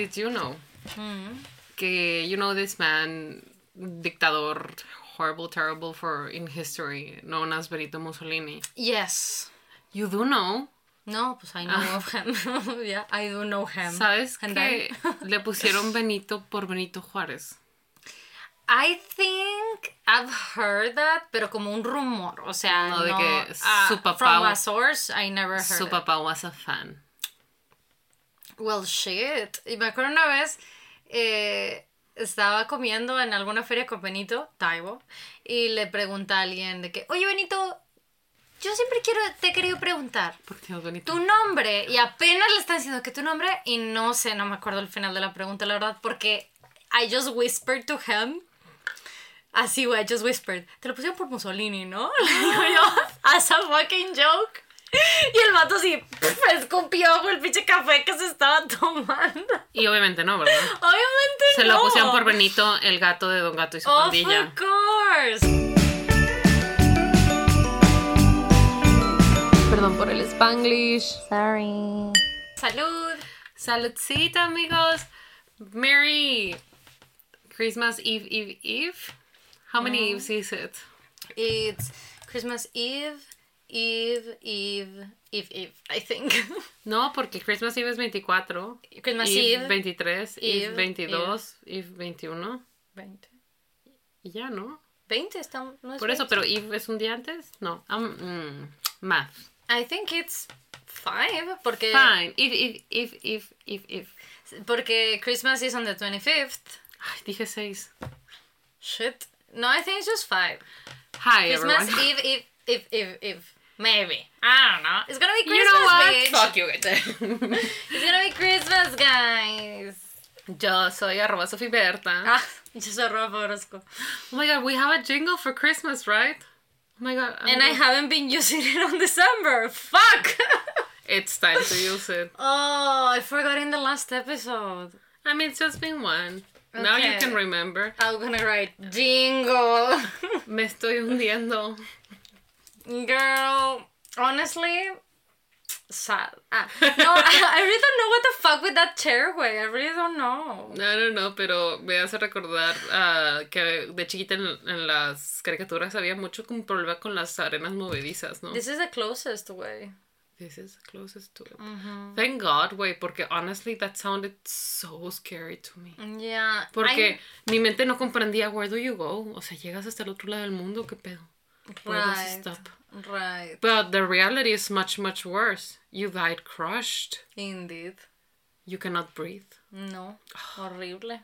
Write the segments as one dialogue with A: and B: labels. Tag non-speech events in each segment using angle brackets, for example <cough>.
A: did you know?
B: Mm.
A: Que, you know, this man, dictador, horrible, terrible for in history, known as Benito Mussolini.
B: Yes.
A: You do know.
B: No, pues I know of him. <laughs> yeah, I do know him.
A: ¿Sabes
B: And
A: que <laughs> le pusieron Benito por Benito Juárez?
B: I think I've heard that, pero como un rumor. O sea,
A: No,
B: no,
A: de que
B: ah,
A: su papá-
B: From a source, I never heard
A: Su
B: it.
A: papá was a fan.
B: Well, shit. Y me acuerdo una vez, eh, estaba comiendo en alguna feria con Benito, Taibo, y le pregunta a alguien de que, oye Benito, yo siempre quiero, te he querido preguntar,
A: ¿Por qué no Benito?
B: tu nombre, y apenas le está diciendo que tu nombre, y no sé, no me acuerdo el final de la pregunta, la verdad, porque I just whispered to him. Así, güey, I just whispered. Te lo pusieron por Mussolini, ¿no? <laughs> Le digo yo, as a fucking joke. <laughs> Y el vato así, pf, escupió el pinche café que se estaba tomando.
A: Y obviamente no, ¿verdad?
B: Obviamente
A: Se
B: no.
A: lo pusieron por Benito, el gato de Don Gato y su
B: Of
A: pandilla.
B: course.
A: Perdón por el Spanglish.
C: Sorry.
B: Salud.
A: Saludcita, amigos. Merry Christmas Eve, Eve, Eve. How many Eves is it?
B: It's Christmas Eve, Eve, Eve, Eve, Eve, I think.
A: No, porque Christmas Eve es 24.
B: Christmas
A: Eve,
B: Eve.
A: 23. Eve,
B: Eve,
A: 22. Eve 21.
B: 20.
A: Y ya, ¿no?
B: 20 está, no es
A: Por eso,
B: 20.
A: pero Eve es un día antes. No. Um, mm, math.
B: I think it's five, porque,
A: Fine. Eve, Eve, Eve, Eve, Eve, Eve.
B: porque Christmas is on the 25th.
A: Ay, dije 6.
B: Shit. No, I think it's just five.
A: Hi,
B: Christmas
A: everyone.
B: Eve, Eve, Eve, Eve, Eve. Maybe. I don't know. It's gonna be
A: You
B: Christmas,
A: know what?
B: bitch.
A: Fuck you. <laughs>
B: It's gonna be Christmas, guys.
A: Yo soy arroba Sofi Berta.
B: Ah, yo soy Rafa Orozco.
A: Oh my god, we have a jingle for Christmas, right? Oh my god. I'm
B: And I
A: gonna-
B: haven't been using it on December. Fuck! <laughs>
A: It's time to use it. <laughs>
B: oh, I forgot in the last episode.
A: I mean, it's just been one. Okay. Now you can remember.
B: I'm gonna write jingle.
A: Me estoy hundiendo.
B: Girl, honestly, sad. Ah, <laughs> no, I, I really don't know what the fuck with that chair, way. I really don't know.
A: No, no, no, pero me hace recordar ah, que de chiquita en, en las caricaturas había mucho como problema con las arenas movedizas, ¿no?
B: This is the closest way.
A: This is the closest to it. Thank God, güey, porque honestly that sounded so scary to me.
B: Yeah.
A: Porque mi mente no comprendía where do you go? O sea, llegas hasta el otro lado del mundo, ¿qué pedo? Does it
B: right.
A: stop?
B: Right.
A: But the reality is much, much worse. You died crushed.
B: Indeed.
A: You cannot breathe.
B: No. <sighs> Horrible.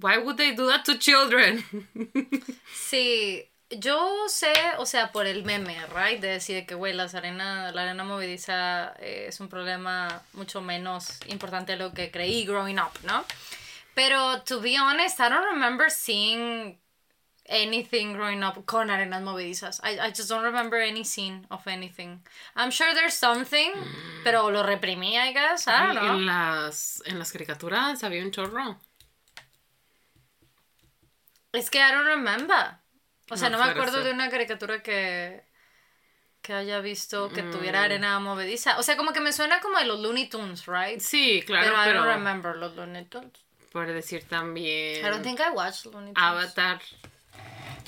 A: Why would they do that to children? <laughs>
B: Sí, yo sé, o sea, por el meme, right? De decir que, güey, las arena, la arena movediza eh, es un problema mucho menos importante de lo que creí growing up, ¿no? Pero, to be honest, I don't remember seeing anything growing up con arenas movedizas. I, I just don't remember any scene of anything. I'm sure there's something, pero lo reprimí, I guess. I don't know.
A: En las, en las caricaturas había un chorro.
B: Es que I don't remember. O sea,
A: No
B: no, me acuerdo de una caricatura que que haya visto que
A: Mm.
B: tuviera arena movediza. O sea, como que me suena como de los Looney Tunes, right?
A: Sí, claro,
B: pero, I
A: pero,
B: don't remember los Looney Tunes.
A: por decir también
B: I don't think I watched Looney Tunes.
A: Avatar,
B: I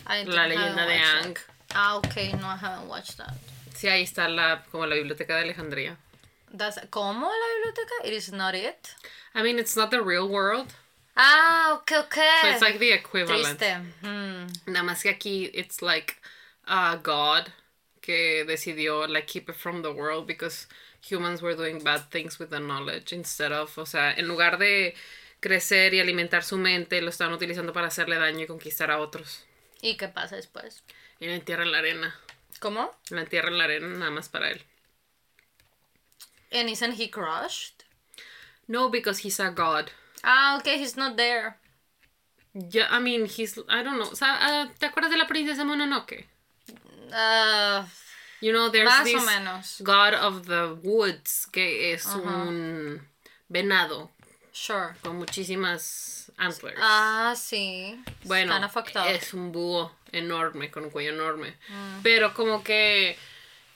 A: la
B: haven't
A: leyenda de
B: that. Ah, ok, no, I haven't watched that.
A: Sí, ahí está la, como la biblioteca de Alejandría.
B: That's, ¿Cómo la biblioteca? It is not it.
A: I mean, it's not the real world,
B: Ah, ok, ok.
A: so it's like the equivalent.
B: Triste. Hmm.
A: Nada más que aquí it's like a god que decidió like keep it from the world because humans were doing bad things with the knowledge instead of, o sea, en lugar de crecer y alimentar su mente, lo están utilizando para hacerle daño y conquistar a otros.
B: ¿Y qué pasa después?
A: Y la entierran en la arena.
B: ¿Cómo?
A: La entierran en la arena nada más para él.
B: And isn't he crushed?
A: No, because he's a god.
B: Ah, ok, he's not there.
A: Yeah, I mean, he's, I don't know. Ah, ¿te acuerdas de la princesa Mononoke?
B: Ah,
A: You know, there's
B: más
A: this
B: o menos.
A: god of the woods que es un venado
B: Sure.
A: con muchísimas antlers.
B: Ah, sí.
A: bueno, es un búho enorme, con un cuello enorme.
B: Mm.
A: Pero como que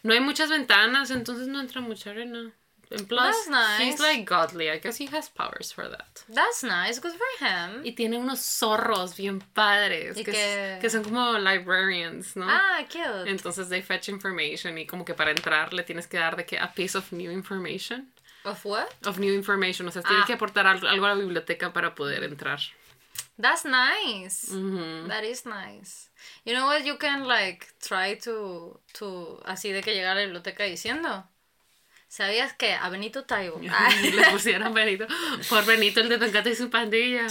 A: no hay muchas ventanas, entonces no entra mucha arena. And plus,
B: That's nice.
A: he's like godly. I guess he has powers for that.
B: That's nice, good for him.
A: Y tiene unos zorros bien padres. Que,
B: que-
A: que son como librarians, ¿no?
B: Ah, cute.
A: Entonces they fetch information y como que para entrar le tienes que dar de que a piece of new information.
B: Of what?
A: Of new information. O sea, tienes
B: Ah.
A: que aportar algo, a la biblioteca para poder entrar.
B: That's nice. That is nice. You know what you can like try to to así de que llegar a la biblioteca diciendo. ¿Sabías que a Benito Taibo? Ah, <laughs>
A: Le pusieron Benito. Por Benito, el de Don Gato y su pandilla.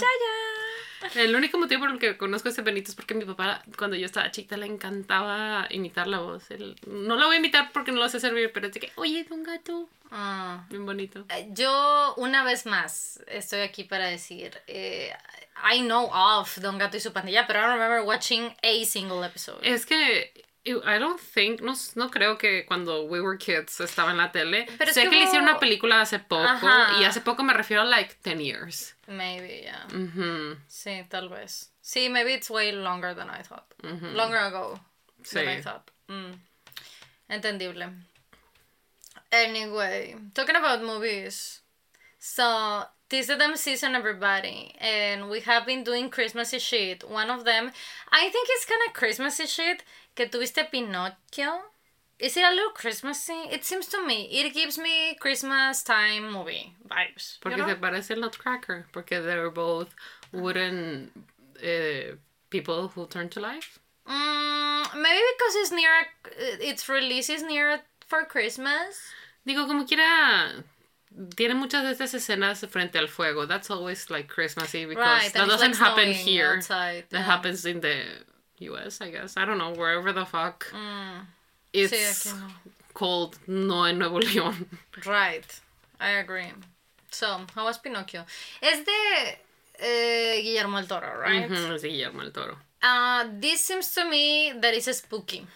A: El único motivo por el que conozco a ese Benito es porque mi papá, cuando yo estaba chiquita, le encantaba imitar la voz. Él- no la voy a imitar porque no lo sé servir, pero es de que, oye, Don Gato.
B: Ah.
A: Bien bonito.
B: Eh, Yo, una vez más, estoy aquí para decir, eh, I know of Don Gato y su pandilla, pero I don't remember watching a single episode.
A: Es que I don't think, no, no creo que cuando We Were Kids estaba en la tele.
B: Pero es
A: sé
B: que
A: le hicieron una película hace poco
B: Ajá.
A: y hace poco me refiero a like 10 years.
B: Maybe, yeah.
A: Ujú.
B: Sí, tal vez. Sí, maybe it's way longer than I thought. Longer ago than I
A: Sí.
B: thought. Mm. Entendible. Anyway, talking about movies. So, this is them season, everybody. And we have been doing Christmassy shit. One of them, I think it's kind of Christmassy shit. Que tuviste Pinocchio. Is it a little Christmassy? It seems to me. It gives me Christmas time movie vibes. you
A: Porque
B: know?
A: se parece el Nutcracker. Porque they're both wooden eh, people who turn to life.
B: Mm, maybe because it's near, its release is near for Christmas.
A: Digo, como quiera, tiene muchas de estas escenas frente al fuego. That's always like Christmassy because
B: Right,
A: that doesn't
B: like,
A: happen here.
B: outside,
A: That happens in the US, I guess. I don't know, wherever the fuck.
B: Mm,
A: It's
B: sí, aquí no.
A: cold, no en Nuevo León.
B: Right, I agree. So, how was Pinocchio? Es de eh, Guillermo del Toro, right?
A: Ujú, es de Guillermo el Toro.
B: Uh, this seems to me that is spooky.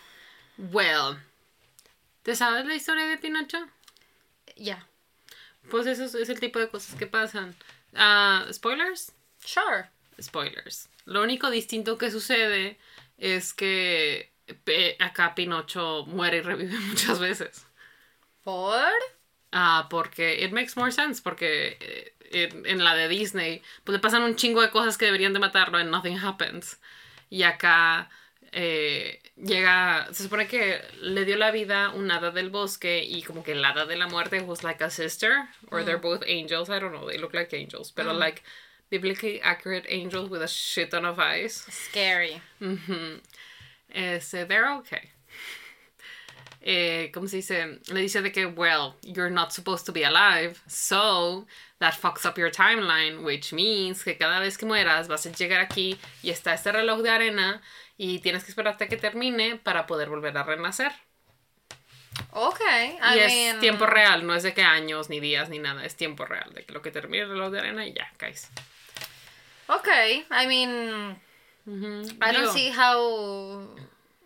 A: Well, ¿te sabes la historia de Pinocho?
B: Yeah,
A: Pues eso es, es el tipo de cosas que pasan. Ah, ¿Spoilers?
B: sure.
A: Spoilers. Lo único distinto que sucede es que acá Pinocho muere y revive <laughs> muchas veces.
B: ¿Por?
A: Ah, porque it makes more sense, porque eh, en, en la de Disney, pues le pasan un chingo de cosas que deberían de matarlo and nothing happens. Y acá eh, llega, se supone que le dio la vida un hada del bosque y como que el hada de la muerte was like a sister, or they're both angels, I don't know, they look like angels, pero like biblically accurate angels with a shit ton of eyes.
B: Scary.
A: Ujú. Este, they're okay. Eh, ¿Cómo se dice? Le dice de que, well, you're not supposed to be alive, so that fucks up your timeline, which means que cada vez que mueras vas a llegar aquí y está este reloj de arena y tienes que esperarte a que termine para poder volver a renacer.
B: Okay, I
A: y es
B: mean...
A: tiempo real, no es de que años, ni días, ni nada, es tiempo real, de que lo que termine el reloj de arena y ya, caes.
B: Okay, I mean...
A: Ujú.
B: I don't
A: Digo,
B: see how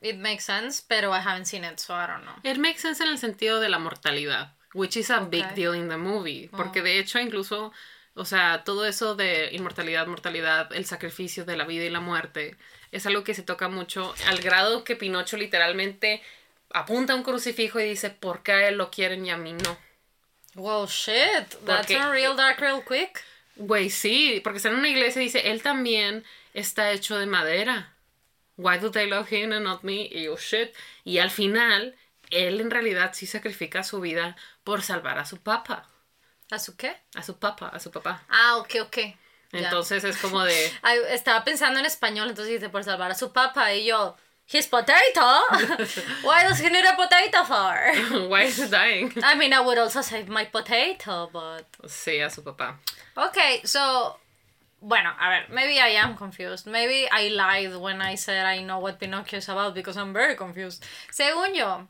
B: it makes sense, pero I haven't seen it, so I don't know.
A: It makes sense en el sentido de la mortalidad, which is a big
B: Okay.
A: deal in the movie, porque de hecho incluso, o sea, todo eso de inmortalidad, mortalidad, el sacrificio de la vida y la muerte, es algo que se toca mucho al grado que Pinocho literalmente apunta a un crucifijo y dice, ¿por qué a él lo quieren y a mí no?
B: Well, shit, that's
A: Porque-
B: a real dark real quick.
A: Güey, sí, porque está en una iglesia y dice, él también está hecho de madera. Why do they love him and not me? Y yo, shit. Y al final, él en realidad sí sacrifica su vida por salvar a su papá.
B: ¿A su qué?
A: A su papá, a su papá.
B: Ah, ok, ok. Ya.
A: Entonces es como de. <laughs>
B: Ay, estaba pensando en español, entonces dice por salvar a su papá y yo, his potato. <laughs> Why does he need a potato for? <laughs>
A: Why is he dying? <laughs>
B: I mean, I would also save my potato, but
A: Sí, a su papá.
B: okay. So, bueno, a ver, maybe I am confused. Maybe I lied when I said I know what Pinocchio is about because I'm very confused. Según yo,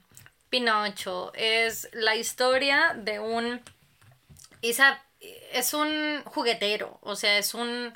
B: Pinocho es la historia de un Isa es un juguetero, o sea, es un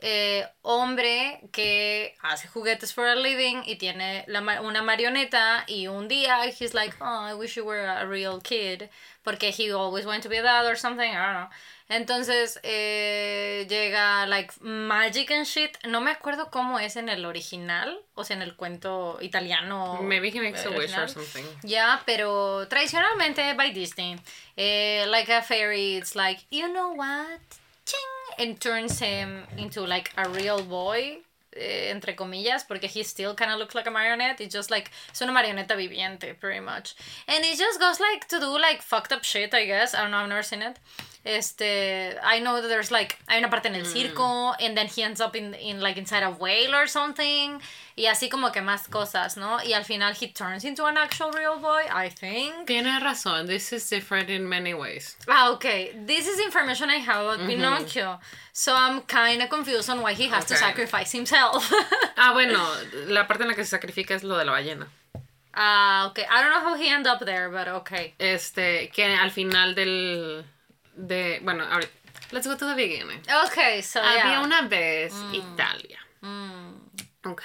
B: eh, hombre que hace juguetes for a living y tiene la una marioneta y un día he's like, oh, I wish you were a real kid porque he always wanted to be a dad or something, I don't know. Entonces eh, llega like magic and shit. No me acuerdo cómo es en el original, o sea, en el cuento italiano.
A: Maybe he makes a wish or something.
B: Ya, pero tradicionalmente by Disney, eh, like a fairy, it's like, you know what? Ching! And turns him into like a real boy, eh, entre comillas, porque he still kind of looks like a marionette. It's just like, es una marioneta viviente, pretty much. And it just goes like to do like fucked up shit, I guess. I don't know, I've never seen it. Este, I know that there's like, hay una parte en el circo, and then he ends up in, in like inside a whale or something, y así como que más cosas, ¿no? Y al final he turns into an actual real boy, I think.
A: Tienes razón. This is different in many ways.
B: Ah, okay. This is information I have about Pinocchio. So I'm kind of confused on why he has to sacrifice himself. <laughs>
A: Ah, bueno, la parte en la que se sacrifica es lo de la ballena.
B: Ah, okay. I don't know how he ended up there, but okay.
A: Este, que al final del. De, bueno, ahorita. Let's go to the beginning.
B: Okay, so
A: Había
B: yeah.
A: una vez Italia.
B: Mm.
A: Ok.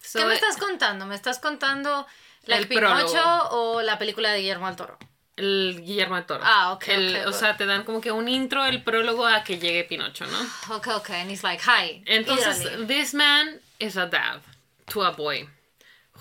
A: So,
B: ¿Qué me estás contando? ¿Me estás contando like
A: El
B: Pinocho
A: prólogo.
B: o la película de Guillermo del Toro?
A: El Guillermo de Toro.
B: Ah, ok,
A: El-
B: ok,
A: o sea, te dan como que un intro, el prólogo a que llegue Pinocho, ¿no? <sighs>
B: Okay, okay. And he's like, hi.
A: Entonces,
B: Italy.
A: this man is a dad to a boy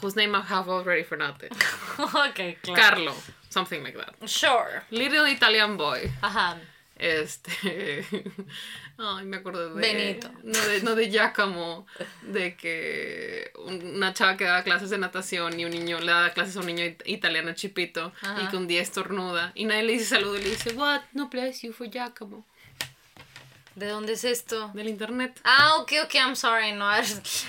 A: whose name I have already forgotten. <laughs>
B: okay, claro.
A: Carlo, something like that.
B: Sure.
A: Little Italian boy.
B: Ajá.
A: Este. <laughs> Ay, me acuerdo de.
B: Benito.
A: No de, no de Giacomo. De que una chava que daba clases de natación y un niño le daba clases a un niño it- italiano chipito.
B: Ajá.
A: Y que un día estornuda. Y nadie le dice saludo y le dice, What? No bless you for Giacomo.
B: ¿De dónde es esto?
A: Del internet.
B: Ah, okay, okay, I'm sorry. No, I,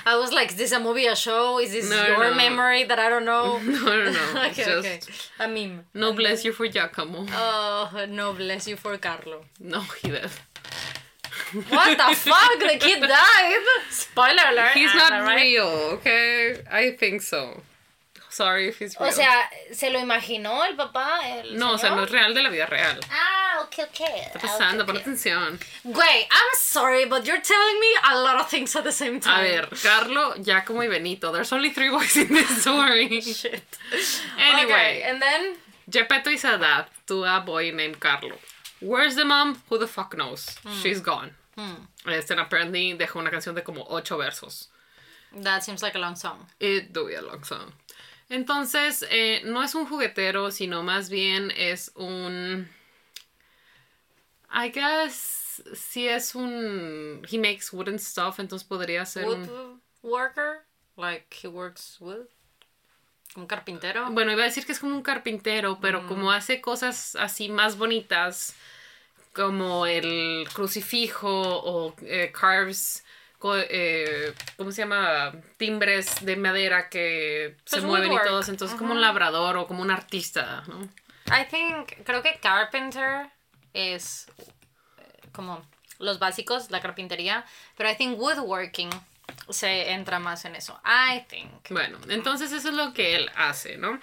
B: I was like, is this a movie, a show? Is this
A: No,
B: your
A: no.
B: memory that I don't know? <laughs>
A: No, no, no. <laughs>
B: okay,
A: just,
B: okay. A meme.
A: No bless you for Giacomo.
B: Oh, no, bless you for Carlo.
A: No, he did.
B: What the <laughs> fuck? The kid died? Spoiler alert.
A: He's not
B: right?
A: real, okay? I think so. Sorry if he's real.
B: O sea, ¿se lo imaginó el papá? El
A: no, o sea, no es
B: señor?
A: real de la vida real.
B: Ah, ok, ok.
A: ¿Qué está pasando? Pon
B: Ok, ok.
A: atención.
B: Güey, I'm sorry, but you're telling me a lot of things at the same time.
A: A ver, Carlo, Giacomo y Benito. There's only three boys in this <laughs> story.
B: Shit.
A: Anyway.
B: Okay, and then...
A: Geppetto is a dad to a boy named Carlo. Where's the mom? Who the fuck knows? She's gone. Este, and apparently dejó una canción de como ocho versos.
B: That seems like a long song.
A: It do be a long song. Entonces, eh, no es un juguetero, sino más bien es un. I guess. Si es un. He makes wooden stuff, entonces podría ser un.
B: Woodworker? Like he works wood? Un carpintero?
A: Bueno, iba a decir que es como un carpintero, pero como hace cosas así más bonitas, como el crucifijo o eh, carves, eh, ¿cómo se llama? Timbres de madera que se
B: Pues
A: mueven y todos, entonces como un labrador o como un artista, ¿no?
B: I think, creo que carpenter es eh, como los básicos, la carpintería, pero I think woodworking se entra más en eso. I think.
A: Bueno, entonces eso es lo que él hace, ¿no?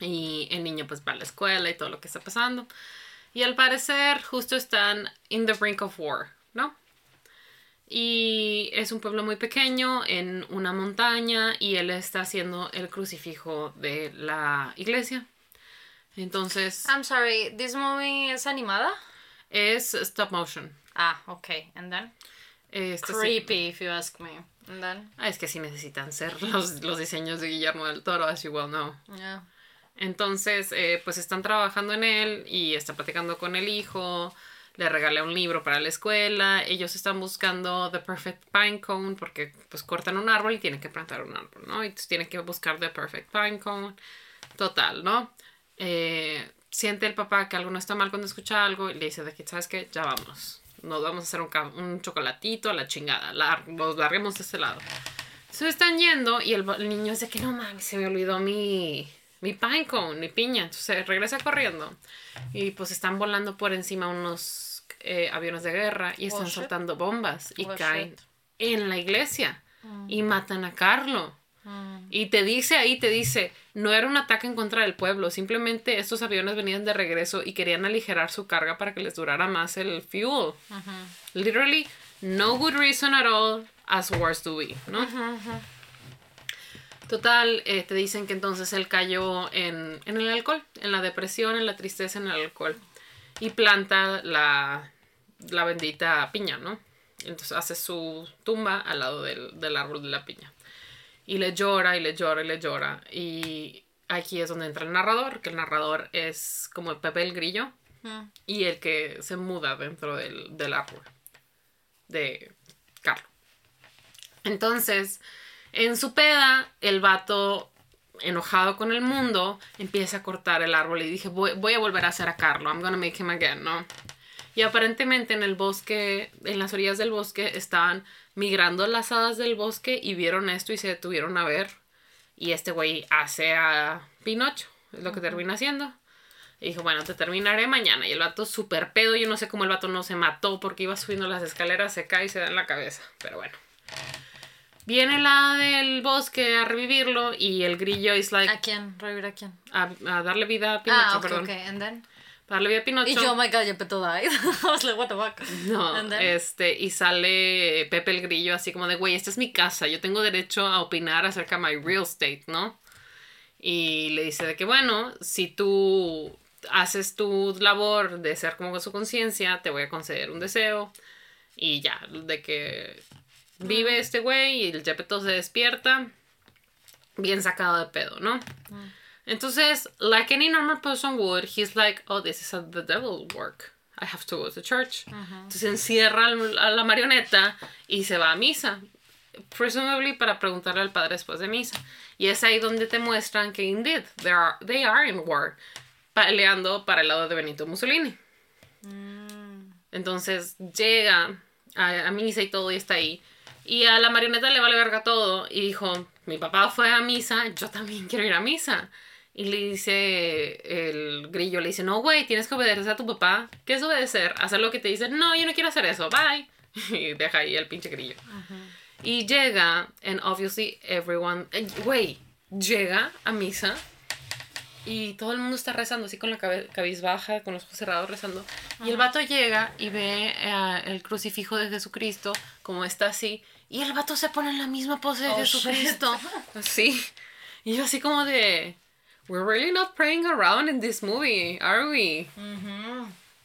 A: Y el niño pues va a la escuela y todo lo que está pasando. Y al parecer justo están in the brink of war, ¿no? Y es un pueblo muy pequeño en una montaña y él está haciendo el crucifijo de la iglesia. Entonces
B: I'm sorry, this movie es animada?
A: es stop motion.
B: Ah, okay. And then?
A: Este
B: Creepy, if you ask me. And then?
A: Ah, es que sí necesitan ser <laughs> los, los diseños de Guillermo del Toro, as you well know.
B: Yeah.
A: Entonces, eh, pues están trabajando en él y está platicando con el hijo, le regala un libro para la escuela, ellos están buscando The Perfect Pine Cone porque pues cortan un árbol y tienen que plantar un árbol, ¿no? Y tienen que buscar The Perfect Pine Cone. Total, ¿no? Eh, siente el papá que algo no está mal cuando escucha algo y le dice de que, ¿sabes qué? Ya vamos. Nos vamos a hacer un, un chocolatito a la chingada. lar- nos larguemos de ese lado. Se están yendo y el, el niño dice que no mames, se me olvidó mi, mi pine cone, mi piña. Entonces regresa corriendo y pues están volando por encima unos eh, aviones de guerra y están
B: Oh,
A: soltando bombas y
B: Oh,
A: caen
B: shit.
A: en la iglesia y matan a Carlo. Y te dice ahí, te dice, no era un ataque en contra del pueblo, simplemente estos aviones venían de regreso y querían aligerar su carga para que les durara más el fuel. Literally, No good reason at all, as worse to be, ¿no? Total, eh, te dicen que entonces él cayó en, en, el alcohol, en la depresión, en la tristeza, en el alcohol. Y planta la, la bendita piña, ¿no? Entonces hace su tumba al lado del, del, árbol de la piña. Y le llora y le llora y le llora. Y aquí es donde entra el narrador, que el narrador es como el Pepe el Grillo. Mm. Y el que se muda dentro del, del árbol de Carlos. Entonces, en su peda, el vato, enojado con el mundo, empieza a cortar el árbol y dije, voy, voy a volver a hacer a Carlo, I'm gonna make him again, ¿no? Y aparentemente en el bosque, en las orillas del bosque, estaban migrando las hadas del bosque y vieron esto y se detuvieron a ver. Y este güey hace a Pinocho, es lo que termina haciendo. Y dijo, bueno, te terminaré mañana. Y el vato súper pedo, yo no sé cómo el vato no se mató porque iba subiendo las escaleras, se cae y se da en la cabeza. Pero bueno. Viene la del bosque a revivirlo y el grillo es like...
B: ¿A quién? ¿Revivir a quién?
A: A, darle vida a Pinocho,
B: ah, okay,
A: perdón.
B: Okay. And then?
A: darle vida a Pinocho.
B: Y yo, oh my god, Gepetto died. <laughs> I was like, what the fuck?
A: No, este, y sale Pepe el Grillo así como de, güey, esta es mi casa, yo tengo derecho a opinar acerca de my real estate, ¿no? Y le dice de que, bueno, si tú haces tu labor de ser como su conciencia, te voy a conceder un deseo. Y ya, de que Vive este güey y el Gepetto se despierta bien sacado de pedo, ¿no? Entonces, like any normal person would, he's like, oh, this is a, the devil work. I have to go to church. Entonces encierra a la marioneta y se va a misa. Presumably para preguntarle al padre después de misa. Y es ahí donde te muestran que indeed they are, they are in war. Peleando para el lado de Benito Mussolini. Mm. Entonces llega a, a, misa y todo y está ahí. Y a la marioneta le vale verga todo. Y dijo, mi papá fue a misa, yo también quiero ir a misa. Y le dice, el grillo le dice, no, güey, tienes que obedecer a tu papá. ¿Qué es obedecer? Hacer lo que te dice, no, yo no quiero hacer eso, bye. <laughs> Y deja ahí el pinche grillo. Y llega, and obviously everyone, eh, güey, llega a misa y todo el mundo está rezando así con la cabizbaja, con los ojos cerrados rezando. Y el vato llega y ve eh, el crucifijo de Jesucristo como está así. Y el vato se pone en la misma pose de oh, Jesucristo. <laughs> Así. Y yo así como de... We're really not praying around in this movie, are we?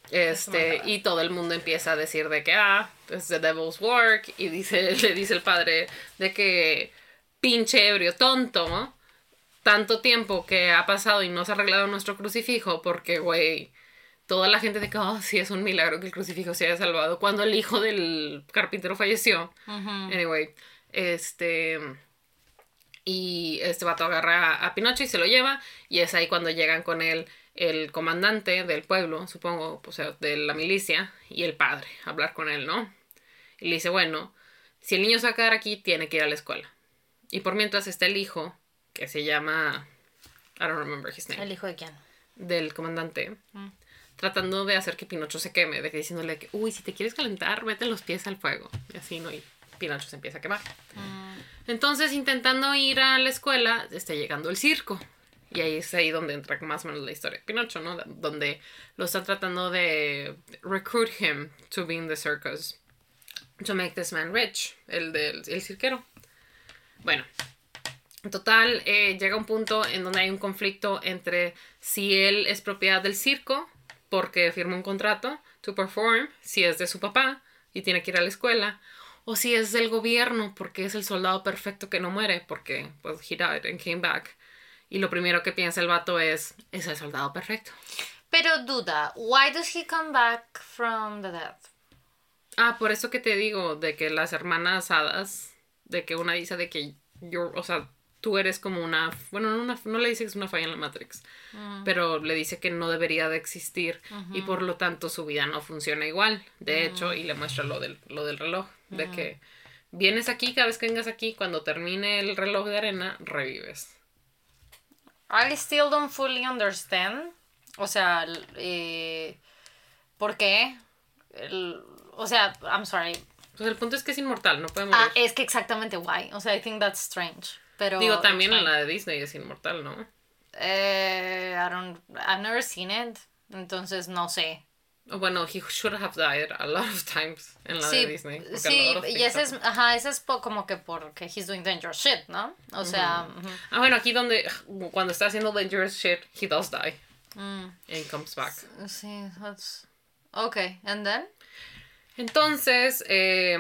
A: Este, y todo el mundo empieza a decir de que, ah, es the devil's work. Y dice, <laughs> le dice el padre de que pinche ebrio tonto, tanto tiempo que ha pasado y no se ha arreglado nuestro crucifijo porque, güey, toda la gente de que, oh, sí, es un milagro que el crucifijo se haya salvado cuando el hijo del carpintero falleció. Anyway, este... Y este vato agarra a, Pinocho y se lo lleva y es ahí cuando llegan con él el comandante del pueblo, supongo, o sea, de la milicia y el padre a hablar con él, ¿no? Y le dice, bueno, si el niño se va a quedar aquí, tiene que ir a la escuela. Y por mientras está el hijo que se llama. I don't remember his name.
B: ¿El hijo de quién?
A: Del comandante. Mm. Tratando de hacer que Pinocho se queme, de que diciéndole que, uy, si te quieres calentar, mete los pies al fuego. Y así, ¿no? Y Pinocho se empieza a quemar. Mm. Entonces, intentando ir a la escuela, está llegando el circo. Y ahí es ahí donde entra más o menos la historia de Pinocho, ¿no? Donde lo están tratando de recruit him to be in the circus. To make this man rich. El del el cirquero. Bueno, total, eh, llega un punto en donde hay un conflicto entre si él es propiedad del circo, porque firma un contrato to perform, si es de su papá y tiene que ir a la escuela, o si es del gobierno, porque es el soldado perfecto que no muere, porque pues he died and came back. Y lo primero que piensa el vato es, es el soldado perfecto.
B: Pero duda, why does he come back from the death?
A: Ah, por eso que te digo, de que las hermanas hadas, de que una dice de que yo, o sea, tú eres como una, bueno, no, no le dice que es una falla en la Matrix, pero le dice que no debería de existir y por lo tanto su vida no funciona igual, de hecho, y le muestra lo del, lo del reloj, de que vienes aquí, cada vez que vengas aquí, cuando termine el reloj de arena, revives.
B: I still don't fully understand, o sea, eh, ¿por qué? o sea, I'm sorry.
A: Pues el punto es que es inmortal, no puede
B: ah, morir. Ah, es que exactamente why. O sea, I think that's strange.
A: Digo, también en la de Disney es inmortal, ¿no?
B: Eh, I don't, I've never seen it, entonces no sé.
A: Bueno, he should have died a lot of times en la de Disney.
B: Sí, y ese es, ajá, ese es como que porque he's doing dangerous shit, ¿no? O sea, ujú.
A: Ah, bueno, aquí donde cuando está haciendo dangerous shit, he does die.
B: Mm,
A: And comes back.
B: sí, that's... Okay, and then?
A: Entonces, eh,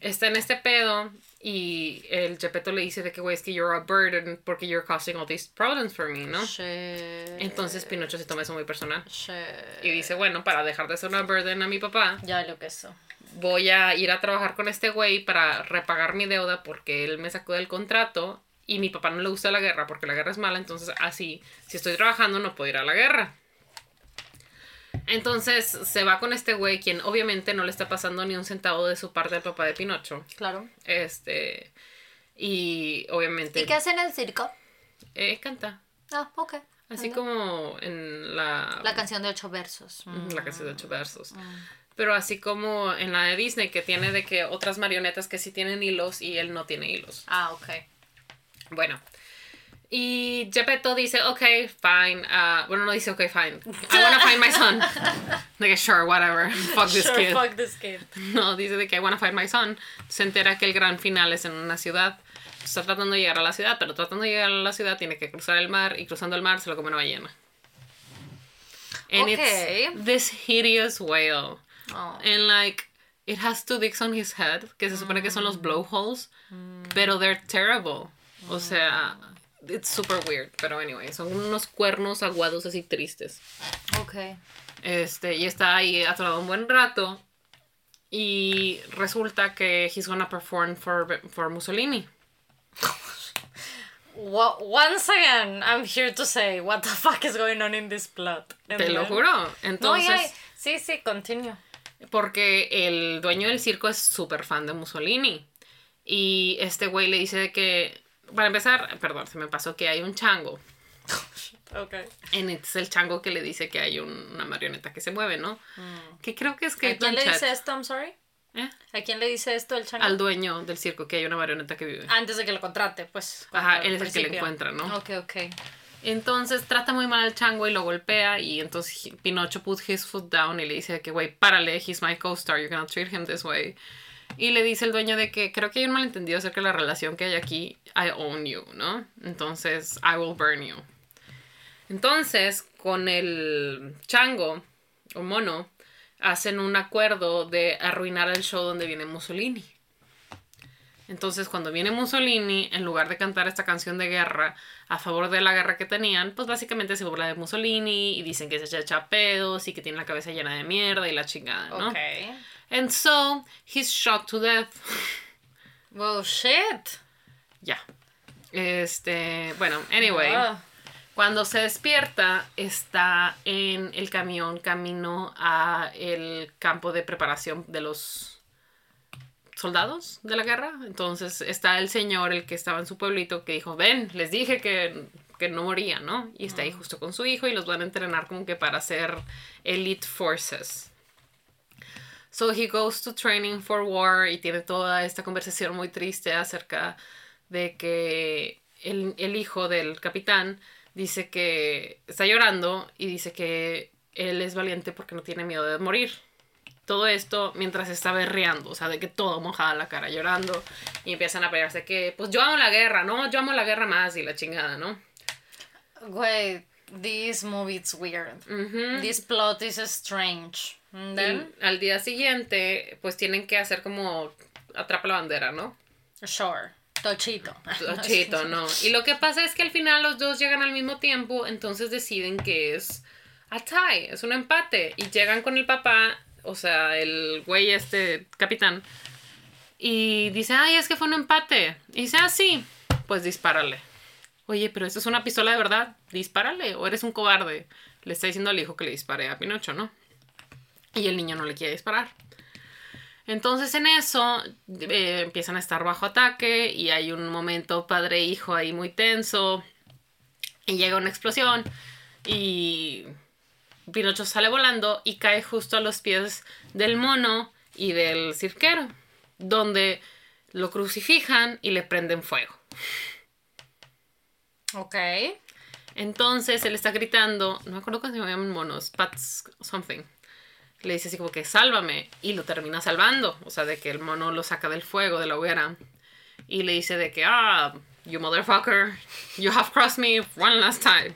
A: está en este pedo y el Gepetto le dice de que, güey, es que you're a burden porque you're causing all these problems for me, ¿no?
B: Shit.
A: Entonces Pinocho se toma eso muy personal.
B: Shit.
A: Y dice, bueno, para dejar de ser una burden a mi papá,
B: Ya lo que eso.
A: voy a ir a trabajar con este güey para repagar mi deuda porque él me sacó del contrato y mi papá no le gusta la guerra porque la guerra es mala, entonces así, si estoy trabajando no puedo ir a la guerra. Entonces se va con este güey, quien obviamente no le está pasando ni un centavo de su parte al papá de Pinocho.
B: Claro.
A: Este. Y obviamente.
B: ¿Y qué hace en el circo?
A: eh, canta.
B: Ah, ok.
A: Así
B: Anda.
A: como en la.
B: La canción de ocho versos. Mm.
A: La canción de ocho versos. Pero así como en la de Disney, que tiene de que otras marionetas que sí tienen hilos y él no tiene hilos.
B: Ah, ok.
A: Bueno. Y Gepetto dice, ok, fine. uh, bueno, no dice, ok, fine. I wanna find my son. <laughs> Que, sure, whatever. Fuck this
B: Sure,
A: kid.
B: fuck this kid.
A: No, dice de que I wanna find my son. Se entera que el gran final es en una ciudad. Está tratando de llegar a la ciudad, pero tratando de llegar a la ciudad tiene que cruzar el mar y cruzando el mar se lo come una ballena. And
B: Okay.
A: it's this hideous whale.
B: Oh.
A: And like, it has two dicks on his head, que se supone que son los blowholes, pero they're terrible. O sea, it's super weird. Pero anyway, son unos cuernos aguados así tristes.
B: Ok.
A: Este, y está ahí atorado un buen rato. Y resulta que he's gonna perform for, for Mussolini.
B: Once again, I'm here to say what the fuck is going on in this plot. And
A: Te lo juro.
B: No,
A: Entonces,
B: ya, sí, sí, continue.
A: porque el dueño del circo es súper fan de Mussolini. Y este güey le dice que, para empezar, perdón, se me pasó que hay un chango. <laughs>
B: Ok.
A: En es el chango que le dice que hay un- una marioneta que se mueve, ¿no? Que creo que es que
B: Mm. ¿A quién le dice esto? I'm sorry.
A: ¿Eh?
B: ¿A quién le dice esto el chango?
A: Al dueño del circo que hay una marioneta que vive.
B: Antes de que lo contrate, pues.
A: Ajá, él es el que le encuentra, ¿no?
B: Ok, ok.
A: Entonces trata muy mal al chango y lo golpea y entonces Pinocho put his foot down y le dice que, güey, párale, he's my co-star, you cannot treat him this way. Y le dice el dueño de que creo que hay un malentendido acerca de la relación que hay aquí, I own you, ¿no? Entonces, I will burn you. Entonces, con el chango o mono, hacen un acuerdo de arruinar el show donde viene Mussolini. Entonces, cuando viene Mussolini, en lugar de cantar esta canción de guerra a favor de la guerra que tenían, pues básicamente se burla de Mussolini y dicen que se echa pedos y que tiene la cabeza llena de mierda y la chingada, ¿no?
B: Ok.
A: And so, he's shot to death. <laughs>
B: Well, shit.
A: Ya. Este, bueno, anyway.
B: Ah.
A: Cuando se despierta, está en el camión camino a el campo de preparación de los soldados de la guerra. Entonces está el señor, el que estaba en su pueblito, que dijo, ven, les dije que, que no morían, ¿no? Y está ahí justo con su hijo y los van a entrenar como que para ser elite forces. So he goes to training for war y tiene toda esta conversación muy triste acerca de que el, el hijo del capitán dice que está llorando y dice que él es valiente porque no tiene miedo de morir. Todo esto mientras está berreando, o sea, de que todo mojada la cara, llorando y empiezan a pelearse que, pues yo amo la guerra, ¿no? Yo amo la guerra más y la chingada, ¿no?
B: Güey, this movie is weird.
A: Ujú.
B: This plot is strange. Then,
A: Y al día siguiente, pues tienen que hacer como atrapa la bandera, ¿no?
B: sure. Tochito. <laughs>
A: Chito, no. Y lo que pasa es que al final los dos llegan al mismo tiempo, entonces deciden que es a tie, es un empate. Y llegan con el papá, o sea, el güey este capitán, y dice, ay, es que fue un empate. Y dice, ah, sí, pues dispárale. Oye, pero esto es una pistola de verdad, dispárale, o eres un cobarde. Le está diciendo al hijo que le dispare a Pinocho, ¿no? Y el niño no le quiere disparar. Entonces en eso eh, empiezan a estar bajo ataque y hay un momento padre-hijo ahí muy tenso y llega una explosión y Pinocho sale volando y cae justo a los pies del mono y del cirquero, donde lo crucifijan y le prenden fuego.
B: Ok.
A: Entonces él está gritando, no me acuerdo cómo se llaman monos, pats something. Le dice así como que sálvame. Y lo termina salvando. O sea, de que el mono lo saca del fuego, de la hoguera. Y le dice de que, ah, you motherfucker, you have crossed me one last time.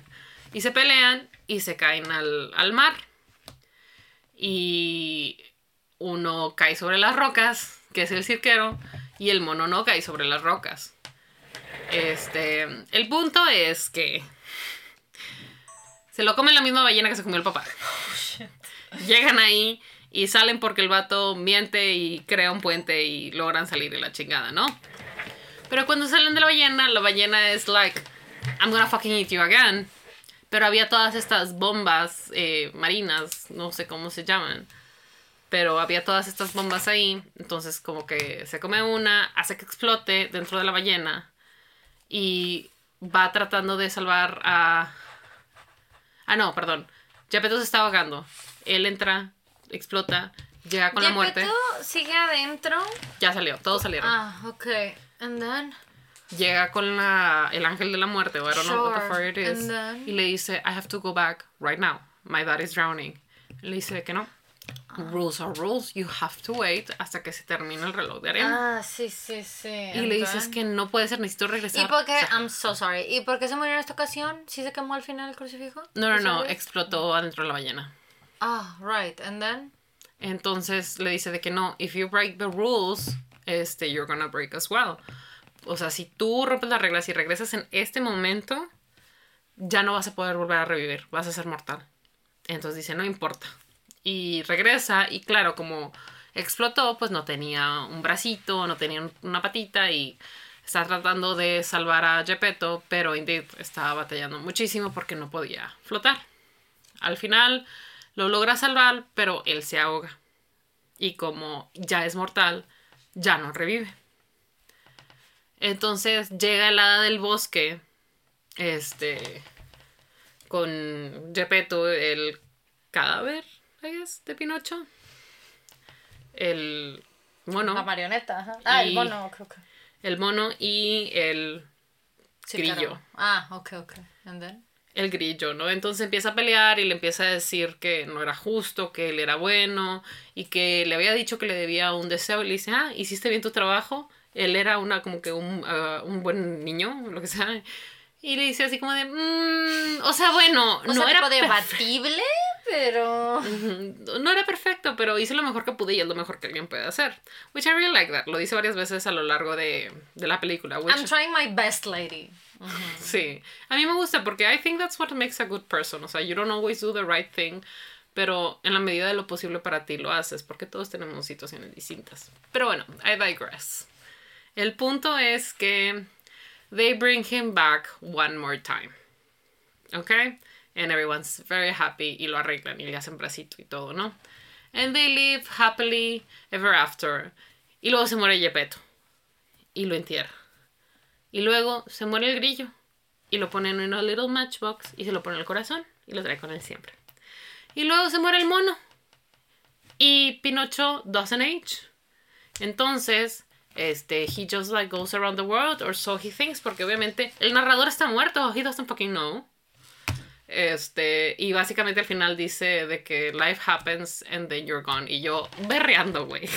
A: Y se pelean y se caen al, al mar. Y uno cae sobre las rocas, que es el cirquero, y el mono no cae sobre las rocas. Este, el punto es que se lo come la misma ballena que se comió el papá. Llegan ahí y salen porque el vato miente y crea un puente y logran salir de la chingada, ¿no? Pero cuando salen de la ballena, la ballena es like, I'm gonna fucking eat you again. Pero había todas estas bombas eh, marinas, no sé cómo se llaman. Pero había todas estas bombas ahí. Entonces como que se come una, hace que explote dentro de la ballena. Y va tratando de salvar a... Ah, no, perdón. Gepetto se está ahogando. Él entra, explota, llega con la muerte.
B: ¿Gepetto sigue adentro?
A: Ya salió, todos salieron.
B: Ah, ok. And then...
A: Llega con la, el ángel de la muerte, o I don't know what the
B: Sure.
A: fuck it is.
B: Then-
A: Y le dice, I have to go back right now. My dad is drowning. Le dice que no. Rules are rules. You have to wait hasta que se termine el reloj de arena.
B: Ah, sí, sí, sí.
A: y le dices que no puede ser, necesito regresar.
B: ¿Y por qué?
A: O sea,
B: I'm so sorry. ¿Y por qué se murió en esta ocasión? ¿Sí se quemó al final el crucifijo?
A: no, no,
B: ¿Sí
A: no,
B: sabes?
A: explotó adentro de la ballena.
B: Ah, right. And then?
A: Entonces le dice de que no, if you break the rules, este, you're gonna break as well. O sea, si tú rompes las reglas y regresas en este momento, ya no vas a poder volver a revivir, vas a ser mortal. Entonces dice, no importa. Y regresa y claro, como explotó, pues no tenía un bracito, no tenía un- una patita y está tratando de salvar a Gepetto, pero Indeed estaba batallando muchísimo porque no podía flotar. Al final lo logra salvar, pero él se ahoga. Y como ya es mortal, ya no revive. Entonces llega el hada del bosque, este, con Gepetto, el cadáver, I guess, de Pinocho. El mono,
B: La marioneta, ajá. Ah, el mono, creo que.
A: el mono y el
B: Sí,
A: Grillo.
B: claro. Ah, ok, ok. And then?
A: El grillo, ¿no? Entonces empieza a pelear y le empieza a decir que no era justo, que él era bueno y que le había dicho que le debía un deseo y le dice, ah, hiciste bien tu trabajo. Él era una como que un, ah, un buen niño, lo que sea. Y le dice así como de, "Mm, o sea, bueno,
B: O
A: no
B: sea,
A: era
B: debatible, pero...
A: No era perfecto, pero hice lo mejor que pude y es lo mejor que alguien puede hacer. Which I really like that. Lo dice varias veces a lo largo de, de la película. Which
B: I'm trying my best, lady.
A: Sí, a mí me gusta porque I think that's what makes a good person. O sea, you don't always do the right thing, pero en la medida de lo posible para ti lo haces, porque todos tenemos situaciones distintas. Pero bueno, I digress. El punto es que they bring him back one more time. ¿Ok? And everyone's very happy y lo arreglan y le hacen bracito y todo, ¿no? And they live happily ever after. Y luego se muere Gepetto. Y lo entierra. Y luego se muere el grillo. Y lo pone en una little matchbox y se lo pone el corazón y lo trae con él siempre. Y luego se muere el mono. Y Pinocho doesn't age. Entonces, este, he just like goes around the world, or so he thinks, porque obviamente el narrador está muerto, he doesn't fucking know. Este, y básicamente al final dice de que life happens and then you're gone. Y yo berreando, güey.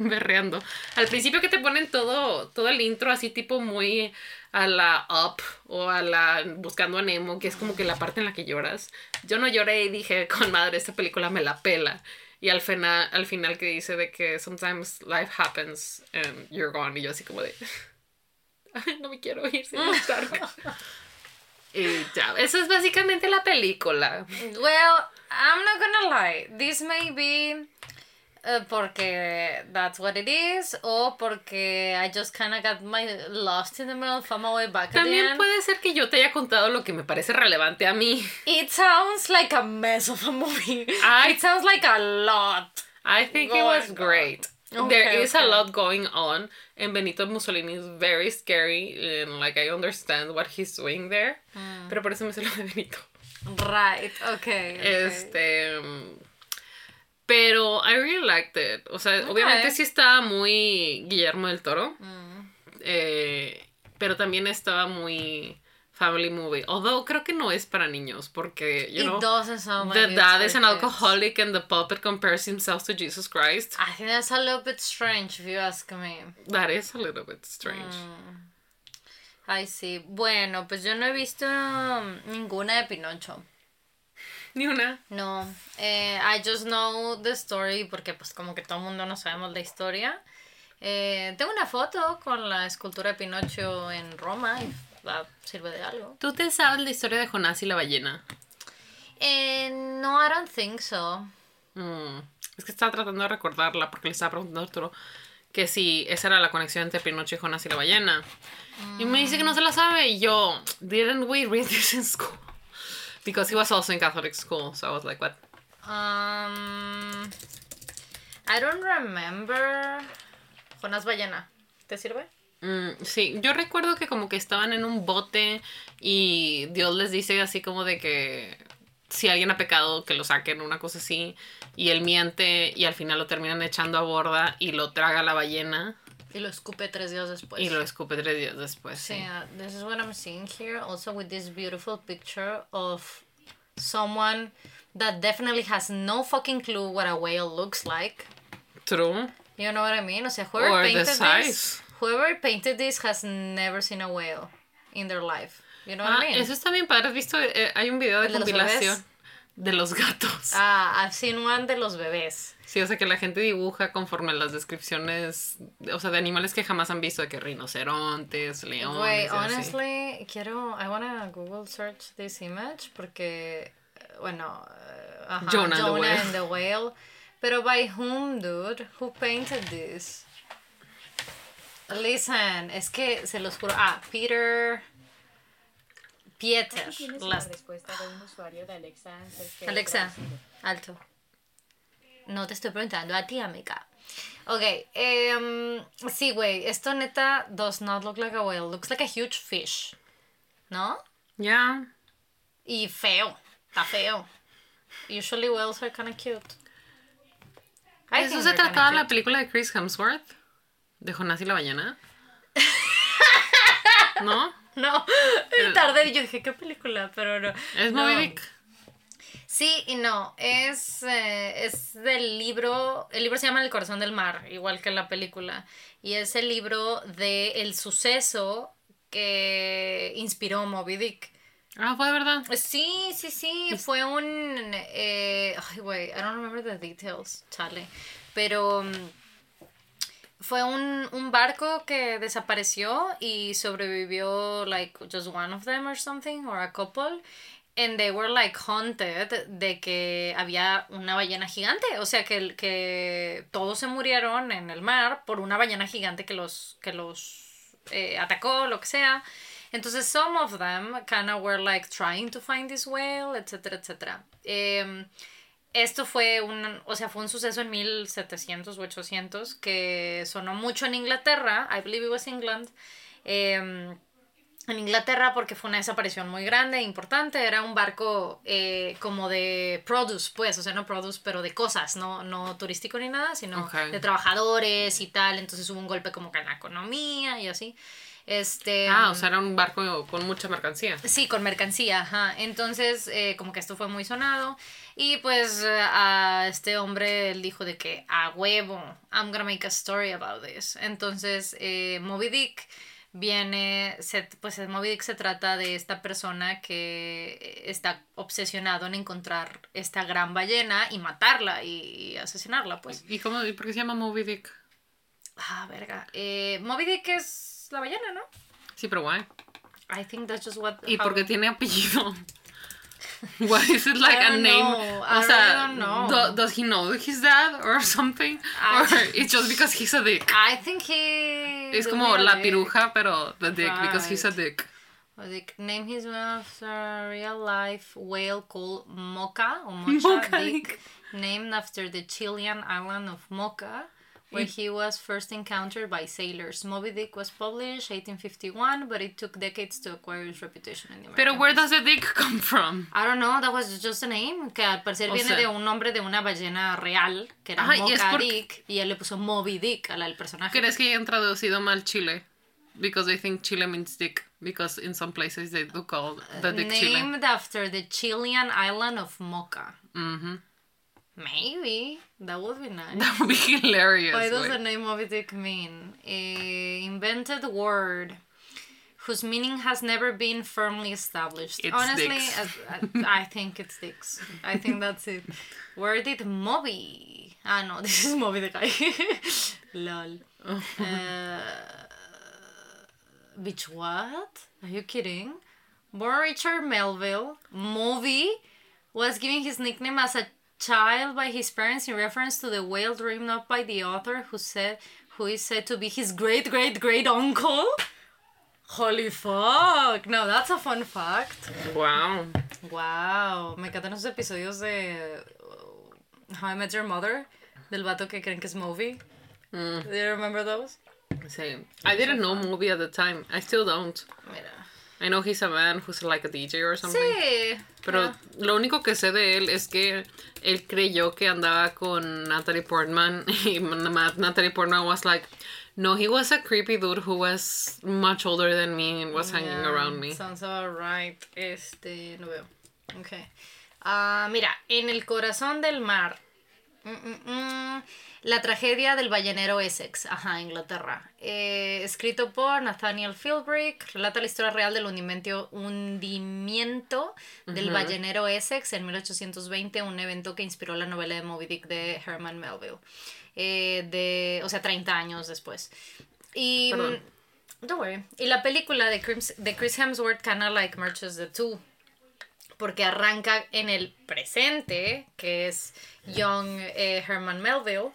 A: <laughs> berreando. Al principio que te ponen todo, todo el intro así tipo muy a la Up o a la Buscando a Nemo, que es como que la parte en la que lloras. Yo no lloré y dije, <laughs> con madre, esta película me la pela. Y al final, al final que dice de que sometimes life happens and you're gone. Y yo así como de, <laughs> "Ay, no me quiero ir, sin. Y ya, eso es básicamente la película.
B: Well, I'm not gonna lie. This may be uh, porque that's what it is, o porque I just kind of got my lost in the middle, found my way back
A: También
B: end.
A: puede ser que yo te haya contado lo que me parece relevante a mí.
B: It sounds like a mess of a movie.
A: I-
B: it sounds like a lot.
A: I think it was great.
B: Okay,
A: there is a
B: okay.
A: lot going on, and Benito Mussolini is very scary, and like I understand what he's doing there.
B: Mm.
A: Pero por eso me sé lo de Benito.
B: Right, okay. okay.
A: Este. Pero I really liked it. O sea,
B: Okay.
A: obviamente sí estaba muy Guillermo del Toro.
B: Mm.
A: eh, pero también estaba muy family movie. Although creo que no es para niños porque, you
B: It
A: know,
B: doesn't sound like
A: the dad is an alcoholic and the puppet compares himself to Jesus Christ.
B: I think that's a little bit strange if you ask me.
A: That is a little bit strange.
B: Mm. Ay, sí. Bueno, pues yo no he visto um, ninguna de Pinocho. <laughs>
A: Ni una.
B: No, eh, I just know the story porque pues como que todo el mundo no sabemos la historia. Eh, tengo una foto con la escultura de Pinocho en Roma y va, sirve de algo.
A: ¿Tú te sabes la historia de Jonás y la ballena?
B: Eh, no, I don't think so.
A: Mm, Es que estaba tratando de recordarla porque le estaba preguntando a Arturo que si esa era la conexión entre Pinocho y Jonás y la ballena. Y me dice que no se la sabe. Y yo, didn't we read this in school? Because he was also in Catholic school. So I was like, what?
B: Um, I don't remember. Jonás Ballena. ¿Te sirve?
A: Mm, sí, yo recuerdo que como que estaban en un bote y Dios les dice así como de que si alguien ha pecado que lo saquen, una cosa así. Y él miente y al final lo terminan echando a borda y lo traga la ballena
B: Y lo escupe tres días después.
A: y lo escupe tres días después.
B: Sí,
A: Sí.
B: uh, this is what I'm seeing here. Also with this beautiful picture of someone that definitely has no fucking clue what a whale looks like.
A: True.
B: You know what I mean? O sea, whoever
A: Or
B: painted
A: size.
B: this, whoever painted this has never seen a whale in their life. You know what
A: Ah,
B: I mean?
A: eso está bien padre. ¿Has visto? Eh, hay un video de
B: ¿El de los
A: compilación de los gatos.
B: Ah, I've seen one de los bebés.
A: Sí, o sea que la gente dibuja conforme las descripciones, o sea, de animales que jamás han visto, de que rinocerontes, leones.
B: Wait,
A: y así.
B: honestly, quiero, I wanna Google search this image porque, eh, bueno, eh, ajá,
A: Jonah and the whale.
B: and the whale. Pero by whom, dude? Who painted this? Listen, es que se los juro. Ah, Peter. Pieter. Las-
C: la respuesta de un usuario de Alexa
B: Alexa, alto. No te estoy preguntando a ti, amiga. Ok, em, sí, güey, esto neta does not look like a whale. Looks like a huge fish. ¿No?
A: Ya.
B: Y feo. Está feo. Usually whales are kind of cute. I
A: ¿Eso se trataba la película de Chris Hemsworth? ¿De Jonás y la ballena? <laughs> ¿No?
B: No, tarde y yo dije, ¿qué película? Pero no.
A: ¿Es
B: No.
A: Moby Dick?
B: Sí y no. Es, eh, es del libro. El libro se llama El corazón del mar, igual que la película. Y es el libro de el suceso que inspiró Moby Dick.
A: Ah, fue de verdad.
B: Sí, sí, sí. Fue un. Eh, ay, güey, I don't remember the details, chale. Pero. mm, Fue un, un barco que desapareció y sobrevivió, like, just one of them or something, or a couple. And they were, like, haunted de que había una ballena gigante. O sea, que, que todos se murieron en el mar por una ballena gigante que los, que los eh, atacó, lo que sea. Entonces, some of them kind of were like trying to find this whale, etcétera, etcétera. Em, esto fue un, o sea, fue un suceso en 1700 o 800 que sonó mucho en Inglaterra, I believe it was England, em, en Inglaterra porque fue una desaparición muy grande e importante, era un barco eh, como de produce, pues, o sea, no produce, pero de cosas, no, no turístico ni nada, sino
A: Ok.
B: de trabajadores y tal, entonces hubo un golpe como que en la economía y así. Este,
A: Ah, o sea, era un barco con mucha mercancía.
B: Sí, con mercancía, ajá. Entonces, eh, como que esto fue muy sonado. Y pues a este hombre él dijo de que a huevo, I'm gonna make a story about this. Entonces, eh, Moby Dick viene, se, pues Moby Dick se trata de esta persona que está obsesionado en encontrar esta gran ballena y matarla y, asesinarla, pues.
A: ¿Y cómo, y por qué se llama Moby Dick?
B: Ah, verga. Eh, Moby Dick es la ballena, ¿no?
A: Sí, pero guay.
B: I think that's just what...
A: ¿Y
B: how-
A: por qué tiene apellido? <laughs> Why is it like a name?
B: know.
A: O sea,
B: really don't know.
A: do- does he know his dad or something?
B: I-
A: Or <laughs> it's just because he's a dick?
B: I think he.
A: Es como la
B: dick.
A: piruja, pero the dick because he's a
B: Right.
A: dick.
B: Or Dick. Name his one after real life whale called Mocha or Mocha <laughs>
A: Mocha
B: Dick,
A: Dick.
B: named after the Chilean island of Mocha, where he was first encountered by sailors. Moby Dick was published 1851, but it took decades to acquire its reputation in the
A: Pero where does the dick come from?
B: I don't know, that was just a name, que al parecer
A: O
B: viene
A: sea-
B: de un nombre de una ballena real, que era
A: Ajá, y
B: Mocha
A: porque-
B: Dick, y él le puso Moby Dick al al personaje.
A: ¿Crees que hayan traducido mal Chile? because they think Chile means dick. Because in some places they do call the dick Chile.
B: Named after the Chilean island of Mocha.
A: Mm-hmm.
B: Maybe. That would be nice.
A: That would be <laughs> hilarious.
B: What does
A: güey.
B: the name Moby Dick mean? A invented word whose meaning has never been firmly established.
A: It's
B: Honestly, I, I think it's dicks. I think <laughs> that's it. Where did Moby? Ah, no, <laughs> this is Moby the guy. Lol. Uh, bitch, what? Are you kidding? Born Richard Melville, Moby was given his nickname as a child by his parents in reference to the whale dreamed up by the author who said who is said to be his great great great uncle. Holy fuck! No, that's a fun fact.
A: Wow.
B: Wow, me encantan esos episodios de uh, How I Met Your Mother, del vato que creen que es Moby.
A: Mm.
B: Do you remember those?
A: Same. I didn't know movie at the time. I still don't.
B: Mira.
A: I know he's a man who's like a DJ or something.
B: Sí.
A: Pero
B: yeah.
A: lo único que sé de él es que él creyó que andaba con Natalie Portman <laughs> y Natalie Portman was like, no, he was a creepy dude who was much older than me and was hanging around me.
B: Sounds alright. Este, no veo. Ok. Ah, mira, en el corazón del mar. Mm, mm, mm, La tragedia del ballenero Essex, ajá, Inglaterra. Eh, escrito por Nathaniel Philbrick, relata la historia real del hundimiento, hundimiento del ballenero Essex en 1820, un evento que inspiró la novela de Moby Dick de Herman Melville. Eh, de, o sea, 30 años después. Y.
A: Perdón.
B: Don't worry. Y la película de Chris, de Chris Hemsworth kinda like merges the two. Porque arranca en el presente, que es young eh, Herman Melville,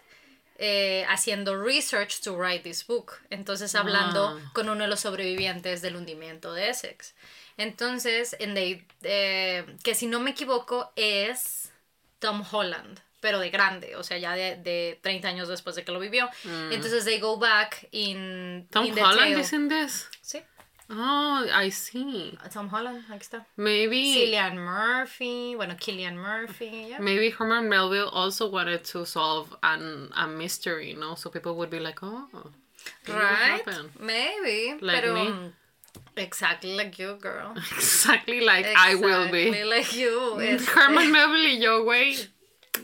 B: eh, haciendo research to write this book. Entonces hablando
A: Ah.
B: con uno de los sobrevivientes del hundimiento de Essex. Entonces, en they- eh, que si no me equivoco es Tom Holland, pero de grande, o sea, ya de, de 30 años después de que lo vivió. Entonces, they go back in,
A: Mm. Tom
B: in
A: Holland in this?
B: Sí,
A: Oh, I see.
B: Tom Holland, aquí.
A: Maybe
B: Cillian Murphy, bueno, Killian Murphy, yeah.
A: maybe Herman Melville also wanted to solve an a mystery, no? So people would be like, oh,
B: Right? Maybe,
A: Like
B: pero
A: me.
B: exactly like you, girl. <laughs>
A: Exactly like I will be.
B: Exactly like you. <laughs> este.
A: Herman Melville y yo, güey,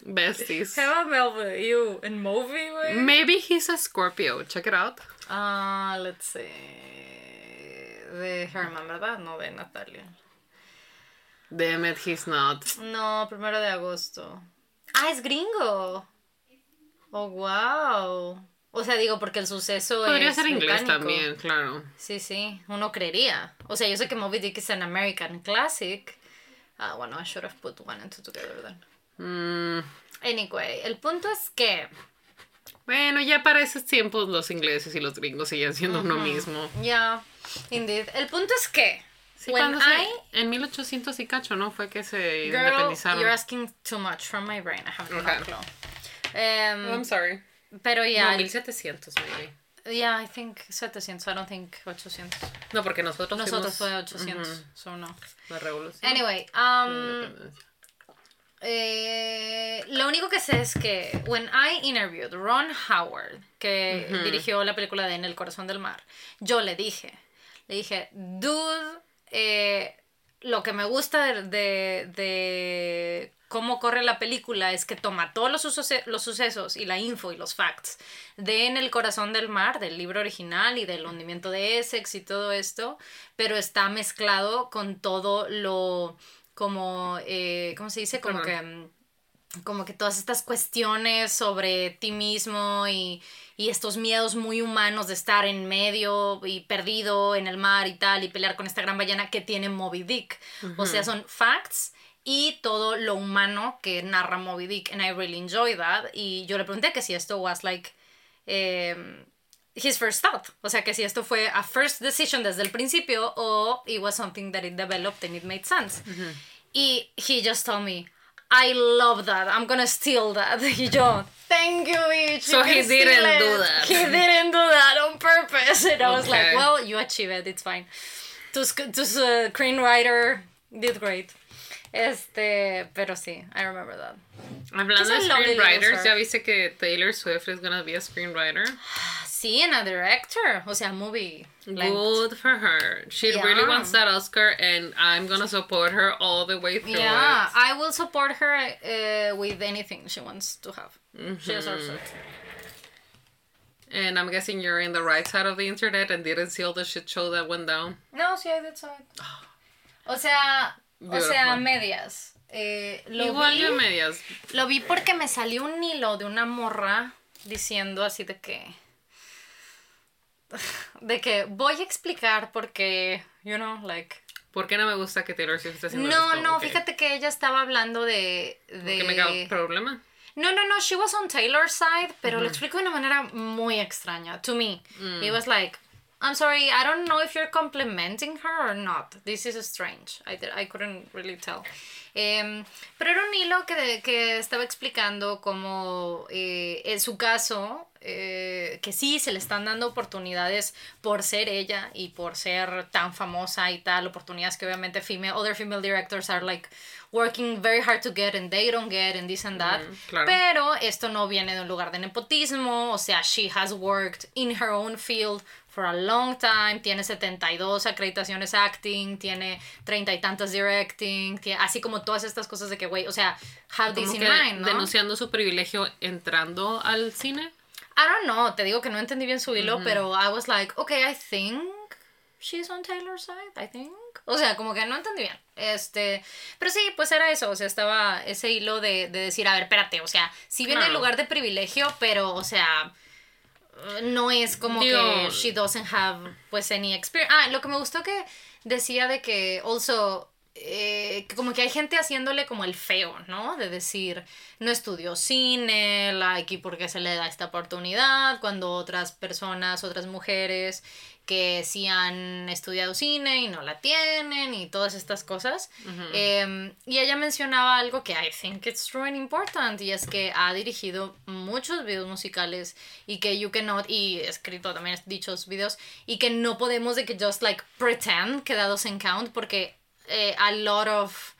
A: besties.
B: Herman Melville, you, in movie, güey.
A: Maybe he's a Scorpio. Check it out.
B: Ah, let's see. De Herman, ¿verdad? No de Natalia.
A: Damn it, he's not.
B: No, primero de agosto. Ah, es gringo. Oh, wow. O sea, digo, porque el suceso
A: Podría
B: es
A: ser inglés también, claro.
B: Sí, sí, uno creería. O sea, yo sé que Moby Dick es an American classic. Ah, bueno, I should have put one and two together then.
A: Mm,
B: Anyway, el punto es que,
A: bueno, ya para esos tiempos los ingleses y los gringos siguen siendo uno mismo.
B: ya, indeed. El punto es que,
A: Sí,
B: when
A: cuando se-
B: I,
A: en 1800 y cacho, ¿no? Fue que se
B: girl,
A: independizaron.
B: you're asking too much from my brain. I have no
A: Okay.
B: clue.
A: Oh, I'm sorry.
B: pero ya,
A: No, 1700 maybe.
B: yeah, I think 700. I don't think 800.
A: No, porque nosotros
B: Nosotros
A: fuimos-
B: fue 800,
A: Ujú,
B: so no.
A: la revolución.
B: Anyway, um. Eh, lo único que sé es que when I interviewed Ron Howard, que dirigió la película de En el corazón del mar, yo le dije, le dije, dude, eh, lo que me gusta de, de- de cómo corre la película es que toma todos los, suce- los sucesos y la info y los facts de En el corazón del mar, del libro original y del hundimiento de Essex y todo esto, pero está mezclado con todo lo como, eh, ¿cómo se dice? Como que mm, como que todas estas cuestiones sobre ti mismo y, y estos miedos muy humanos de estar en medio y perdido en el mar y tal y pelear con esta gran ballena que tiene Moby Dick. O sea, son facts y todo lo humano que narra Moby Dick and I really enjoy that y yo le pregunté que si esto was like eh, his first thought, o sea, que si esto fue a first decision desde el principio o it was something that it developed and it made sense. Y he just told me, I love that. I'm gonna steal that. <laughs> You don't. thank you, bitch.
A: So
B: you
A: he didn't
B: it."
A: do that.
B: He didn't do that on purpose. <laughs> And I was like, well, you achieve it. It's fine. Tu, sc- tu uh, screenwriter did great. Este, pero sí, I remember that.
A: Hablando
B: She's
A: de
B: a lovely little
A: screenwriters,
B: star.
A: ¿ya viste que Taylor Swift is gonna be a screenwriter? <sighs> <sighs> <sighs>
B: Sí, and a director. O sea, movie. length.
A: Good for her. She
B: Yeah.
A: really wants that Oscar, and I'm gonna support her all the way through
B: Yeah,
A: it.
B: I will support her uh, with anything she wants to have. She deserves
A: Mm-hmm.
B: it.
A: And I'm guessing you're in the right side of the internet and didn't see all the shit show that went down.
B: No, sí, I did saw it. O sea, o sea, medias. Eh, lo
A: Igual
B: vi,
A: yo medias.
B: lo vi porque me salió un hilo de una morra diciendo así de que <laughs> de que voy a explicar porque, you know, like
A: ¿Por qué no me gusta que Taylor Swift esté haciendo
B: No,
A: esto?
B: no,
A: Ok.
B: fíjate que ella estaba hablando de de
A: ¿Que me causa problema?
B: No, no, no, she was on Taylor's side, pero lo explico de una manera muy extraña. To me, it was like, I'm sorry, I don't know if you're complimenting her or not. This is strange. I, did- I couldn't really tell. Em, pero era un hilo que, que estaba explicando como eh, en su caso, eh, que sí se le están dando oportunidades por ser ella y por ser tan famosa y tal, oportunidades que obviamente female, other female directors are like working very hard to get and they don't get and this and that.
A: claro.
B: Pero esto no viene de un lugar de nepotismo, o sea, she has worked in her own field for a long time, tiene 72 acreditaciones acting, tiene treinta y tantas directing, así como todas estas cosas de que, güey, o sea, have this in mind, ¿no?
A: denunciando su privilegio entrando al cine.
B: I don't know, te digo que no entendí bien su hilo, pero I was like, okay, I think she's on Taylor's side, I think. O sea, como que no entendí bien. Este, pero sí, pues era eso, o sea, estaba ese hilo de, de decir, a ver, espérate, o sea, sí viene del
A: Claro.
B: lugar de privilegio, pero, o sea, no es como
A: Digo-
B: que she doesn't have, pues, any experience. Ah, lo que me gustó que decía de que, also, eh, como que hay gente haciéndole como el feo, ¿no? De decir, no estudió cine, like, ¿y por qué se le da esta oportunidad? Cuando otras personas, otras mujeres que sí han estudiado cine y no la tienen y todas estas cosas. Em, y ella mencionaba algo que I think it's really important y es que ha dirigido muchos videos musicales y que you cannot, y escrito también dichos videos, y que no podemos de que just like pretend que dados en count porque eh, a lot of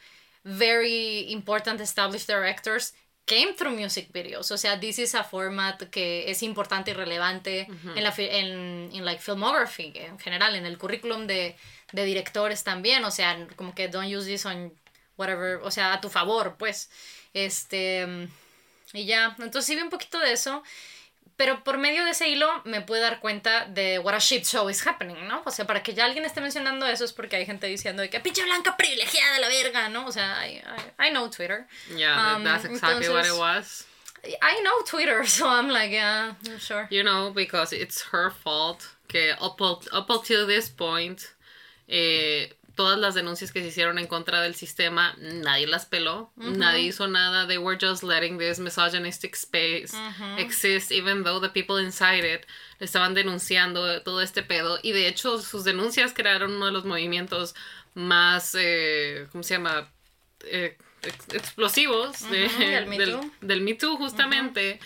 B: very important established directors came through music videos. O sea, this is a format que es importante y relevante en la en like filmography en general, en el currículum de, de directores también. O sea, como que don't use this on whatever, o sea, a tu favor, pues. Este, y ya, entonces sí vi un poquito de eso. Pero por medio de ese hilo me pude dar cuenta de what a shit show is happening, ¿no? O sea, para que ya alguien esté mencionando eso es porque hay gente diciendo de que pinche blanca privilegiada la verga, ¿no? O sea, I, I, I know Twitter.
A: Yeah,
B: Um,
A: that's exactly what it was.
B: I know Twitter, <laughs> so I'm like, yeah, sure.
A: You know, because it's her fault que up, up until this point, eh, todas las denuncias que se hicieron en contra del sistema, nadie las peló, nadie hizo nada. They were just letting this misogynistic space exist, even though the people inside it estaban denunciando todo este pedo. Y de hecho, sus denuncias crearon uno de los movimientos más, eh, ¿cómo se llama? Eh, ex- explosivos de-
B: del Me <laughs>
A: del Me Too, justamente.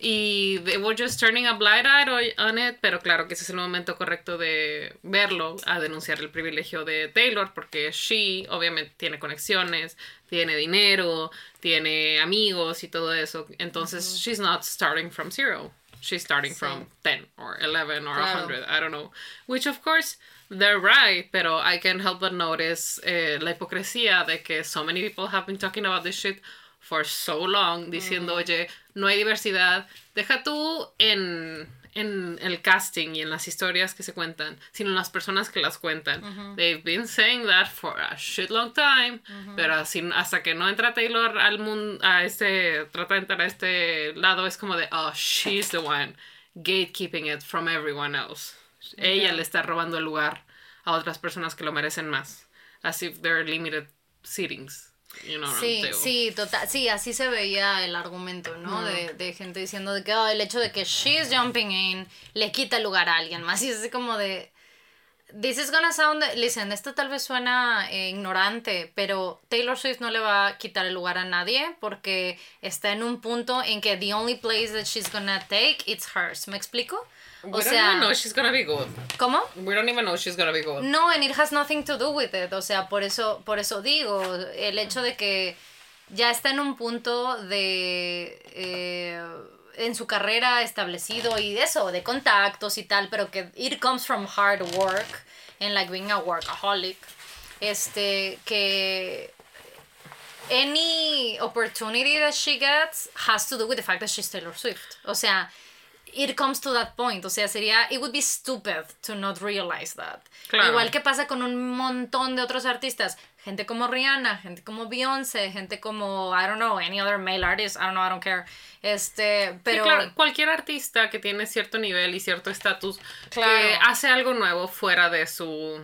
A: Y they were just turning a blind eye on it, pero claro que ese es el momento correcto de verlo, a denunciar el privilegio de Taylor, porque she obviamente tiene conexiones, tiene dinero, tiene amigos y todo eso. Entonces, she's not starting from zero. She's starting from 10 or 11 or
B: Claro.
A: 100, I don't know. Which, of course, they're right, pero I can help but notice eh, la hipocresía de que so many people have been talking about this shit for so long, diciendo, oye, no hay diversidad. Deja tú en, en el casting y en las historias que se cuentan, sino en las personas que las cuentan. They've been saying that for a shit long time, pero así, hasta que no entra Taylor al mundo, a este, trata de entrar a este lado, es como de, oh, she's the one gatekeeping it from everyone else. Ella le está robando el lugar a otras personas que lo merecen más. As if they're limited seatings. You know,
B: Sí, sí, total, sí, así se veía el argumento, ¿no? De, de gente diciendo de que "Oh, el hecho de que she's jumping in le quita el lugar a alguien más. <laughs> Y es así como de. This is gonna sound. Listen, esto tal vez suena eh, ignorante, pero Taylor Swift no le va a quitar el lugar a nadie porque está en un punto en que the only place that she's gonna take it's hers. ¿Me explico?
A: We
B: O
A: don't
B: sea,
A: even know she's gonna be good.
B: ¿cómo?
A: We don't even know she's gonna be good.
B: No, and it has nothing to do with it. O sea, por eso, por eso digo, el hecho de que ya está en un punto de, eh, en su carrera establecido y eso, de contactos y tal, pero que it comes from hard work and like being a workaholic. Este, que any opportunity that she gets has to do with the fact that she's Taylor Swift. O sea, it comes to that point. O sea, sería, it would be stupid to not realize that. Igual que pasa con un montón de otros artistas. Gente como Rihanna, gente como Beyoncé, gente como, I don't know, any other male artist, I don't know, I don't care. Este, pero...
A: claro, cualquier artista que tiene cierto nivel y cierto estatus que hace algo nuevo fuera de su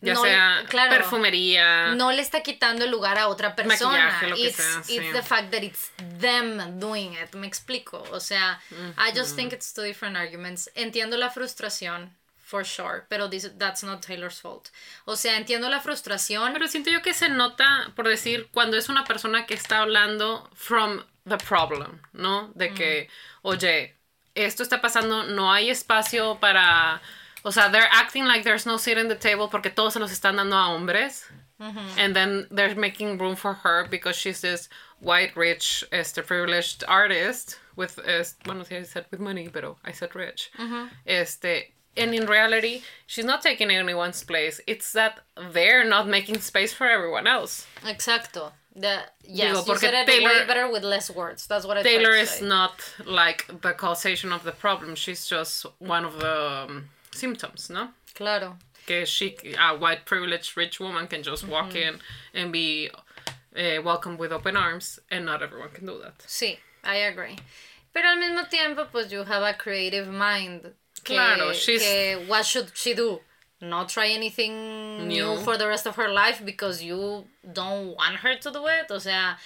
A: ya sea perfumería.
B: No le está quitando el lugar a otra persona. Maquillaje, lo que sea, it's the fact that it's them doing it. Me explico. O sea, I just think it's two different arguments. Entiendo la frustración. For sure, pero this, that's not Taylor's fault. O sea, entiendo la frustración.
A: Pero siento yo que se nota, por decir, cuando es una persona que está hablando from the problem, ¿no? De que, oye, esto está pasando, no hay espacio para o sea, they're acting like there's no seat in the table porque todos se los están dando a hombres. And then they're making room for her because she's this white, rich, este, privileged artist with, este, bueno, I said with money, pero I said rich. Este, and in reality, she's not taking anyone's place. It's that they're not making space for everyone else.
B: Exacto. The, yes, Digo, you said it Taylor, way better with less words. That's what I
A: Taylor is not like the causation of the problem. She's just one of the um, symptoms, ¿no?
B: Claro.
A: Que she, a white privileged rich woman can just walk in and be uh, welcomed with open arms, and not everyone can do that.
B: Sí, I agree. Pero al mismo tiempo, pues you have a creative mind. Que,
A: claro, she's...
B: Que what should she do? Not try anything new. new for the rest of her life because you don't want her to do it. O sea,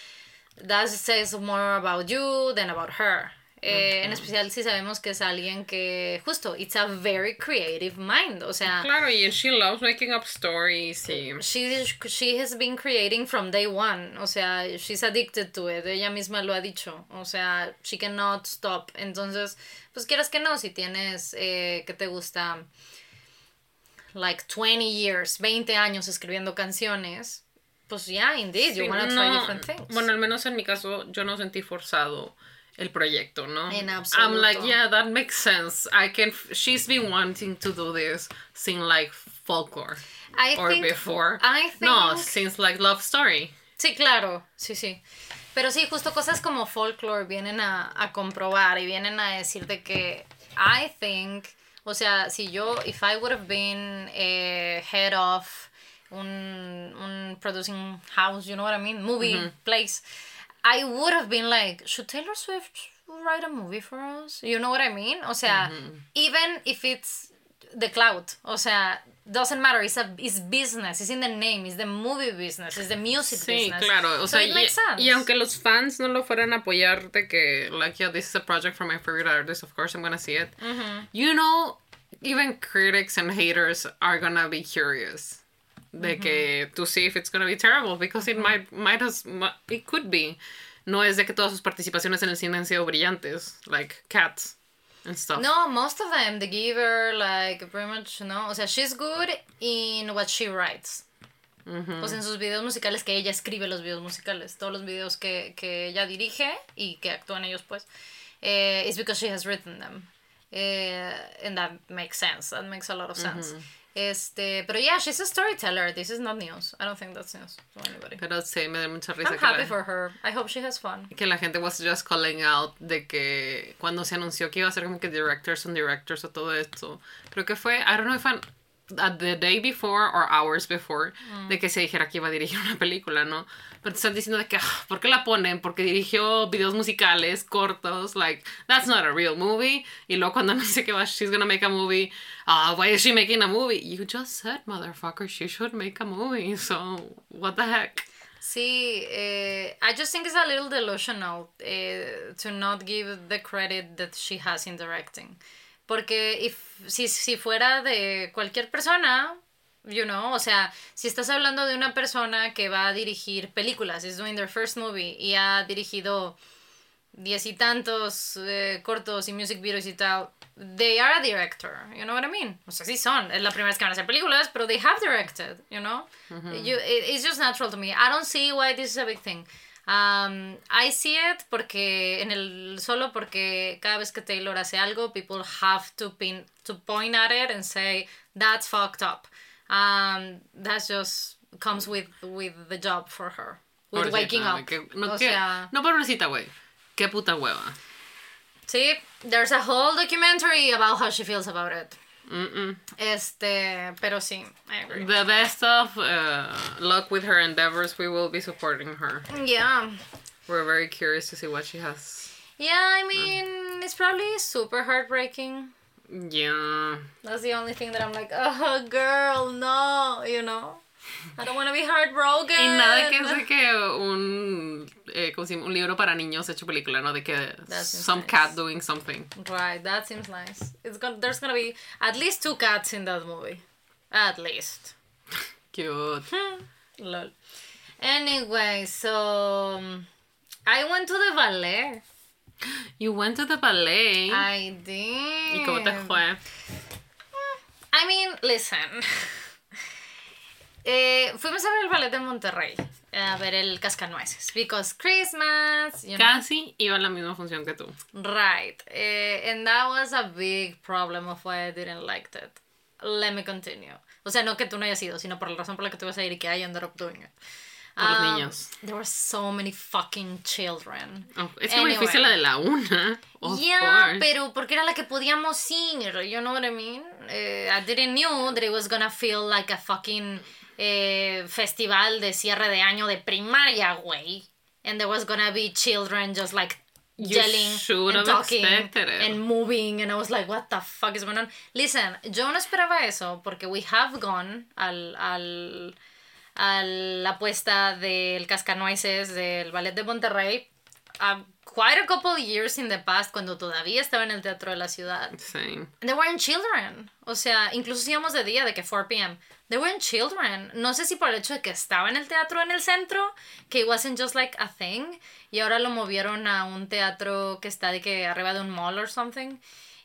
B: that says more about you than about her. Eh, en especial si sabemos que es alguien que, justo, it's a very creative mind, o sea...
A: Claro, y she loves making up stories y...
B: She, she has been creating from day one, o sea, she's addicted to it, ella misma lo ha dicho, o sea, she cannot stop, entonces, pues quieras que no, si tienes, eh, que te gusta, like 20 years, 20 años escribiendo canciones, pues ya, yeah, indeed, you wanna try different things.
A: Bueno, al menos en mi caso, yo no sentí forzado el proyecto, ¿no?
B: En absoluto.
A: I'm like, yeah, that makes sense. I can. She's been wanting to do this since like folklore.
B: I
A: or
B: think,
A: before.
B: I think.
A: No, since like love story.
B: Sí, claro, sí, sí. Pero sí, justo cosas como folklore vienen a, a comprobar y vienen a decir de que I think, o sea, si yo, if I would have been a head of un, un producing house, you know what I mean, movie place. I would have been like, should Taylor Swift write a movie for us? You know what I mean? O sea, mm-hmm. even if it's the cloud, o sea, doesn't matter. It's a it's business. It's in the name. It's the movie business. It's the music
A: sí,
B: business.
A: claro. O
B: so
A: sea,
B: it makes
A: y,
B: sense.
A: y aunque los fans no lo fueran a apoyar de que, like, yeah, this is a project from my favorite artist, of course I'm gonna see it. Mm-hmm. You know, even critics and haters are gonna be curious. De que to see if it's gonna be terrible because it might might as it could be. No es de que todas sus participaciones en el cine han sido brillantes, like Cats and stuff.
B: No, most of them, The Giver, like pretty much, no. O sea, she's good in what she writes. Pues en sus videos musicales que ella escribe los videos musicales, todos los videos que, que ella dirige y que actúa en ellos, pues, eh, is because she has written them. Eh, and that makes sense. That makes a lot of sense. Este, pero yeah, she's a storyteller. This is not news. I don't think that's news to anybody.
A: Pero sí, me da mucha risa.
B: I'm happy for her. I hope she has fun.
A: Que la gente was just calling out de que cuando se anunció que iba a ser como que directors and directors o todo esto. Creo que fue, I don't know if I'm, the day before or hours before, de que se dijera que iba a dirigir una película, ¿no? Pero te están diciendo de que, ah, ¿por qué la ponen? Porque dirigió videos musicales cortos, like, that's not a real movie. Y luego cuando <laughs> anuncia que va, she's gonna make a movie, ah, why is she making a movie? You just said, motherfucker, she should make a movie, so what the heck?
B: Sí, eh, I just think it's a little delusional eh, to not give the credit that she has in directing. Porque if, si, si fuera de cualquier persona, you know, o sea, si estás hablando de una persona que va a dirigir películas, is doing their first movie y ha dirigido diez y tantos eh, cortos y music videos y tal, they are a director, you know what I mean? O sea, sí son, es la primera vez que van a hacer películas, pero they have directed, you know? you, it, it's just natural to me. I don't see why this is a big thing. Um, I see it porque en el solo porque cada vez que Taylor hace algo, people have to pin to point at it and say that's fucked up. Um, that just comes with with the job for her, with
A: Pobrecita,
B: waking up.
A: que- no,
B: o
A: que-
B: sea,
A: no, pobrecita, güey. Qué puta hueva.
B: sí, there's a whole documentary about how she feels about it.
A: Mm-mm.
B: Este, pero sí, I agree.
A: The best of uh, luck with her endeavors. We will be supporting her.
B: Yeah.
A: We're very curious to see what she has.
B: Yeah, I mean, it's probably super heartbreaking.
A: Yeah.
B: That's the only thing that I'm like, oh, girl, no, you know. I don't want to be heartbroken.
A: Y nada que es que un, eh, un libro para niños hecho película, ¿no? De que some
B: nice.
A: cat doing something.
B: Right, that seems nice. It's gonna, there's gonna be at least two cats in that movie. At least. <laughs>
A: Cute.
B: Lol. Anyway, so um, I went to the ballet.
A: You went to the ballet.
B: I did.
A: ¿Y cómo te fue?
B: I mean, listen. <laughs> Eh, fuimos a ver el ballet de Monterrey. A ver el Cascanueces. Because Christmas, you know.
A: Casi iba en la misma función que tú.
B: Right. Eh, and that was a big problem of why I didn't like it. Let me continue. O sea, no que tú no hayas ido, sino por la razón por la que tú ibas a ir y que I ended up doing it.
A: Por los
B: Um,
A: niños.
B: There were so many fucking children.
A: Oh, es que fuiste
B: Anyway.
A: la de la una. Of
B: yeah,
A: course.
B: pero porque era la que podíamos ir, you know what I mean? Eh, I didn't knew that it was gonna feel like a fucking eh, festival de cierre de año de primaria, güey. And there was gonna be children just like
A: You
B: yelling and talking and moving and I was like, what the fuck is going on? Listen, yo no esperaba eso porque we have gone al, al, a la apuesta del Cascanueces del Ballet de Monterrey a quite a couple years in the past cuando todavía estaba en el Teatro de la Ciudad.
A: Same.
B: There weren't children. O sea, incluso íbamos de día, de que 4 p.m. There weren't children. No sé si por el hecho de que estaba en el teatro en el centro, que it wasn't just like a thing, y ahora lo movieron a un teatro que está de que arriba de un mall or something.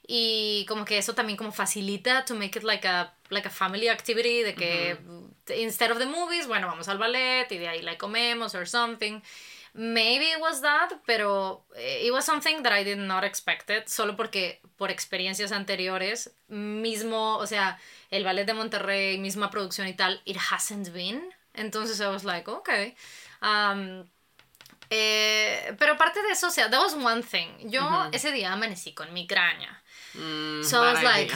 B: Y como que eso también como facilita to make it like a, like a family activity, de que instead of the movies, bueno, vamos al ballet y de ahí la comemos or something. Maybe it was that, pero eh, it was something that I did not expect it, solo porque por experiencias anteriores, mismo, o sea, el ballet de Monterrey, misma producción y tal, it hasn't been. Entonces I was like, okay. Um, eh, pero aparte de eso, o sea, that was one thing. Yo ese día amanecí con migraña.
A: Mm,
B: So I was like,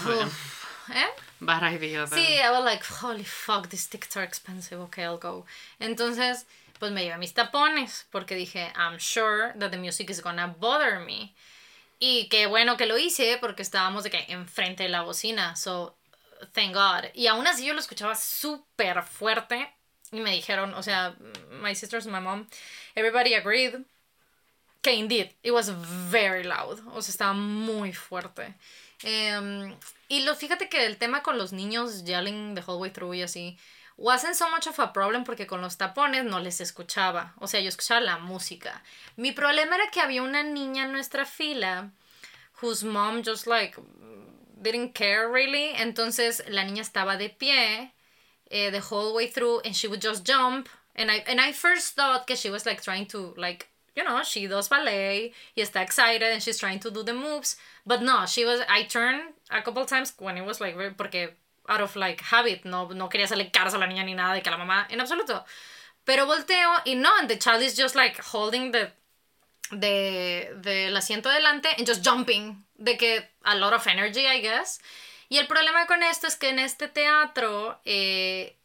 B: ¿eh?
A: Bad idea, then.
B: Sí, I was like, holy fuck, these tickets are expensive, okay, I'll go. Entonces, pues me llevé mis tapones, porque dije, I'm sure that the music is gonna bother me. Y qué bueno que lo hice, porque estábamos de que enfrente de la bocina, so, thank God. Y aún así yo lo escuchaba súper fuerte, y me dijeron, o sea, my sisters, my mom, everybody agreed que indeed, it was very loud. O sea, estaba muy fuerte. Em, y lo, fíjate que el tema con los niños yelling the whole way through y así, wasn't so much of a problem porque con los tapones no les escuchaba. O sea, yo escuchaba la música. Mi problema era que había una niña en nuestra fila whose mom just like didn't care really. Entonces la niña estaba de pie eh, the whole way through and she would just jump. And I, and I first thought que she was like trying to like you know, she does ballet y está excited and she's trying to do the moves. But no, she was, I turned a couple times when it was like, porque out of like habit, no, no quería hacerle caras a la niña ni nada de que la mamá, en absoluto. Pero volteo y no, and the child is just like holding the, de, del asiento delante and just jumping. De que a lot of energy, I guess. Y el problema con esto es que en este teatro, eh,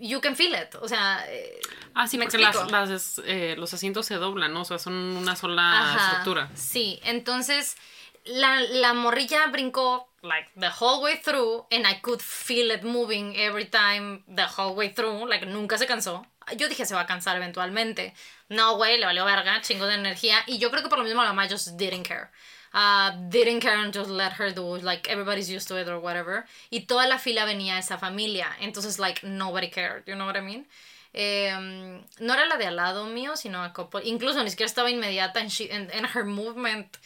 B: you can feel it. O sea, eh,
A: Ah, sí,
B: ¿Me
A: porque las, las, eh, los asientos se doblan, ¿no? O sea, son una sola
B: Ajá,
A: estructura.
B: Sí, entonces la, la morrilla brincó like the whole way through and I could feel it moving every time the whole way through, like nunca se cansó. Yo dije se va a cansar eventualmente. No, güey, le valió verga, chingo de energía y yo creo que por lo mismo la mamá just didn't care. Uh, didn't care and just let her do like everybody's used to it or whatever. Y toda la fila venía esa familia, entonces like nobody cared, you know what I mean? Em, no era la de al lado mío, sino a couple. Incluso ni siquiera estaba inmediata en, she, en, en her movement.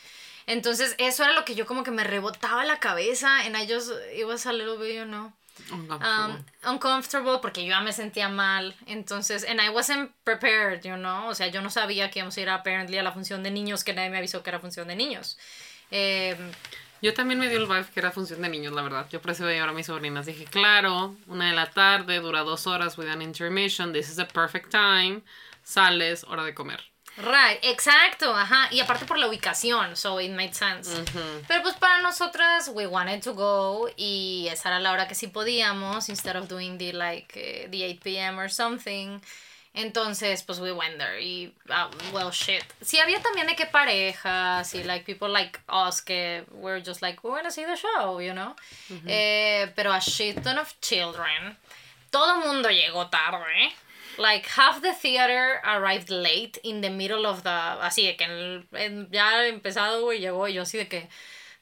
B: Entonces, eso era lo que yo como que me rebotaba la cabeza. And I just, it was a little bit, you know. Um, uncomfortable porque yo ya me sentía mal. Entonces, and I wasn't prepared, you know. O sea, yo no sabía que íbamos a ir apparently a la función de niños, que nadie me avisó que era función de niños. Eh,
A: yo también me dio el vibe que era función de niños, la verdad. Yo por eso a a mis sobrinas. Dije, claro, una de la tarde, dura dos horas with an intermission. This is the perfect time. Sales, hora de comer.
B: Right, exacto, ajá. Y aparte por la ubicación, so it made sense. Pero pues para nosotras, we wanted to go y esa era la hora que sí podíamos, instead of doing the like uh, the 8 p.m. or something. Entonces, pues we went there y, uh, well, shit. Sí, había también de qué parejas y like people like us que were just like, we want to see the show, you know. eh, pero a shit ton of children. Todo mundo llegó tarde like half the theater arrived late in the middle of the así de que en, en, ya empezado güey llegó y yo así de que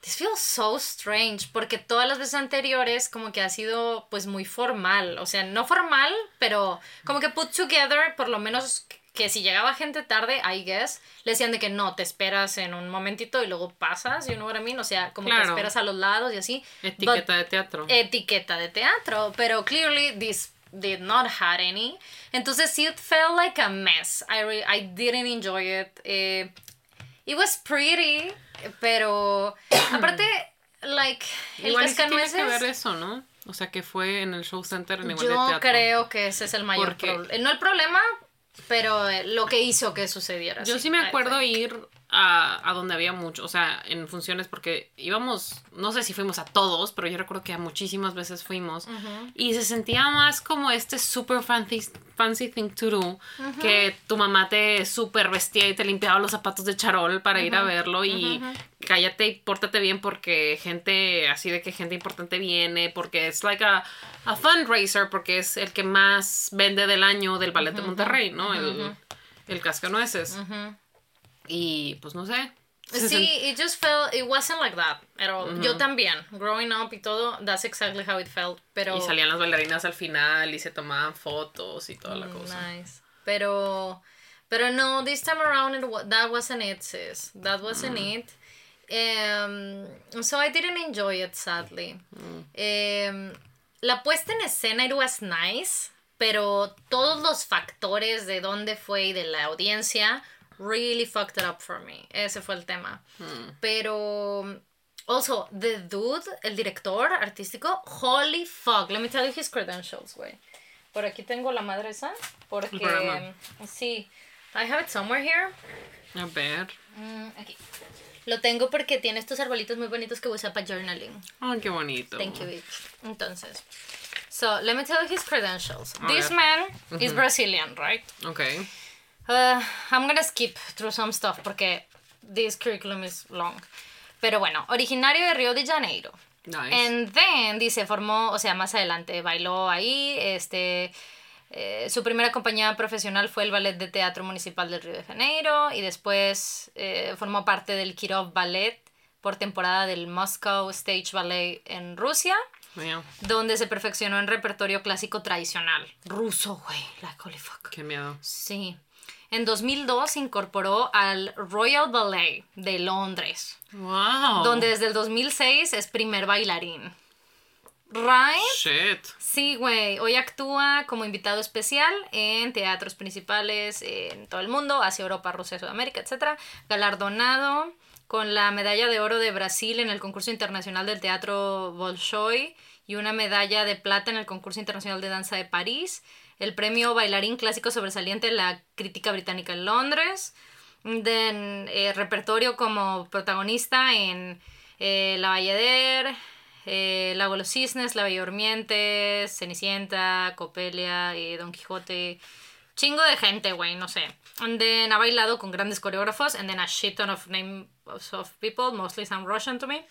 B: this feels so strange porque todas las veces anteriores como que ha sido pues muy formal o sea no formal pero como que put together por lo menos que si llegaba gente tarde, I guess, le decían de que no, te esperas en un momentito y luego pasas, you know what I mean? O sea, como que esperas a los lados y así.
A: Etiqueta de teatro.
B: Etiqueta de teatro, pero clearly this did not have any. Entonces sí, it felt like a mess. I, re I didn't enjoy it. Eh, it was pretty, pero <clears throat> aparte, like,
A: el Igual cascanueces... tiene que ver eso, ¿no? O sea, que fue en el show center en igual
B: Yo
A: de
B: creo que ese es el mayor problema. No el problema, pero lo que hizo que sucediera.
A: Yo sí me acuerdo ir a, a, donde había mucho, o sea, en funciones, porque íbamos, no sé si fuimos a todos, pero yo recuerdo que a muchísimas veces fuimos y se sentía más como este super fancy, fancy thing to do, que tu mamá te super vestía y te limpiaba los zapatos de charol para ir a verlo y cállate y pórtate bien porque gente, así de que gente importante viene, porque es like a, a fundraiser, porque es el que más vende del año del Ballet de Monterrey, ¿no? El, el cascanueces. Y pues no sé.
B: Sí, it just felt, it wasn't like that at all. Yo también, growing up y todo, that's exactly how it felt. Pero...
A: Y salían las bailarinas al final y se tomaban fotos y toda la mm, cosa.
B: Nice. Pero, pero no, this time around it, that wasn't it, sis. That wasn't mm. it. Um, so I didn't enjoy it, sadly. Mm. Um, la puesta en escena, it was nice, pero todos los factores de dónde fue y de la audiencia really fucked it up for me. Ese fue el tema. Hmm. Pero also the dude, el director artístico, holy fuck, let me tell you his credentials, güey. Por aquí tengo la madre esa porque sí, I have it somewhere here.
A: A ver.
B: Mm, aquí. Lo tengo porque tiene estos arbolitos muy bonitos que usa para journaling.
A: Ay, qué bonito.
B: Thank you, bitch. Entonces, so let me tell you his credentials. This man is Brazilian, right?
A: Okay.
B: Uh, I'm gonna skip through some stuff porque this curriculum is long. Pero bueno, originario de Río de Janeiro.
A: Nice.
B: And then, dice, formó, o sea, más adelante bailó ahí, este, eh, su primera compañía profesional fue el Ballet de Teatro Municipal del Río de Janeiro y después eh, formó parte del Kirov Ballet por temporada del Moscow Stage Ballet en Rusia. Donde se perfeccionó en repertorio clásico tradicional. Ruso, güey. Like, holy fuck.
A: Qué miedo.
B: Sí. En 2002 se incorporó al Royal Ballet de Londres.
A: Wow.
B: Donde desde el 2006 es primer bailarín. Right?
A: Shit.
B: Sí, güey. Hoy actúa como invitado especial en teatros principales en todo el mundo, Asia, Europa, Rusia, Sudamérica, etc. Galardonado con la medalla de oro de Brasil en el concurso internacional del teatro Bolshoi y una medalla de plata en el concurso internacional de danza de París el premio Bailarín Clásico Sobresaliente de la Crítica Británica en Londres, de eh, repertorio como protagonista en eh, La Bayader, eh, Lago de los Cisnes, La Bella Durmiente, Cenicienta, Copelia, Don Quijote, chingo de gente, güey, no sé. And then ha bailado con grandes coreógrafos, and then a shit ton of names of people, mostly some Russian to me.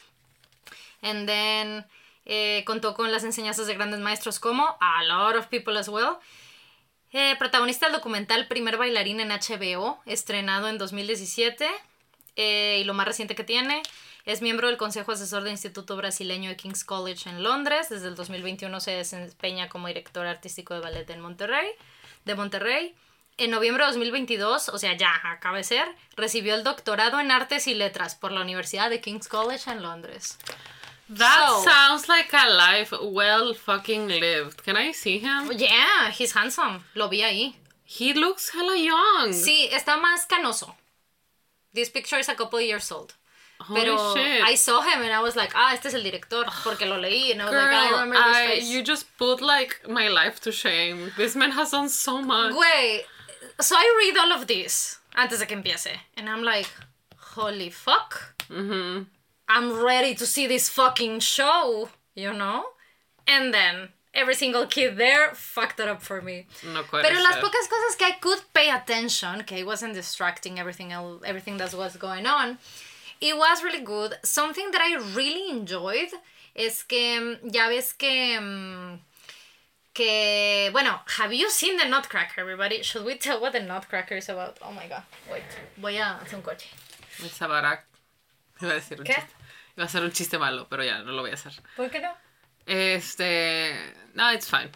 B: And then eh, contó con las enseñanzas de grandes maestros como A Lot of People as Well. Eh, protagonista del documental Primer Bailarín en HBO, estrenado en 2017. Eh, y lo más reciente que tiene, es miembro del Consejo Asesor del Instituto Brasileño de King's College en Londres. Desde el 2021 se desempeña como director artístico de ballet en Monterrey, de Monterrey. En noviembre de 2022, o sea, ya acaba de ser, recibió el doctorado en Artes y Letras por la Universidad de King's College en Londres.
A: That
B: So-
A: sounds like a life well fucking lived. Can I see him?
B: Yeah, he's handsome. Lo vi ahí.
A: He looks hella young.
B: Sí, está más canoso. This picture is a couple years old.
A: Holy
B: Pero
A: shit.
B: I saw him and I was like, ah, este es el director, <sighs> porque lo leí and I was
A: Girl,
B: like, I remember this
A: I-
B: face.
A: you just put like my life to shame. This man has done so much.
B: Güey, so I read all of this antes de que empiece. And I'm like, holy fuck.
A: Mhm.
B: I'm ready to see this fucking show, you know? And then every single kid there fucked it up for me.
A: No puede
B: Pero las
A: ser.
B: pocas cosas que I could pay attention, que I wasn't distracting everything else, everything that was going on, it was really good. Something that I really enjoyed es que mm, ya ves que mm, que bueno, have you seen the Nutcracker, everybody? Should we tell what the Nutcracker is about? Oh my god, wait, voy a hacer un corte.
A: Esa Barack. Iba a decir un
B: ¿Qué?
A: chiste. Iba a hacer un chiste malo, pero ya no lo voy a hacer.
B: ¿Por qué no?
A: Este. No, it's fine.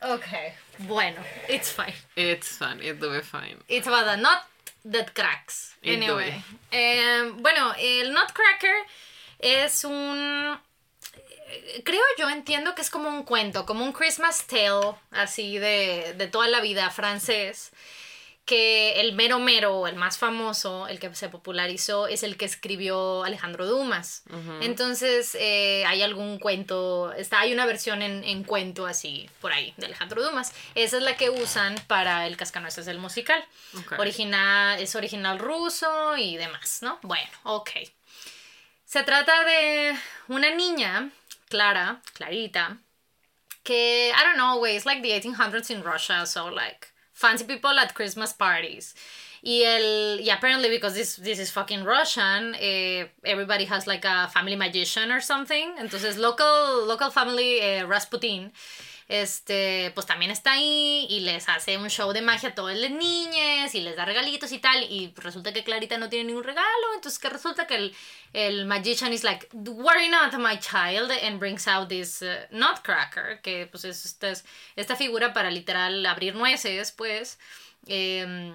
B: Okay, bueno, it's fine.
A: It's fine. It'll be fine.
B: It's about a nut that cracks.
A: It
B: Anyway. Em, bueno, el Nutcracker es un. Creo yo, entiendo que es como un cuento, como un Christmas tale, así de, de toda la vida francés. Que el mero mero, el más famoso, el que se popularizó, es el que escribió Alejandro Dumas. Entonces, eh, hay algún cuento, está, hay una versión en, en cuento así por ahí de Alejandro Dumas. Esa es la que usan para el Cascanueces del musical. Original, es original ruso y demás, ¿no? Bueno, ok. Se trata de una niña, Clara, Clarita, que, I don't know, güey, it's like the 1800s in Russia, so like, fancy people at Christmas parties. Y el, y apparently because this, this is fucking Russian, eh, everybody has like a family magician or something. Entonces, local, local family eh, Rasputin, este, pues también está ahí y les hace un show de magia a todas las niñas y les da regalitos y tal. Y resulta que Clarita no tiene ningún regalo. Entonces, que resulta que el, el magician is like, worry not, my child, and brings out this uh, nutcracker, que pues es esta, esta figura para literal abrir nueces, pues. em,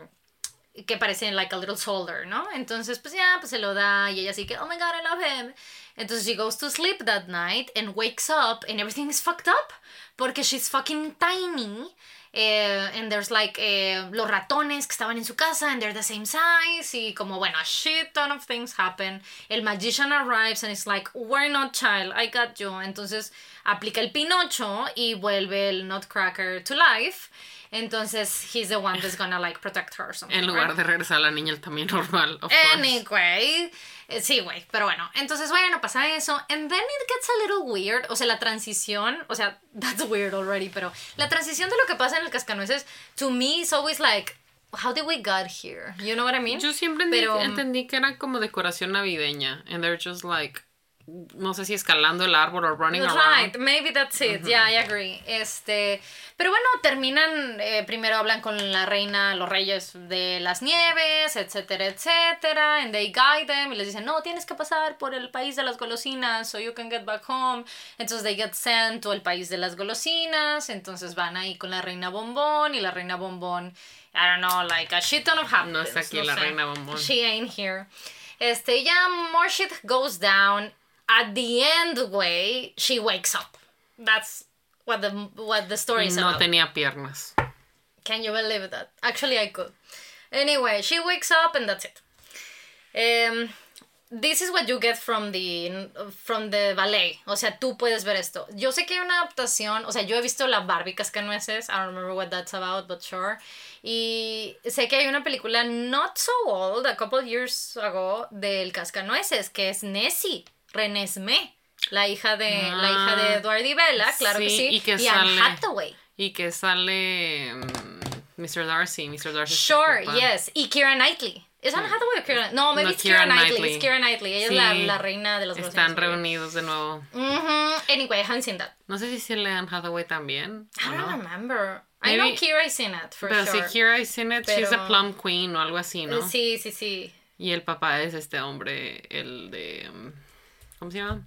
B: que parece like a little soldier, ¿no? Entonces, pues ya, pues se lo da y ella así que, oh my god, I love him. Entonces she goes to sleep that night and wakes up and everything is fucked up porque she's fucking tiny. eh, and there's like eh, los ratones que estaban en su casa and they're the same size y como bueno a shit ton of things happen el magician arrives and it's like we're not child I got you entonces aplica el pinocho y vuelve el nutcracker to life entonces he's the one that's gonna like protect her or something,
A: En lugar
B: right?
A: de regresar a la niña al tamaño normal. Of course.
B: Anyway, eh, sí, güey, pero bueno, entonces bueno, pasa eso, and then it gets a little weird, o sea, la transición, o sea, <laughs> that's weird already, pero la transición de lo que pasa en el cascanueces, to me is always like, how did we get here? You know what I mean?
A: Yo siempre entendí,
B: Pero-
A: entendí que era como decoración navideña. And they're just like. No sé si escalando el árbol o running
B: Right,
A: around.
B: maybe that's it. Yeah, I agree. Este, pero bueno, terminan, eh, primero hablan con la reina, los reyes de las nieves, etcétera, etcétera, and they guide them y les dicen, no, tienes que pasar por el país de las golosinas so you can get back home. Entonces they get sent to el país de las golosinas, entonces van ahí con la reina bombón y la reina bombón, I don't know, like a shit ton of happens.
A: No está aquí la
B: sé.
A: reina bombón.
B: She ain't here. Este, ya more shit goes down. At the end, way, she wakes up. That's what the what the story is
A: No
B: about.
A: tenía piernas.
B: Can you believe that? Actually, I could. Anyway, she wakes up and that's it. Um, this is what you get from the from the ballet. O sea, tú puedes ver esto. Yo sé que hay una adaptación, o sea, yo he visto la Barbie Cascanueces. I don't remember what that's about, but sure. Y sé que hay una película not so old, a couple years ago, del Cascanueces, que es Nessie, Renesmee, la hija de la hija de
A: Ah,
B: Edward y Bella, claro que
A: sí,
B: sí,
A: y que
B: Anne
A: sale-
B: Hathaway.
A: Y que sale. mm, Mr. Darcy. Mr. Darcy.
B: Sure, yes. Y Kira Knightley. ¿Es Anne Hathaway o Kira No, maybe
A: No,
B: it's Kira Knightley.
A: Knightley.
B: It's Kira Knightley. Ella es la,
A: Sí.
B: la reina de los
A: Están reunidos de nuevo.
B: Mhm. Anyway, I haven't seen that.
A: No sé si se le Anne Hathaway también.
B: I don't
A: no.
B: remember. I know
A: Maybe-
B: Kira is in it, for
A: Pero
B: sure.
A: si Kira is in it, she's the
B: Pero-
A: plum queen o algo así, ¿no?
B: Sí, sí, sí.
A: Y el papá es este hombre, el de. um, ¿Cómo se llama?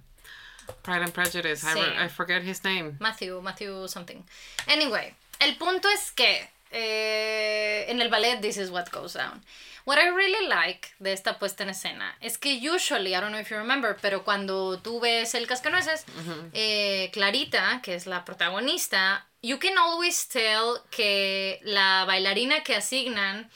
A: Pride and Prejudice. I,
B: Sí.
A: I forget his name.
B: Matthew, Matthew something. Anyway, el punto es que eh, en el ballet This is what goes down. What I really like de esta puesta en escena es que usually, I don't know if you remember, pero cuando tú ves el cascanueces, eh, Clarita, que es la protagonista, you can always tell que la bailarina que asignan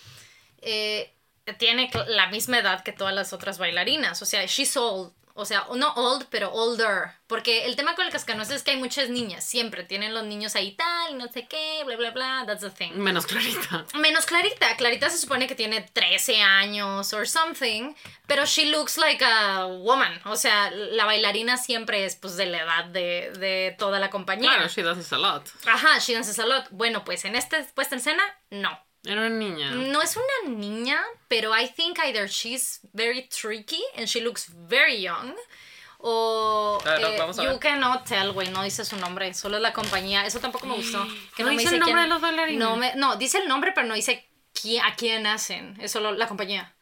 B: eh, tiene la misma edad que todas las otras bailarinas. O sea, she's old. O sea, no old, pero older. Porque el tema con el cascanueces es que hay muchas niñas. Siempre tienen los niños ahí tal, y no sé qué, bla, bla, bla. That's the thing.
A: Menos clarita.
B: Menos Clarita. Clarita se supone que tiene 13 años or something, pero she looks like a woman. O sea, la bailarina siempre es pues de la edad de, de toda la compañía.
A: Claro, she this a lot.
B: Ajá, she dances a lot. Bueno, pues en esta puesta en escena, no.
A: Era una niña.
B: No es una niña, pero I think either she's very tricky and she looks very young. O
A: ver,
B: eh,
A: vamos a
B: you
A: ver.
B: cannot tell, güey, no dice su nombre, solo la compañía. Eso tampoco me gustó. <gasps> Que
A: ¿No
B: me
A: dice el nombre
B: quién-
A: de los bailarines?
B: No, me- no, dice el nombre, pero no dice quién, a quién hacen. Es solo la compañía.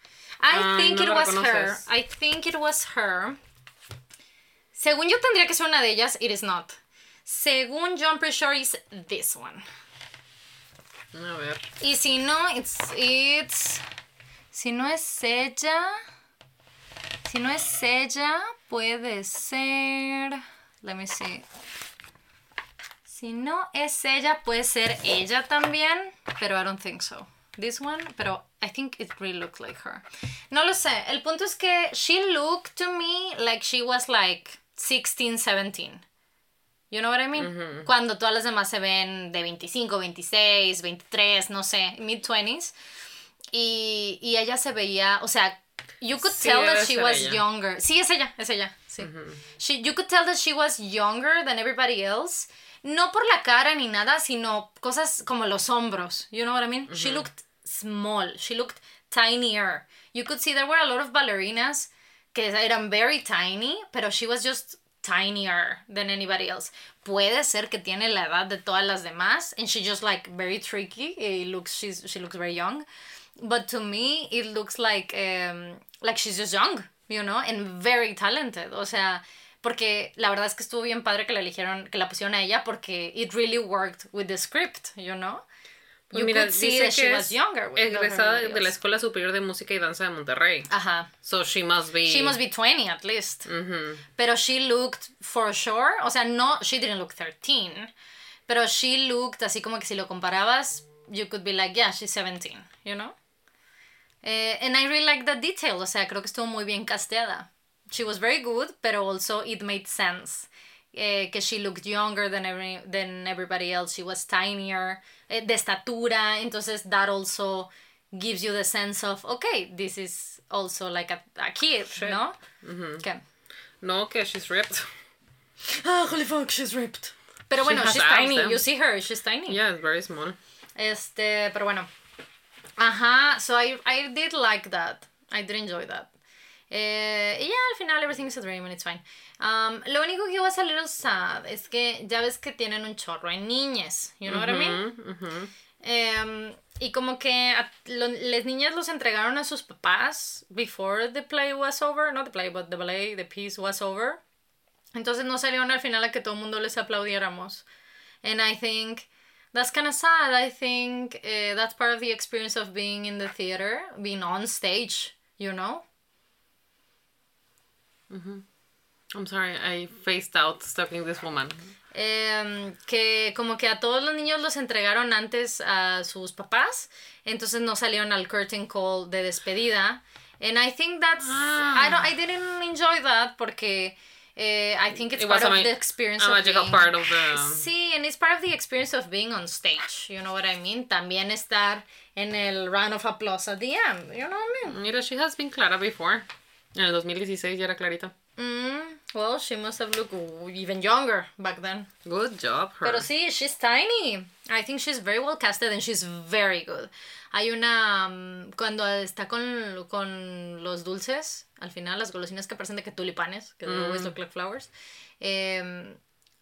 B: I
A: Ah,
B: think
A: no
B: it was her. I think it was her. Según yo tendría que ser una de ellas, it is not. Según pretty sure it's this one.
A: A ver.
B: Y si no, it's, it's, si no es ella, si no es ella, puede ser, let me see. Si no es ella, puede ser ella también, pero I don't think so. This one, pero I think it really looks like her. No lo sé. El punto es que she looked to me like she was like 16, 17. You know what I mean? Cuando todas las demás se ven de 25, 26, 23, no sé, mid-20s. Y, y ella se veía, o sea, you could
A: Sí,
B: tell that she was
A: ella.
B: younger. Sí, es ella, es ella, sí. she, you could tell that she was younger than everybody else. No por la cara ni nada, sino cosas como los hombros. You know what I mean? She looked small. She looked tinier. You could see there were a lot of ballerinas que eran very tiny, pero she was just tinier than anybody else. Puede ser que tiene la edad de todas las demás, and she just like very tricky. It looks she's she looks very young, but to me it looks like um, like she's just young, you know, and very talented. O sea, porque la verdad es que estuvo bien padre que la eligieron, que la pusieron a ella porque it really worked with the script, you know.
A: Pues
B: you
A: mira,
B: could see that she was younger.
A: egresada de la. Escuela Superior de Música y Danza de Monterrey.
B: Ajá.
A: So she must be.
B: She must be 20 at least.
A: Ujú.
B: Pero she looked for sure, o sea, no, she didn't look 13, pero she looked así como que si lo comparabas, you could be like, yeah, she's 17, you know? Eh, and I really like that detail, o sea, creo que estuvo muy bien casteada. She was very good, pero also it made sense. Eh, que she looked younger than, every, than everybody else, she was tinier, eh, de estatura, entonces that also gives you the sense of, okay, this is also like a, a kid, ¿no? Okay.
A: No, que she's ripped. <laughs>
B: Ah, holy fuck, she's ripped. Pero bueno,
A: has
B: she's tiny.
A: eh.
B: You see her, she's tiny.
A: Yeah, it's very small.
B: Este, pero bueno. Ajá, so I, I did like that. I did enjoy that. Eh, y ya al final everything is a dream and it's fine. Um, lo único que was a little sad es que ya ves que tienen un chorro en niñas. You know what I mean?
A: Ujú, ujú.
B: Em, y como que las niñas los entregaron a sus papás before the play was over, not the play, but the ballet, the piece was over. Entonces no salieron al final a que todo el mundo les aplaudiéramos. And I think that's kind of sad. I think eh, that's part of the experience of being in the theater, being on stage, you know?
A: I'm sorry, I faced out stalking this woman.
B: Em, que como que a todos los niños los entregaron antes a sus papás, entonces no salieron al curtain call de despedida. And I think that's
A: Ah.
B: I don't I didn't enjoy that porque eh, I think it's
A: It
B: part of the experience
A: a
B: of
A: magical
B: being-
A: part of the.
B: Sí, and it's part of the experience of being on stage, you know what I mean? También estar en el round of applause at the end, you know what I mean?
A: Mira, she has been Clara before. En el 2016 ya era Clarita.
B: Mm, well, she must have looked even younger back then.
A: Good job, her.
B: Pero sí, she's tiny. I think she's very well casted and she's very good. Hay una. mm, cuando está con, con los dulces, al final, las golosinas que parecen de que tulipanes, que always look like flowers. Eh,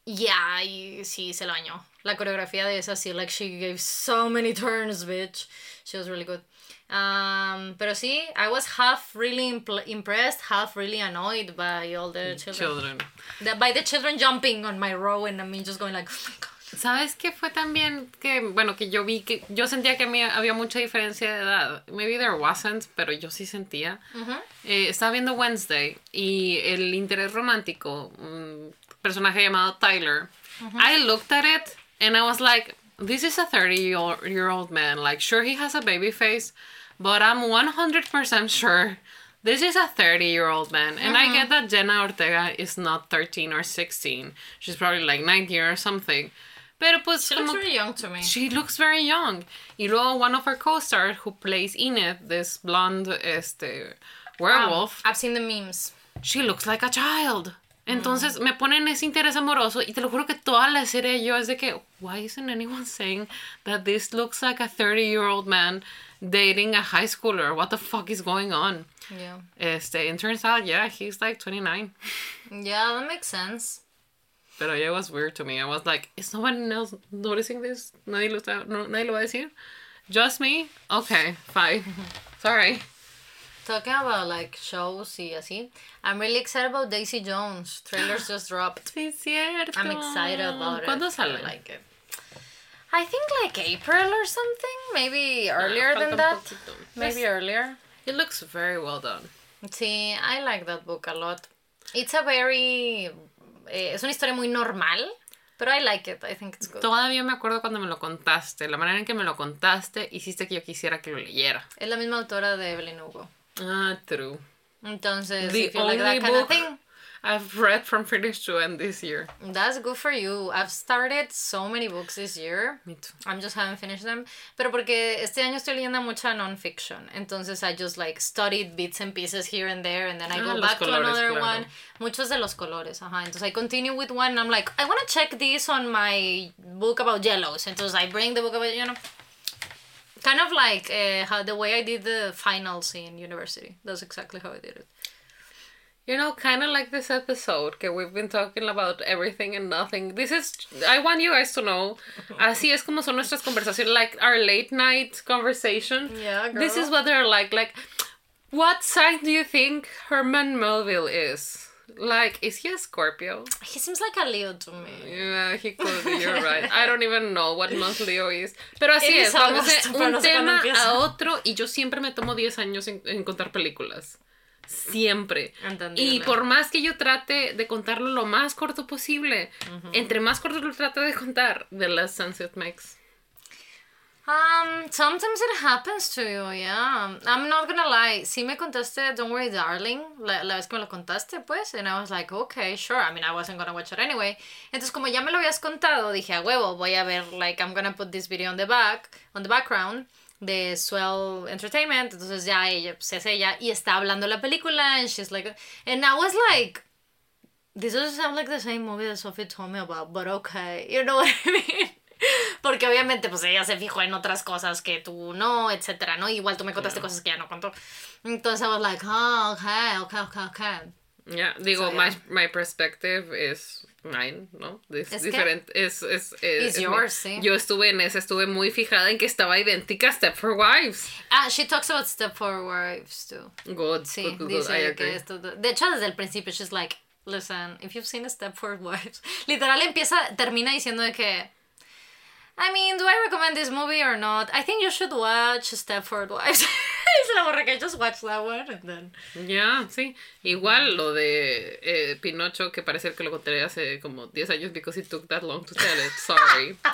B: yeah, y sí, se lo bañó. La coreografía de esa, sí, like she gave so many turns, bitch. She was really good. Um, pero sí, I was half really impressed, half really annoyed by all the children.
A: Children.
B: The- by the children jumping on my row and me just going like, <laughs> oh my gosh.
A: ¿Sabes qué fue también que, bueno, que yo vi que yo sentía que había mucha diferencia de edad? Maybe there wasn't, pero yo sí sentía. Eh, estaba viendo Wednesday y el interés romántico, un personaje llamado Tyler, I looked at it and I was like, this is a 30 year old man. Like, sure, he has a baby face, but I'm 100% sure this is a 30 year old man. And I get that Jenna Ortega is not 13 or 16. She's probably like 19 or something. Pero pues
B: she looks very young to me.
A: She looks very young. Y luego one of her co-stars who plays Enid, this blonde este werewolf.
B: Um, I've seen the memes.
A: She looks like a child. Entonces me ponen ese interés amoroso y te lo juro que toda la serie yo es de que, why isn't anyone saying that this looks like a 30 year old man dating a high schooler? What the fuck is going on?
B: Yeah.
A: Este, it turns out, yeah, he's like 29.
B: Yeah, that makes sense.
A: Pero yeah, it was weird to me. I was like, is no one else noticing this? Nadie lo, está, no, nadie lo va a decir? Just me? Okay, fine. <laughs> Sorry.
B: Talking about like shows y así, I'm really excited about Daisy Jones. Trailers <gasps> just dropped.
A: Sí, cierto.
B: I'm excited about
A: ¿Cuándo
B: it.
A: sale?
B: I like it. I think like April or something. Maybe earlier than that. Maybe earlier.
A: It looks very well done.
B: Sí, I like that book a lot. It's a very eh, es una historia muy normal, pero I like it. I think it's good.
A: Todavía me acuerdo cuando me lo contaste. La manera en que me lo contaste hiciste que yo quisiera que lo leyera.
B: Es la misma autora de Evelyn Hugo.
A: Ah, true.
B: Entonces,
A: The
B: if you like that
A: only
B: kind of
A: book
B: thing,
A: I've read from finish to end this year.
B: that's good for you. I've started so many books this year.
A: Me too.
B: I'm just haven't finished them. Pero porque este año estoy leyendo mucha non-fiction. Entonces I just like studied bits and pieces here and there and then I
A: Ah,
B: go back to another
A: claro.
B: one. Muchos de los colores, ajá. Entonces I continue with one and I'm like, I want to check this on my book about yellows. Entonces I bring the book about, you know. Kind of like uh, how the way I did the finals in university. That's exactly how I did it.
A: You know, kind of like this episode, que we've been talking about everything and nothing. This is, I want you guys to know, <laughs> así es como son nuestras conversaciones, like our late night conversation.
B: Yeah,
A: This is what they're like. Like, what sign do you think Herman Melville is? Like, is he a Scorpio?
B: He seems like a Leo to me.
A: Yeah, he could be, you're right. I don't even know what month Leo is. Pero así
B: It
A: es, vamos de <laughs> un
B: no sé cuándo
A: tema a otro y yo siempre me tomo 10 años en, en contar películas. Siempre.
B: Entendible.
A: Y por más que yo trate de contarlo lo más corto posible, entre más corto lo trate de contar, the less sense it makes.
B: Um, sometimes it happens to you, yeah. I'm not gonna lie. Sí me contaste Don't Worry Darling, la, vez que me lo contaste, pues, and I was like, okay, sure. I mean, I wasn't gonna watch it anyway. Entonces, como ya me lo habías contado, dije, huevo, voy a ver, like, I'm gonna put this video on the back, on the background de Swell Entertainment. Entonces ya ella, pues es ella, y está hablando la película, and she's like, and I was like, this doesn't sound like the same movie that Sophie told me about, but okay, <laughs> you know what I mean? <laughs> Porque obviamente pues ella se fijó en otras cosas que tú no, etcétera, ¿no? Igual tú me contaste cosas que ella no contó. Entonces I was like, oh, okay, okay, okay, okay.
A: Yeah, digo,
B: So,
A: my,
B: yeah.
A: my perspective is mine, ¿no? Es,
B: ¿Es
A: diferente. Es, es, es,
B: yours, sí.
A: Yo estuve en ese, estuve muy fijada en que estaba idéntica a Step for Wives.
B: Ah, she talks about Step Forward Wives too.
A: Good,
B: Sí,
A: good, good, good,
B: dice
A: I
B: que esto... De hecho, desde el principio, she's like, listen, if you've seen Step Forward Wives... <laughs> Literal empieza, termina diciendo de que... I mean, do I recommend this movie or not? I think you should watch Stepford Wives. <laughs> se la borra que just watch that one and then...
A: Ya, sí. Igual lo de eh, Pinocho, que parece que lo conté hace como 10 años because it took that long to tell it. Sorry. <laughs>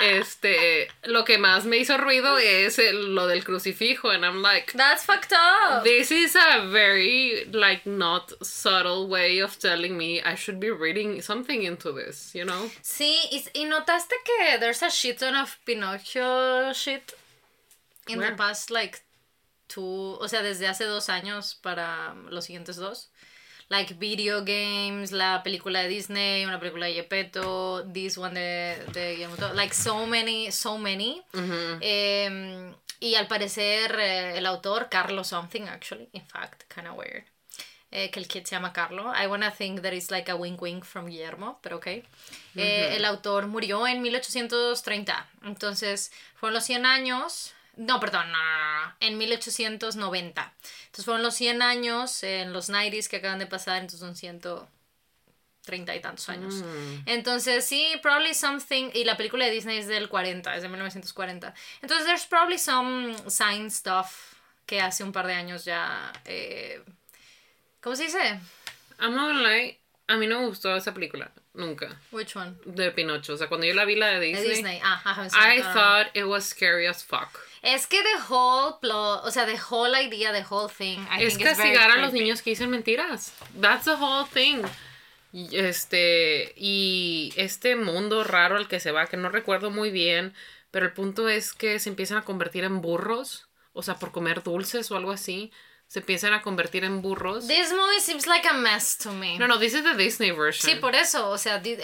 A: Este, lo que más me hizo ruido es el- lo del crucifijo, and I'm like,
B: That's fucked up.
A: this is a very, like, not subtle way of telling me I should be reading something into this, you know?
B: Sí, y, y notaste que there's a shit ton of Pinocchio shit in
A: Where?
B: the past like two, o sea, desde hace dos años para los siguientes dos. Like video games, la película de Disney, una película de Gepetto, this one de, de Guillermo Toro. Like so many, so many. Em, y al parecer eh, el autor, Carlos something actually, in fact, kind of weird. eh, que el kid se llama Carlo. I wanna think that it's like a wink wink from Guillermo, pero ok. Eh, el autor murió en 1830. Entonces, fueron los 100 años. No, perdón, no, no, no, en 1890. Entonces fueron los 100 años en los 90s que acaban de pasar, entonces son 100, treinta y tantos años.
A: Mm.
B: Entonces, sí, probably something. Y la película de Disney es del 40, es de 1940. Entonces, there's probably some sign stuff que hace un par de años ya. Eh, ¿Cómo se dice?
A: I'm not gonna lie, a mí no me gustó esa película. Nunca.
B: Which one?
A: De Pinocho. O sea, cuando yo la vi la de
B: De
A: Disney,
B: Disney. Ah, I
A: I thought it was scary as fuck.
B: Es que the whole plot, o sea, the whole idea, the whole thing. I
A: es
B: think
A: castigar a los niños que dicen mentiras. That's the whole thing. Este, y este mundo raro al que se va, que no recuerdo muy bien, pero el punto es que se empiezan a convertir en burros, o sea, por comer dulces o algo así, se empiezan a convertir en burros.
B: This movie seems like a mess to me.
A: No, no, this is the Disney version.
B: Sí, por eso, o sea, di- eh,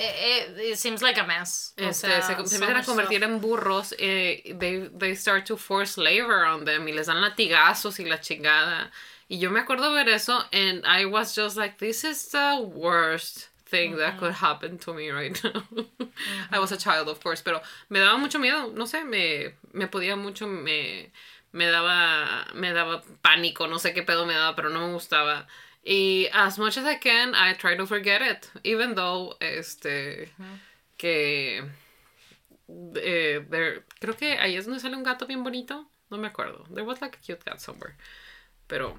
B: eh, it seems like a mess. O
A: Este,
B: sea,
A: se, se empiezan a convertir
B: stuff.
A: en burros, eh, they, they start to force labor on them y les dan latigazos y la chingada. Y yo me acuerdo ver eso and I was just like, this is the worst thing that could happen to me right now. <laughs> I was a child, of course, pero me daba mucho miedo, no sé, me, me podía mucho, me, me daba, me daba pánico, no sé qué pedo me daba, pero no me gustaba. Y as much as I can, I try to forget it, even though, este, que eh, there- creo que ahí es donde sale un gato bien bonito. No me acuerdo. There was like a cute cat somewhere. Pero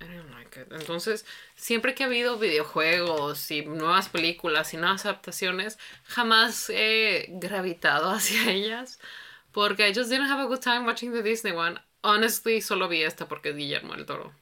A: I don't like it. Entonces, siempre que ha habido videojuegos y nuevas películas y nuevas adaptaciones, jamás he gravitado <laughs> hacia ellas. Porque I just didn't have a good time watching the Disney one. Honestly, solo vi esta porque es Guillermo del Toro.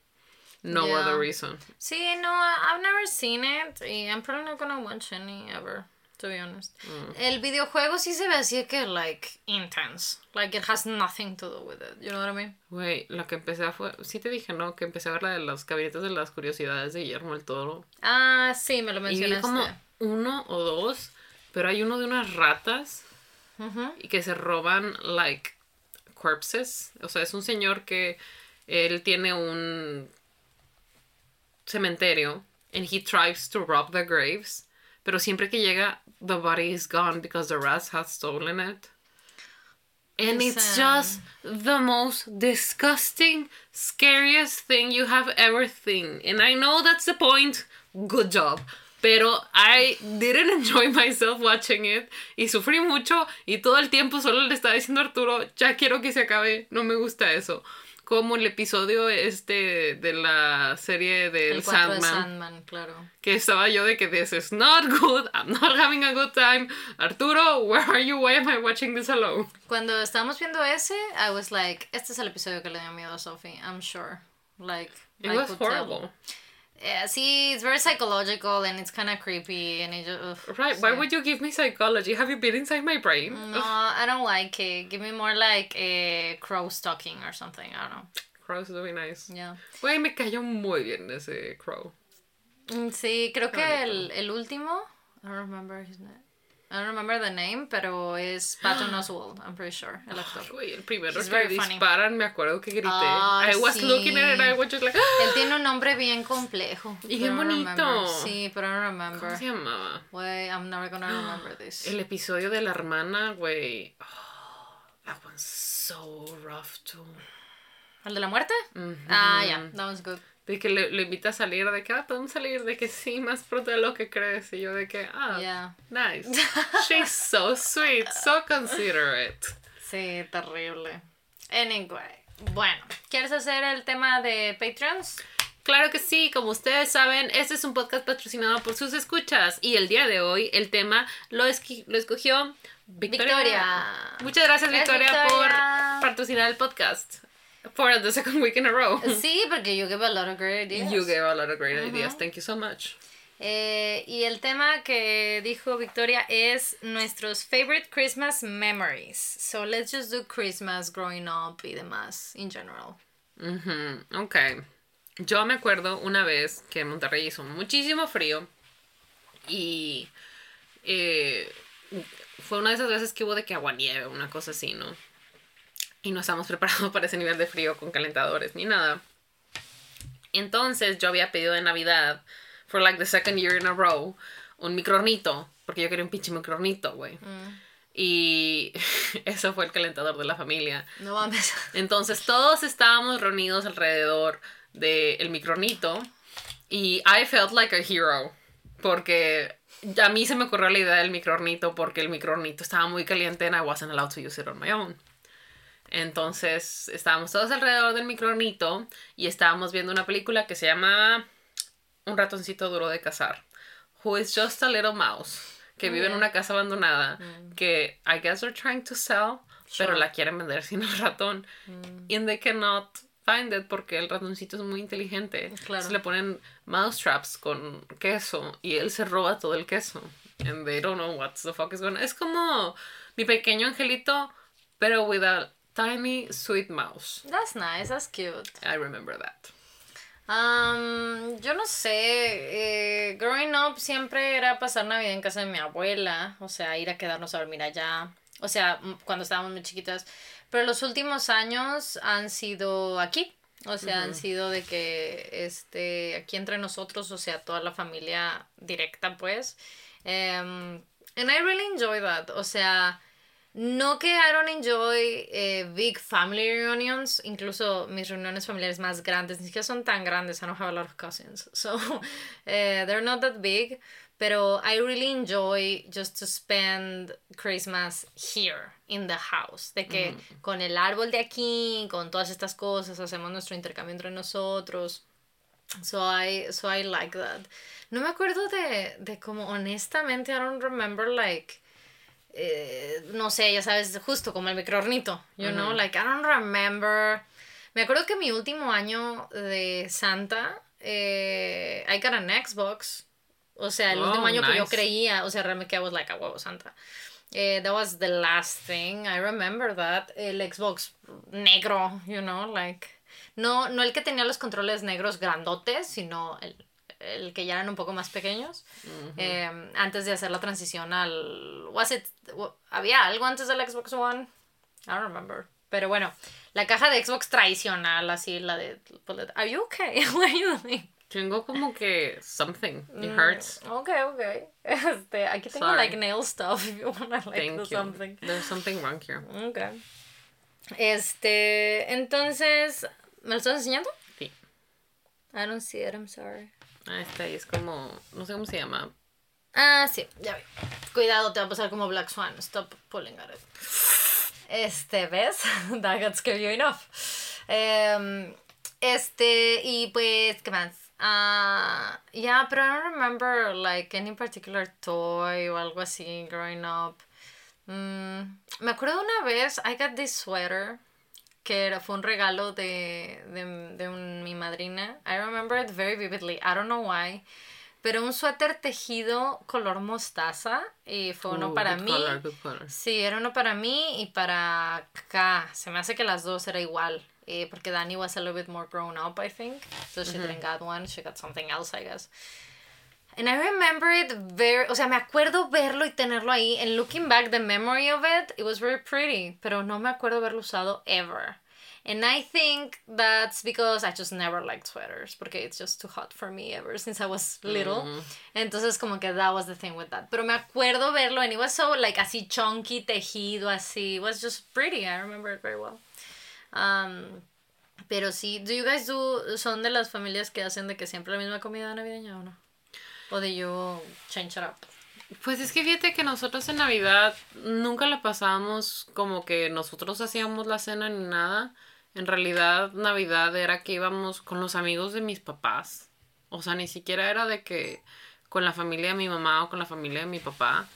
A: No
B: Yeah.
A: other reason.
B: Sí, no, I've never seen it y I'm probably not gonna watch any ever, to be honest.
A: Mm.
B: El videojuego sí se ve así que, like, intense. Like, it has nothing to do with it, you know what I mean?
A: Güey, lo que empecé a fue. Sí te dije, ¿no? Que empecé a ver la de los gabinetes de las curiosidades de Guillermo del Toro.
B: Ah, sí, me lo
A: Y vi
B: mencionaste.
A: como uno o dos, pero hay uno de unas ratas
B: Ujú.
A: y que se roban, like, corpses. O sea, es un señor que él tiene un cementerio and he tries to rob the graves. Pero siempre que llega, the body is gone because the rats have stolen it. And it's just the most disgusting, scariest thing you have ever seen. And I know that's the point. Good job. Pero I didn't enjoy <laughs> myself watching it. Y sufrí mucho. Y todo el tiempo solo le estaba diciendo a Arturo, ya quiero que se acabe. No me gusta eso. Como el episodio este de la serie del
B: El 4 de
A: Sandman.
B: Sandman, claro.
A: Que estaba yo de que this is not good. I'm not having a good time. Arturo, where are you? Why am I watching this alone?
B: Cuando estábamos viendo ese, I was like, este es el episodio que le dio miedo a Sophie, I'm sure. Like,
A: It
B: I
A: was
B: could tell. Yeah, sí, it's very psychological and it's kind of creepy and it just, ugh,
A: Right, why would you give me psychology? Have you been inside my brain?
B: No, I don't like it. Give me more like a crow stalking or something. I don't know.
A: Crow's doing nice.
B: Yeah.
A: Güey, me cayó muy bien ese crow.
B: Mm, Sí, creo que el, el último, I don't remember his name. I don't remember the name, pero es Patton <gasps> Oswalt, I'm pretty sure, el actor.
A: Güey, el primero
B: He's
A: que disparan, me acuerdo que grité.
B: Ay,
A: I was
B: sí.
A: looking at it I was just like,
B: Él <gasps> tiene un nombre bien complejo.
A: Y bien bonito.
B: remember. Sí, pero don't remember.
A: ¿Cómo se llamaba?
B: Wait, I'm never gonna <gasps> remember this.
A: El episodio de la hermana, güey. Oh, that one's so rough too.
B: ¿El de la muerte?
A: Ujú.
B: Ah, yeah, that was good.
A: De que le, le invita a salir, de que, ah, podemos salir, de que sí, más pronto de lo que crees. Y yo de que, ah,
B: Yeah.
A: nice. <laughs> She's so sweet, so considerate.
B: Sí, terrible. Anyway, bueno, ¿quieres hacer el tema de Patreons?
A: Claro que sí, como ustedes saben, este es un podcast patrocinado por sus escuchas y el día de hoy el tema lo, esqui- lo escogió Victoria.
B: Victoria.
A: Muchas gracias
B: Gracias,
A: Victoria,
B: Victoria.
A: por patrocinar el podcast for the second week in a row. <laughs>
B: Sí, porque you give a lot of great ideas.
A: You gave a lot of great ideas. Thank you so much.
B: Eh, y el tema que dijo Victoria es nuestros favorite Christmas memories. So let's just do Christmas growing up y demás in general.
A: Ujú, Ok. Yo me acuerdo una vez que en Monterrey hizo muchísimo frío y eh, fue una de esas veces que hubo de que agua nieve, una cosa así, ¿no? Y no estábamos <laughs> preparados para ese nivel de frío con calentadores ni nada. Entonces yo había pedido de Navidad, for like the second year in a row, un microornito, porque yo quería un pinche microornito, güey. Y <laughs> eso fue el calentador de la familia.
B: No mames. <laughs>
A: Entonces todos estábamos reunidos alrededor del micronito y I felt like a hero porque a mí se me ocurrió la idea del microornito porque el microornito estaba muy caliente and I wasn't allowed to use it on my own. Entonces estábamos todos alrededor del microornito y estábamos viendo una película que se llama Un ratoncito duro de cazar. Who is just a little mouse. Que vive en una casa abandonada. Que I guess they're trying to sell. Pero la quieren vender sin el ratón. And they cannot find it porque el ratoncito es muy inteligente.
B: Claro.
A: le ponen mouse traps con queso y él se roba todo el queso. And they don't know what the fuck is going on. Es como mi pequeño angelito, pero with a tiny sweet mouse.
B: That's nice, that's cute.
A: I remember that.
B: Um, yo no sé, eh, growing up siempre era pasar Navidad en casa de mi abuela, o sea, ir a quedarnos a dormir allá, o sea, cuando estábamos muy chiquitas, pero los últimos años han sido aquí, o sea, han sido de que, este, aquí entre nosotros, o sea, toda la familia directa, pues, Em, and I really enjoy that, o sea, no que I don't enjoy eh, big family reunions, incluso mis reuniones familiares más grandes, ni siquiera son tan grandes, I don't have a lot of cousins, <laughs> so eh, they're not that big, pero I really enjoy just to spend Christmas here in the house, de que con el árbol de aquí, con todas estas cosas, hacemos nuestro intercambio entre nosotros. So I, so I like that. No me acuerdo de, de como, honestamente, I don't remember, like, eh, no sé, ya sabes, justo como el microornito, you know, like, I don't remember. Me acuerdo que mi último año de Santa, eh, I got an Xbox. O sea, el
A: Oh,
B: último año que yo creía, o sea, realmente I was like a huevo Santa. Eh, that was the last thing, I remember that. El Xbox negro, you know, like. No, no el que tenía los controles negros grandotes, sino el, el que ya eran un poco más pequeños. Eh, antes de hacer la transición al. Was it, ¿Había algo antes del Xbox One? I don't remember. Pero bueno, la caja de Xbox tradicional, así, la de. Are you okay? <laughs> What are you doing? <laughs>
A: Tengo como que something.
B: Mm.
A: It hurts.
B: Okay, okay. <laughs> Este, aquí tengo
A: Sorry.
B: like nail stuff if you wanna like
A: Thank
B: do
A: you.
B: something.
A: There's something wrong here.
B: Okay. Este, entonces, ¿me lo estás enseñando?
A: Sí.
B: I don't see it, I'm sorry.
A: Ah, está ahí. Es como. No sé cómo se llama.
B: Ah, sí, ya vi. Cuidado, te va a pasar como Black Swan. Stop pulling at it. Este, ¿ves? <laughs> That got scary you enough. Em, este, y pues, ¿qué más? Ah, yeah, pero I don't remember, like, any particular toy o algo así growing up. Mm, me acuerdo una vez, I got this sweater que era, fue un regalo de, de, de un- mi madrina. I remember it very vividly. I don't know why. Pero un suéter tejido color mostaza y fue uno
A: Ooh,
B: para mí.
A: color, color.
B: Sí, era uno para mí y para K. Se me hace que las dos era igual. eh, porque Dani was a little bit more grown up, I think. So she didn't got one. She got something else, I guess. And I remember it very, o sea, me acuerdo verlo y tenerlo ahí. And looking back, the memory of it, it was very pretty. Pero no me acuerdo haberlo usado ever. And I think that's because I just never liked sweaters. Porque it's just too hot for me ever since I was little. Entonces como que that was the thing with that. Pero me acuerdo verlo and it was so like así chunky, tejido, así. It was just pretty. I remember it very well. Um, pero sí, do you guys do, son de las familias que hacen de que siempre la misma comida navideña o no? O de you change it up?
A: Pues es que fíjate que nosotros en Navidad nunca la pasábamos como que nosotros hacíamos la cena ni nada. En realidad, Navidad era que íbamos con los amigos de mis papás. O sea, ni siquiera era de que con la familia de mi mamá o con la familia de mi papá.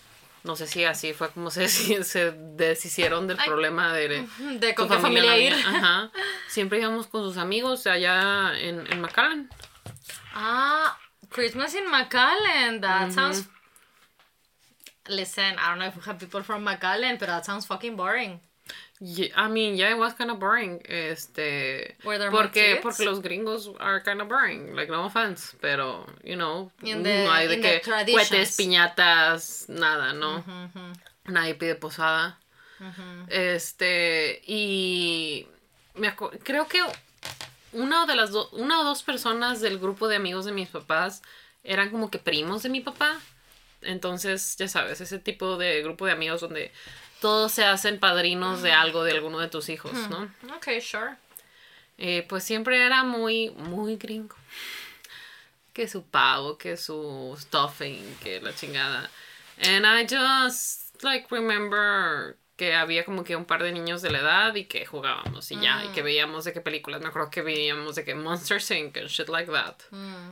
A: No sé si así fue como se, <laughs> se deshicieron del
B: Ay.
A: problema de, <laughs>
B: De con qué familia ir.
A: Ajá. Siempre íbamos con sus amigos allá en, en McAllen.
B: Ah, Christmas in McAllen. That sounds. Listen, I don't know if we have people from McAllen, but that sounds fucking boring.
A: Ye- I mean, yeah, it was kind of boring. Este.
B: Were there
A: porque, porque los gringos are kind of boring. Like, no offense. Pero, you know.
B: In the-
A: no hay de que cohetes, piñatas, nada, ¿no? Nadie pide posada. Este. Y. Me acu- creo que una de las do- una o dos personas del grupo de amigos de mis papás eran como que primos de mi papá. Entonces, ya sabes, ese tipo de grupo de amigos donde todos se hacen padrinos de algo de alguno de tus hijos, ¿no?
B: Okay, sure.
A: Eh, pues siempre era muy, muy gringo. que su pavo, que su stuffing, que la chingada. And I just like remember que había como que un par de niños de la edad y que jugábamos y ya, y que veíamos de qué películas. Me acuerdo que veíamos de que Monster Inc. and shit like that.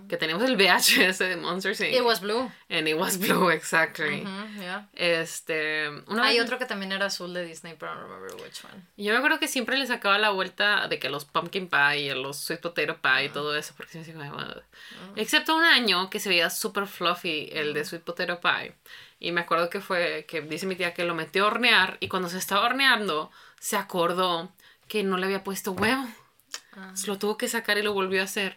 A: Que teníamos el VHS de Monster Inc.
B: It was blue.
A: And it was blue, <laughs> exactly.
B: Mhm, yeah.
A: Este. Una
B: Hay
A: vez-
B: otro que también era azul de Disney, pero don't remember which one.
A: Yo me acuerdo que siempre le sacaba la vuelta de que los pumpkin pie, los sweet potato pie y todo eso, porque me "Ugh". Excepto un año que se veía súper fluffy, el de sweet potato pie. Y me acuerdo que fue, que dice mi tía que lo metió a hornear y cuando se estaba horneando, se acordó que no le había puesto huevo. Se lo tuvo que sacar y lo volvió a hacer.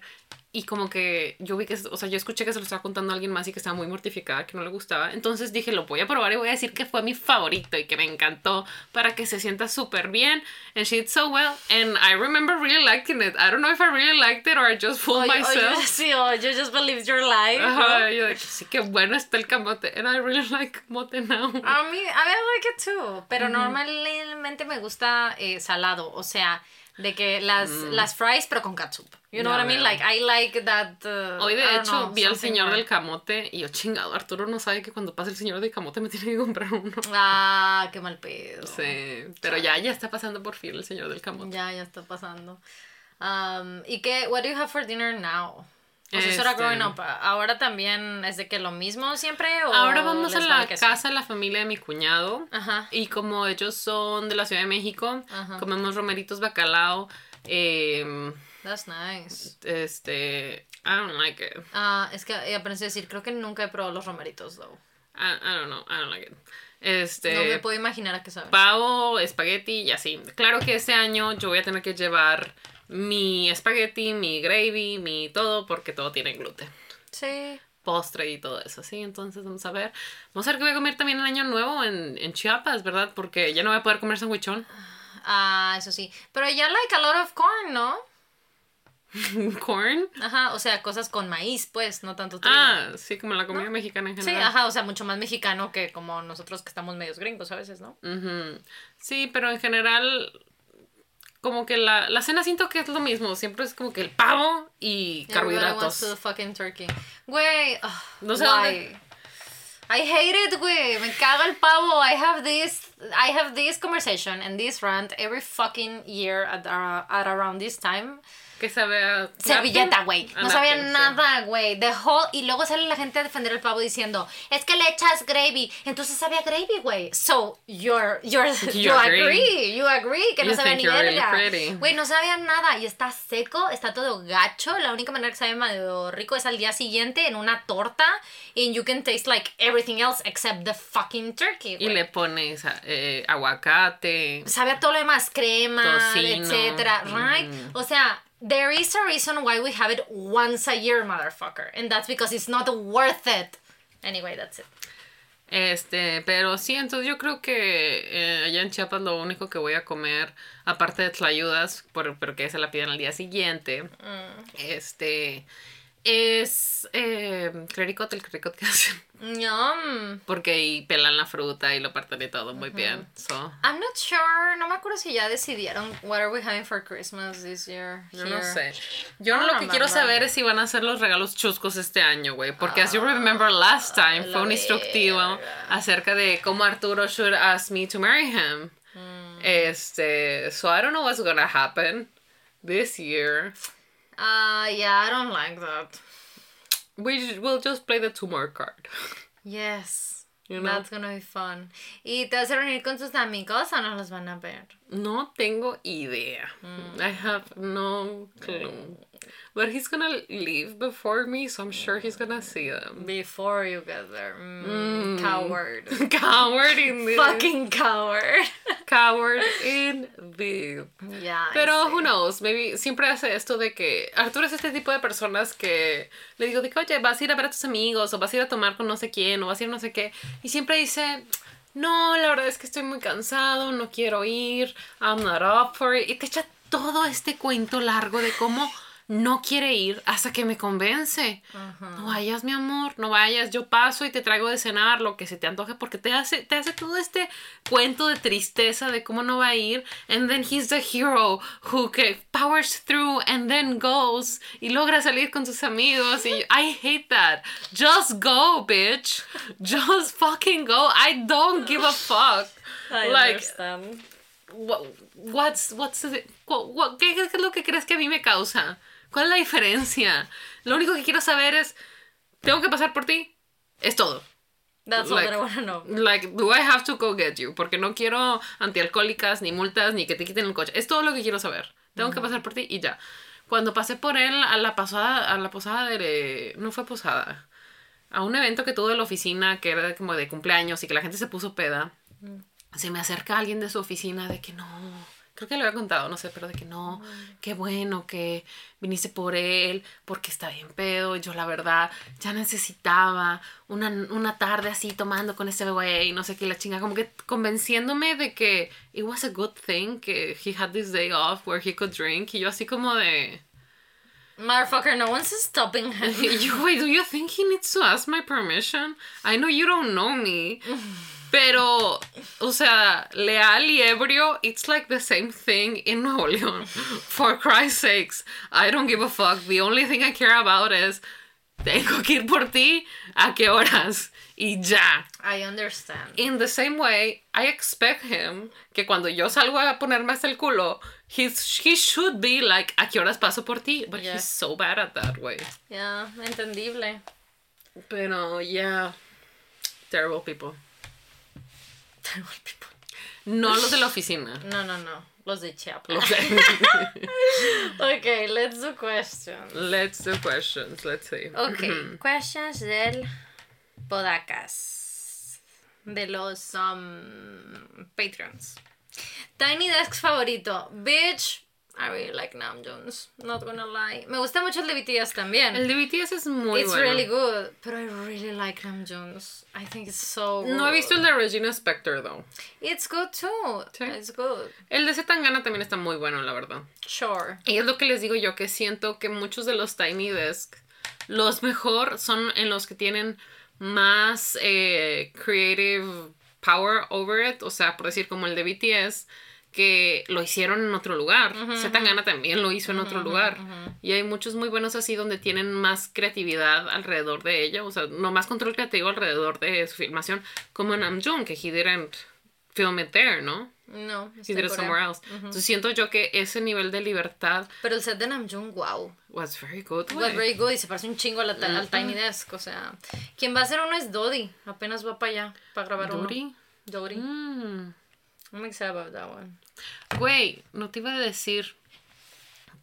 A: Y como que yo vi que, o sea, yo escuché que se lo estaba contando a alguien más y que estaba muy mortificada, que no le gustaba. Entonces dije, lo voy a probar y voy a decir que fue mi favorito y que me encantó para que se sienta súper bien. And she did so well. And I remember really liking it. I don't know if I really liked it or I just fooled
B: Oye,
A: myself.
B: oye, <laughs> sí, o you just believed your lie.
A: Ajá, yo de que sí, qué bueno está el camote. And I really like mote now.
B: A mí, a mí I like it too, pero normalmente me gusta eh, salado, o sea, de que las, las fries pero con ketchup. You know
A: Ya
B: what I mean?
A: veo.
B: Like, I like that. uh,
A: Hoy de hecho
B: know,
A: vi al señor del camote y yo chingado, Arturo no sabe que cuando pasa el señor del camote me tiene que comprar uno.
B: Ah, qué mal pedo.
A: Sí, pero ya, ya está pasando por fin el señor del camote.
B: Ya, ya está pasando. Um, ¿Y qué? What do you have for dinner now? O sea, eso era
A: Este-
B: growing up. Ahora también es de que lo mismo siempre o
A: Ahora vamos a la casa de la familia de mi cuñado.
B: Ajá.
A: Y como ellos son de la Ciudad de México,
B: Ajá.
A: comemos romeritos bacalao. em,
B: That's nice.
A: este, I don't like it.
B: Ah, es que aprendí a decir, creo que nunca he probado los romeritos, though.
A: I, I don't know, I don't like it. Este,
B: No me puedo imaginar a qué saben.
A: pavo, espagueti y así. Claro que este año yo voy a tener que llevar mi espagueti, mi gravy, mi todo, porque todo tiene gluten.
B: Sí.
A: Postre y todo eso, ¿sí? Entonces vamos a ver. Vamos a ver qué voy a comer también el año nuevo en, en Chiapas, ¿verdad? Porque ya no voy a poder comer sandwichón.
B: Ah, eso sí. Pero ya like a lot of corn, ¿no? <laughs>
A: Corn.
B: Ajá, o sea, cosas con maíz, pues, no tanto trigo.
A: Ah, sí, como la comida mexicana en
B: sí,
A: general.
B: ajá, o sea, mucho más mexicano que como nosotros que estamos medios gringos a veces, ¿no?
A: Ujú. Sí, pero en general, como que la, la cena siento que es lo mismo. Siempre es como que el pavo y carbohidratos.
B: Güey, ugh,
A: No sé
B: why? I hate it, güey. Me caga el pavo. I have this, I have this conversation and this rant every fucking year at, ar- at around this time.
A: Que sabe a...
B: Servilleta, güey. No sabía
A: napkin, sí.
B: nada, güey. The whole... Y luego sale la gente a defender el pavo diciendo, es que le echas gravy. Entonces sabía gravy, güey. So, you're, you're, <laughs> you,
A: agree.
B: agree. You agree que no
A: You
B: sabía
A: think
B: ni verga. Güey, no sabía nada. Y está seco, está todo gacho. La única manera que sabe medio rico es al día siguiente en una torta. And you can taste like everything else except the fucking turkey,
A: Y
B: güey.
A: le pones eh, aguacate.
B: sabe a todo lo demás, crema,
A: Tocino.
B: etcétera, right? O sea, there is a reason why we have it once a year, motherfucker, and that's because it's not worth it. Anyway, that's it.
A: Este, pero sí, entonces yo creo que eh, allá en Chiapas lo único que voy a comer, aparte de tlayudas, por, pero que se la piden al día siguiente,
B: Mm.
A: este, es eh, clericote, el clericote que hacen. <laughs>
B: Yum.
A: Porque ahí pelan la fruta y lo parten y todo muy bien. So,
B: I'm not sure, no me acuerdo si ya decidieron what are we having for Christmas this year.
A: yo no
B: here.
A: sé. Yo lo que quiero saber es si van a hacer los regalos chuscos este año, güey. Porque as you remember last time
B: Ah,
A: fue un instructivo
B: verga.
A: acerca de cómo Arturo should ask me to marry him.
B: Mm.
A: Este, so I don't know what's gonna happen this year.
B: Ah, yeah, I don't like that.
A: We will just play the tumor card.
B: Yes.
A: You know?
B: That's gonna be fun. ¿Y te vas a reunir con tus amigos o no los van a ver?
A: No tengo idea.
B: Mm.
A: I have no clue. But he's gonna leave before me, so I'm sure he's gonna see them.
B: Before you get there. Mm, Coward. <laughs>
A: Coward indeed.
B: Fucking coward. <laughs>
A: Coward indeed.
B: Ya.
A: Pero who knows, maybe siempre hace esto de que Arturo es este tipo de personas que le digo de que, oye, vas a ir a ver a tus amigos o vas a ir a tomar con no sé quién o vas a ir no sé qué. Y siempre dice, no, la verdad es que estoy muy cansado, no quiero ir, I'm not up for it. Y te echa todo este cuento largo de cómo no quiere ir hasta que me convence. No vayas, mi amor, no vayas. Yo paso y te traigo de cenar lo que se te antoje porque te hace, te hace todo este cuento de tristeza de cómo no va a ir. And then he's the hero who powers through and then goes y logra salir con sus amigos. Y I hate that. Just go, bitch. Just fucking go. I don't give a fuck.
B: I
A: like,
B: understand.
A: what, what's, what's the- what- what- ¿qué, qué es lo que crees que a mí me causa? ¿Cuál es la diferencia? Lo único que quiero saber es, ¿tengo que pasar por ti? Es todo.
B: That's all
A: like-
B: that I want to know.
A: Like, do I have to go get you? Porque no quiero antialcohólicas, ni multas, ni que te quiten el coche. Es todo lo que quiero saber. Tengo que pasar por ti y ya. Cuando pasé por él a la pasada, a la posada de... No fue posada. A un evento que tuvo de la oficina que era como de cumpleaños y que la gente se puso peda. Se me acerca alguien de su oficina de que no... Creo que lo había contado, no sé, pero de que no, qué bueno que viniste por él, porque está bien pedo. Yo, la verdad, ya necesitaba una, una tarde así tomando con ese güey, no sé qué, la chinga, como que convenciéndome de que it was a good thing, que he had this day off where he could drink. Y yo, así como de.
B: Motherfucker, no one's stopping <laughs> him.
A: You, wait, do you think he needs to ask my permission? I know you don't know me. <laughs> Pero, o sea, leal y ebrio, it's like the same thing in Nuevo León. For Christ's sakes, I don't give a fuck. The only thing I care about is, tengo que ir por ti, ¿a qué horas? Y ya.
B: I understand.
A: In the same way, I expect him que cuando yo salgo a ponerme hasta el culo, he's, he should be like, ¿a qué horas paso por ti? But
B: Yeah.
A: he's so bad at that way.
B: Yeah, entendible.
A: Pero, yeah. Terrible people. <laughs> No los de la oficina.
B: No, no, no. Los de Chiapas.
A: Los de- <laughs>
B: okay, let's do questions.
A: Let's do questions. Let's see.
B: Okay, questions del Podacas. De los um, Patreons. Tiny Desk favorito. Bitch, I really like Nam Jones. Not gonna lie. Me gusta mucho el de BTS también.
A: El de BTS es muy
B: it's
A: bueno.
B: really good. But I really like Nam Jones. I think it's so
A: No he visto el de Regina Spector, though.
B: It's good too.
A: Sí.
B: It's good.
A: El de Zetangana también está muy bueno, la verdad.
B: Sure.
A: Y es lo que les digo yo, que siento que muchos de los Tiny Desk, los mejor son en los que tienen más eh, creative power over it. O sea, por decir, como el de BTS, que lo hicieron en otro lugar. Zetangana también lo hizo en otro lugar. Y hay muchos muy buenos así donde tienen más creatividad alrededor de ella. O sea, no más control creativo alrededor de su filmación. Como Namjoon, que he didn't film it there, ¿no?
B: No.
A: He did it somewhere else. Entonces siento yo que ese nivel de libertad
B: Pero el set de Namjoon, wow.
A: was very good.
B: Was
A: güey.
B: very good y se parece un chingo a la- al Tiny Desk. O sea, quien va a hacer uno es Dodi. Apenas va para allá para grabar
A: Dory?
B: uno. Dodi.
A: Mm.
B: I'm excited about that one.
A: Güey, no te iba a decir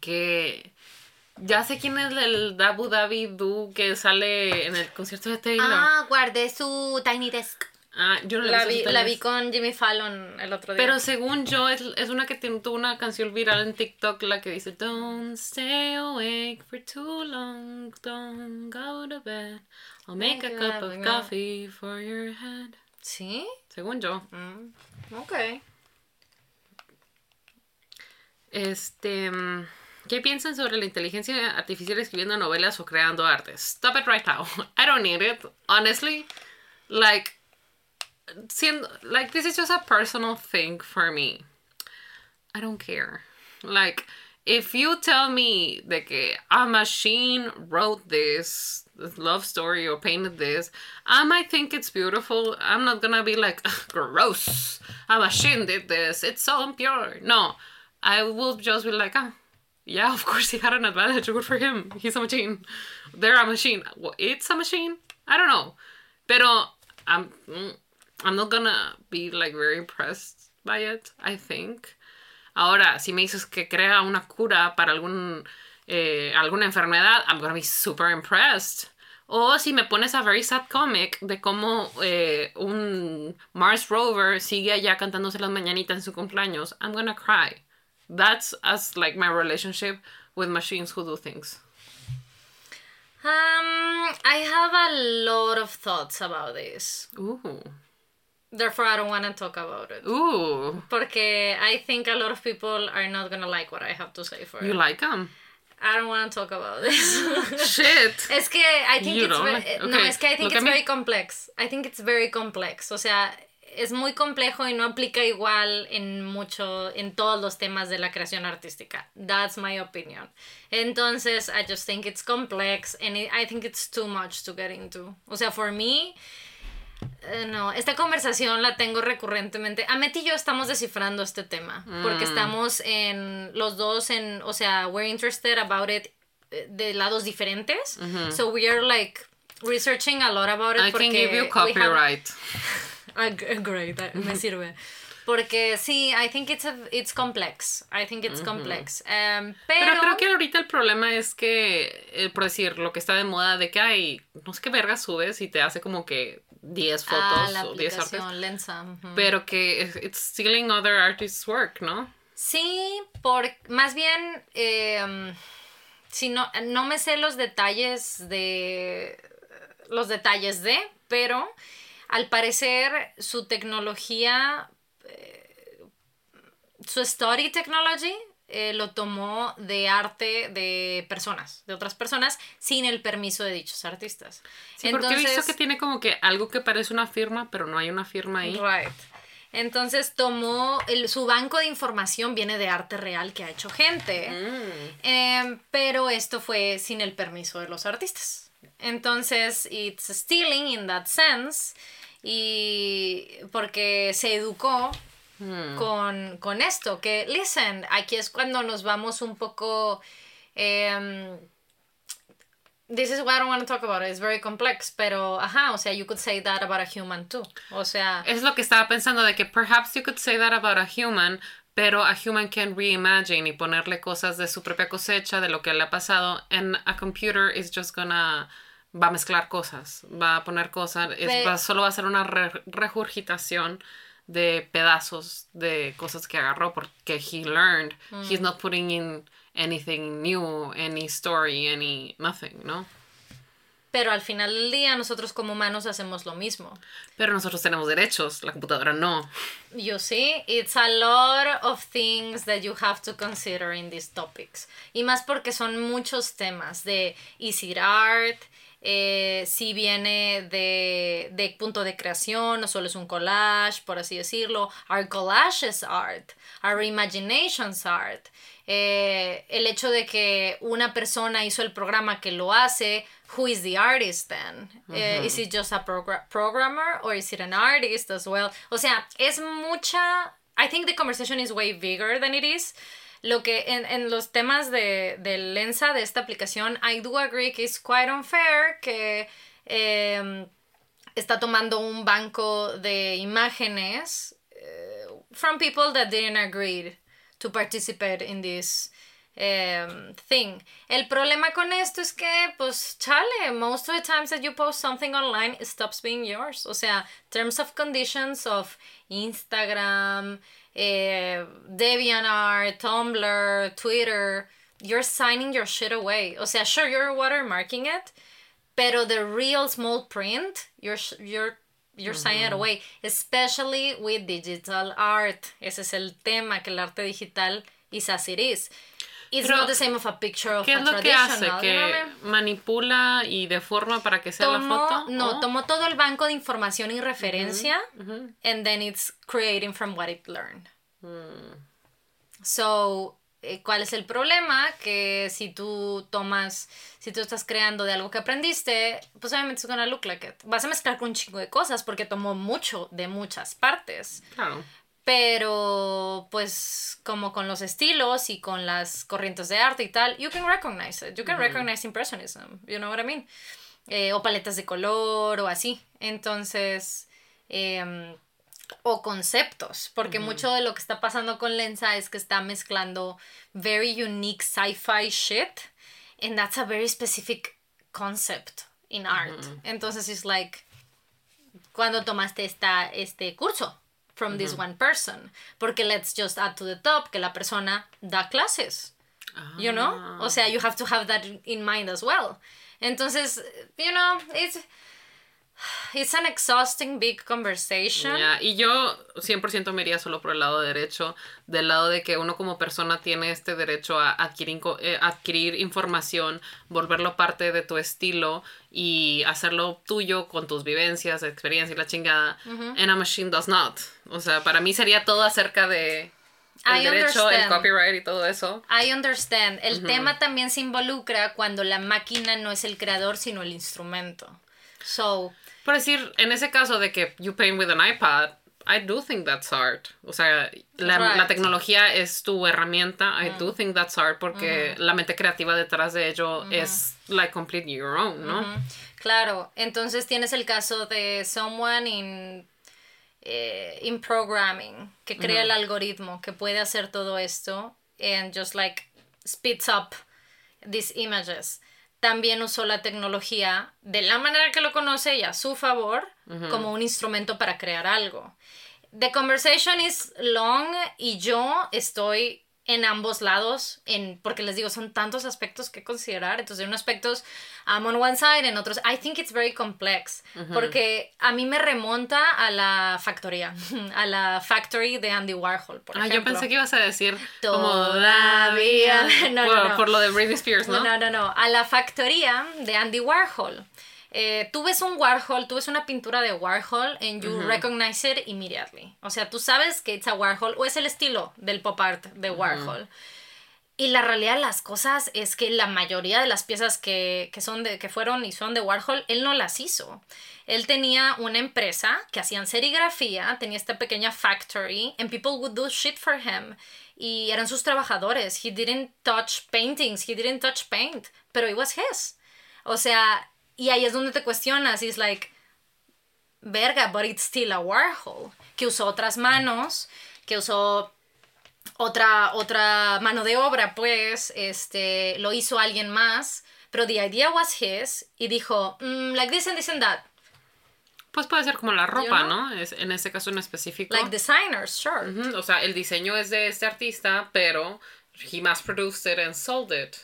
A: que ya sé quién es el Abu Dhabi Du que sale en el concierto de Taylor.
B: Ah, guardé su Tiny Desk.
A: Ah, yo no
B: La vi, la vi con Jimmy Fallon el otro día.
A: Pero según yo, es, es una que tuvo una canción viral en TikTok, la que dice Don't stay awake for too long, don't go to bed. I'll make a cup of coffee for your head.
B: ¿Sí?
A: Según yo.
B: Mm, ok.
A: Este, ¿qué piensan sobre la inteligencia artificial escribiendo novelas o creando arte? Stop it right now. <laughs> I don't need it, honestly. Like, siendo, like this is just a personal thing for me. I don't care. Like, if you tell me that a machine wrote this love story or painted this, I might think it's beautiful. I'm not gonna be like, "Ugh, gross. A machine did this. It's so impure. No, I will just be like, ah, yeah, of course he had an advantage. Good for him. He's a machine. They're a machine. It's a machine. I don't know. Pero I'm, mm, I'm not gonna be like very impressed by it. I think. Ahora, si me dices que crea una cura para algún, eh, alguna enfermedad, I'm gonna be super impressed. O si me pones a very sad comic de cómo eh, un Mars rover sigue allá cantándose las mañanitas en su cumpleaños, I'm gonna cry. That's as like my relationship with machines who do things.
B: Um, I have a lot of thoughts about this.
A: Ooh.
B: Therefore, I don't want to talk about it.
A: Ooh.
B: Porque I think a lot of people are not gonna like what I have to say for
A: You
B: it.
A: like them?
B: I don't want to talk about this. <laughs>
A: Shit.
B: es que I think
A: You
B: it's
A: don't
B: ve-
A: like-
B: no, es que I think
A: look
B: it's
A: me.
B: very complex. I think it's very complex. O sea, es muy complejo y no aplica igual en mucho en todos los temas de la creación artística. That's my opinion. Entonces, I just think it's complex and it- I think it's too much to get into. O sea, for me eh, no, esta conversación la tengo recurrentemente. Amet y yo estamos descifrando este tema porque estamos en los dos en, o sea, we're interested about it eh, de lados diferentes. So we are like researching a lot about it
A: I
B: porque
A: can give you
B: we have-
A: copyright. <laughs>
B: Ah, great, that- me sirve. Porque sí, I think it's a, it's complex. I think it's complex. Um, pero,
A: Pero creo que ahorita el problema es que, eh, por decir, lo que está de moda de que hay, no sé qué verga subes y te hace como que 10 fotos
B: ah, la
A: o 10 artes. Pero que it's stealing other artists' work, ¿no?
B: Sí, por más bien, eh, si no, no me sé los detalles de los detalles de, pero al parecer su tecnología, eh, su study technology eh, lo tomó de arte de personas, de otras personas, sin el permiso de dichos artistas.
A: Sí, porque he visto que tiene como que algo que parece una firma, pero no hay una firma ahí.
B: Right. Entonces tomó, el, su banco de información viene de arte real que ha hecho gente,
A: Mm.
B: Em, pero esto fue sin el permiso de los artistas. Entonces, it's stealing in that sense, y porque se educó
A: Mm.
B: con, con esto, que, listen, aquí es cuando nos vamos un poco... em, this is what I don't want to talk about. It's very complex, pero ajá, o sea, you could say that about a human too. O sea,
A: Es lo que estaba pensando de que perhaps you could say that about a human, pero a human can reimagine y ponerle cosas de su propia cosecha, de lo que le ha pasado, and a computer is just gonna va a mezclar cosas, va a poner cosas, es- va- solo va a ser una re- regurgitación de pedazos de cosas que agarró porque he learned. He's not putting in anything new, any story, any nothing, ¿no?
B: pero al final del día nosotros como humanos hacemos lo mismo.
A: Pero nosotros tenemos derechos, la computadora no.
B: You see, it's a lot of things that you have to consider in these topics. Y más porque son muchos temas de is it art, eh, si viene de, de punto de creación o solo es un collage, por así decirlo. Our collage is art, our imagination's art. Eh, el hecho de que una persona hizo el programa que lo hace, who is the artist then? Eh, is it just a progra- programmer or is it an artist as well? O sea, es mucha. I think the conversation is way bigger than it is. Lo que en, en los temas de, de Lensa de esta aplicación, I do agree que es quite unfair que em, está tomando un banco de imágenes eh, from people that didn't agree to participate in this um, thing. El problema con esto es que, pues, chale, most of the times that you post something online, it stops being yours. O sea, terms of conditions of Instagram, eh, DeviantArt, Tumblr, Twitter, you're signing your shit away. O sea, sure, you're watermarking it, pero the real small print, you're, you're you're signing it away, especially with digital art. Ese es el tema, que el arte digital is as it is. It's
A: Pero,
B: not the same of a picture of
A: ¿Qué
B: a
A: es lo que hace? ¿Que manipula y deforma para que sea la foto?
B: no,
A: ¿O?
B: tomó todo el banco de información y referencia and then it's creating from what it learned.
A: Mm.
B: So, eh, ¿cuál es el problema? Que si tú tomas, si tú estás creando de algo que aprendiste, pues obviamente es gonna look like it. Vas a mezclar con un chingo de cosas porque tomó mucho de muchas partes.
A: Claro.
B: Pero, pues, como con los estilos y con las corrientes de arte y tal, you can recognize it. You can recognize impressionism. You know what I mean? Eh, o paletas de color o así. Entonces, em, o conceptos. Porque mucho de lo que está pasando con Lensa es que está mezclando very unique sci-fi shit. And that's a very specific concept in art. Entonces, it's like, cuando tomaste esta, este curso from this one person. Porque let's just add to the top que la persona da clases. You know? O sea, you have to have that in mind as well. Entonces, you know, it's... It's an exhausting big conversation.
A: Ya, Y yo 100% me iría solo por el lado derecho, del lado de que uno como persona tiene este derecho a adquirir, eh, adquirir información, volverlo parte de tu estilo y hacerlo tuyo con tus vivencias, experiencia y la chingada. And a machine does not. O sea, para mí sería todo acerca de el
B: I
A: derecho, el
B: understand.
A: copyright y todo eso.
B: I understand. El tema también se involucra cuando la máquina no es el creador, sino el instrumento. So,
A: Por decir, en ese caso de que you paint with an iPad, I do think that's art. O sea, la,
B: Right.
A: la tecnología es tu herramienta. I do think that's art porque la mente creativa detrás de ello es like completely your own, ¿no?
B: claro, entonces tienes el caso de someone in, eh, in programming que crea el algoritmo que puede hacer todo esto and just like speeds up these images. También usó la tecnología de la manera que lo conoce y a su favor como un instrumento para crear algo. The conversation is long y yo estoy en ambos lados, en, porque les digo, son tantos aspectos que considerar. Entonces, en unos aspectos, I'm on one side, en otros, I think it's very complex. Porque a mí me remonta a la factoría, <laughs> a la factory de Andy Warhol, por
A: Ah,
B: ejemplo.
A: yo pensé que ibas a decir
B: Todavía.
A: todavía
B: No, no,
A: por,
B: no.
A: por lo de Britney Spears, ¿no?
B: No, no, no. A la factoría de Andy Warhol. Eh, tú ves un Warhol, tú ves una pintura de Warhol and you recognize it immediately. O sea, tú sabes que it's a Warhol o es el estilo del pop art de Warhol. Y la realidad de las cosas es que la mayoría de las piezas que, que son de, que fueron y son de Warhol, él no las hizo. Él tenía una empresa que hacían serigrafía, tenía esta pequeña factory, and people would do shit for him. Y eran sus trabajadores. He didn't touch paintings, he didn't touch paint, pero it was his. O sea, y ahí es donde te cuestionas, it's like, verga, but it's still a Warhol, que usó otras manos, que usó otra, otra mano de obra, pues, este, lo hizo alguien más, pero the idea was his, y dijo, mm, like this and this and that,
A: Pues puede ser como la ropa,
B: know?
A: ¿no? Es, en este caso en específico.
B: like designers, sure.
A: O sea, el diseño es de este artista, pero he mass produced it and sold it.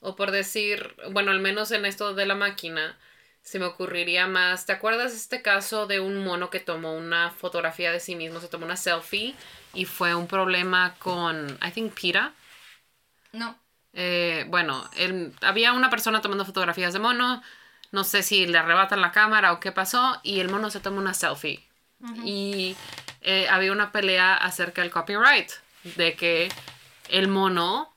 A: O por decir, bueno, al menos en esto de la máquina, se me ocurriría más. ¿Te acuerdas este caso de un mono que tomó una fotografía de sí mismo? Se tomó una selfie y fue un problema con, I think, PETA.
B: No.
A: Eh, bueno, él- había una persona tomando fotografías de mono. No sé si le arrebatan la cámara o qué pasó. Y el mono se toma una selfie. Y eh, había una pelea acerca del copyright. De que el mono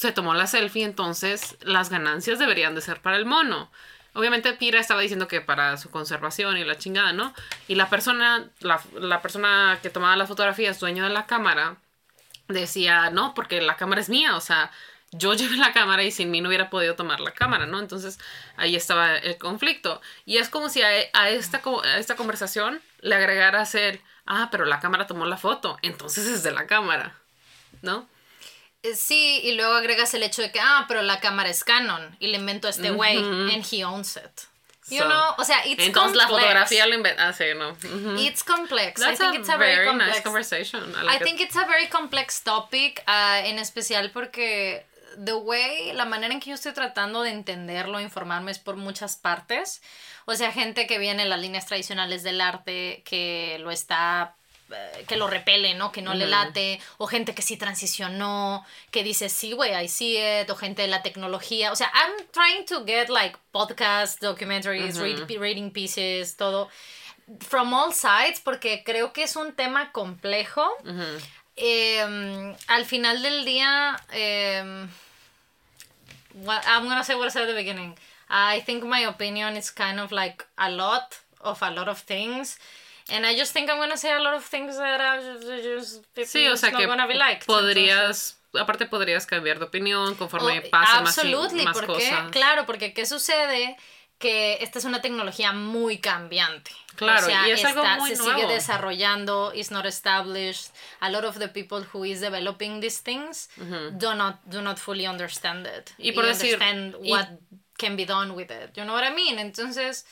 A: se tomó la selfie, entonces las ganancias deberían de ser para el mono. Obviamente Pira estaba diciendo que para su conservación y la chingada, ¿no? Y la persona, la, la persona que tomaba las fotografías, dueño de la cámara, decía, no, porque la cámara es mía, o sea, yo <laughs> llevé la cámara y sin mí no hubiera podido tomar la cámara, ¿no? Entonces ahí estaba el conflicto. Y es como si a, esta, a esta conversación le agregaras el, ah, pero la cámara tomó la foto, entonces es de la cámara, ¿no?
B: Eh, Sí, y luego agregas el hecho de que, ah, pero la cámara es Canon y le inventó a este güey and he owns it. You
A: So,
B: know, o sea, it's
A: Entonces la
B: complex.
A: fotografía lo inventa. Ah, sí, no.
B: It's complex. I
A: That's
B: think
A: a
B: it's a very,
A: very
B: complex.
A: nice conversation. I
B: I
A: it.
B: think it's a very complex topic, ah, en especial porque the way, la manera en que yo estoy tratando de entenderlo, informarme es por muchas partes. O sea, gente que viene en las líneas tradicionales del arte, que lo está que lo repele, ¿no? Que no le late, o gente que sí transicionó, que dice, sí, güey, I see it, o gente de la tecnología. O sea, I'm trying to get like podcasts, documentaries, read- reading pieces, todo, from all sides, porque creo que es un tema complejo. Em, al final del día, em, what, I'm gonna say what I said at the beginning. I think my opinion is kind of like a lot of a lot of things. And I just think I'm gonna say a lot of things that are just,
A: Sí, o sea
B: not
A: que
B: gonna be liked.
A: podrías, aparte podrías cambiar de opinión conforme
B: Oh,
A: pasen más, y-
B: absolutely,
A: más
B: porque,
A: cosas.
B: claro, porque ¿qué sucede? Que esta es una tecnología muy cambiante.
A: Claro,
B: o sea,
A: y es algo
B: está-
A: muy
B: se sigue
A: nuevo.
B: desarrollando, is not established. A lot of the people who is developing these things do not do not fully understand it.
A: Y por decir,
B: understand
A: y-
B: what can be done with it. You know what I mean? Entonces,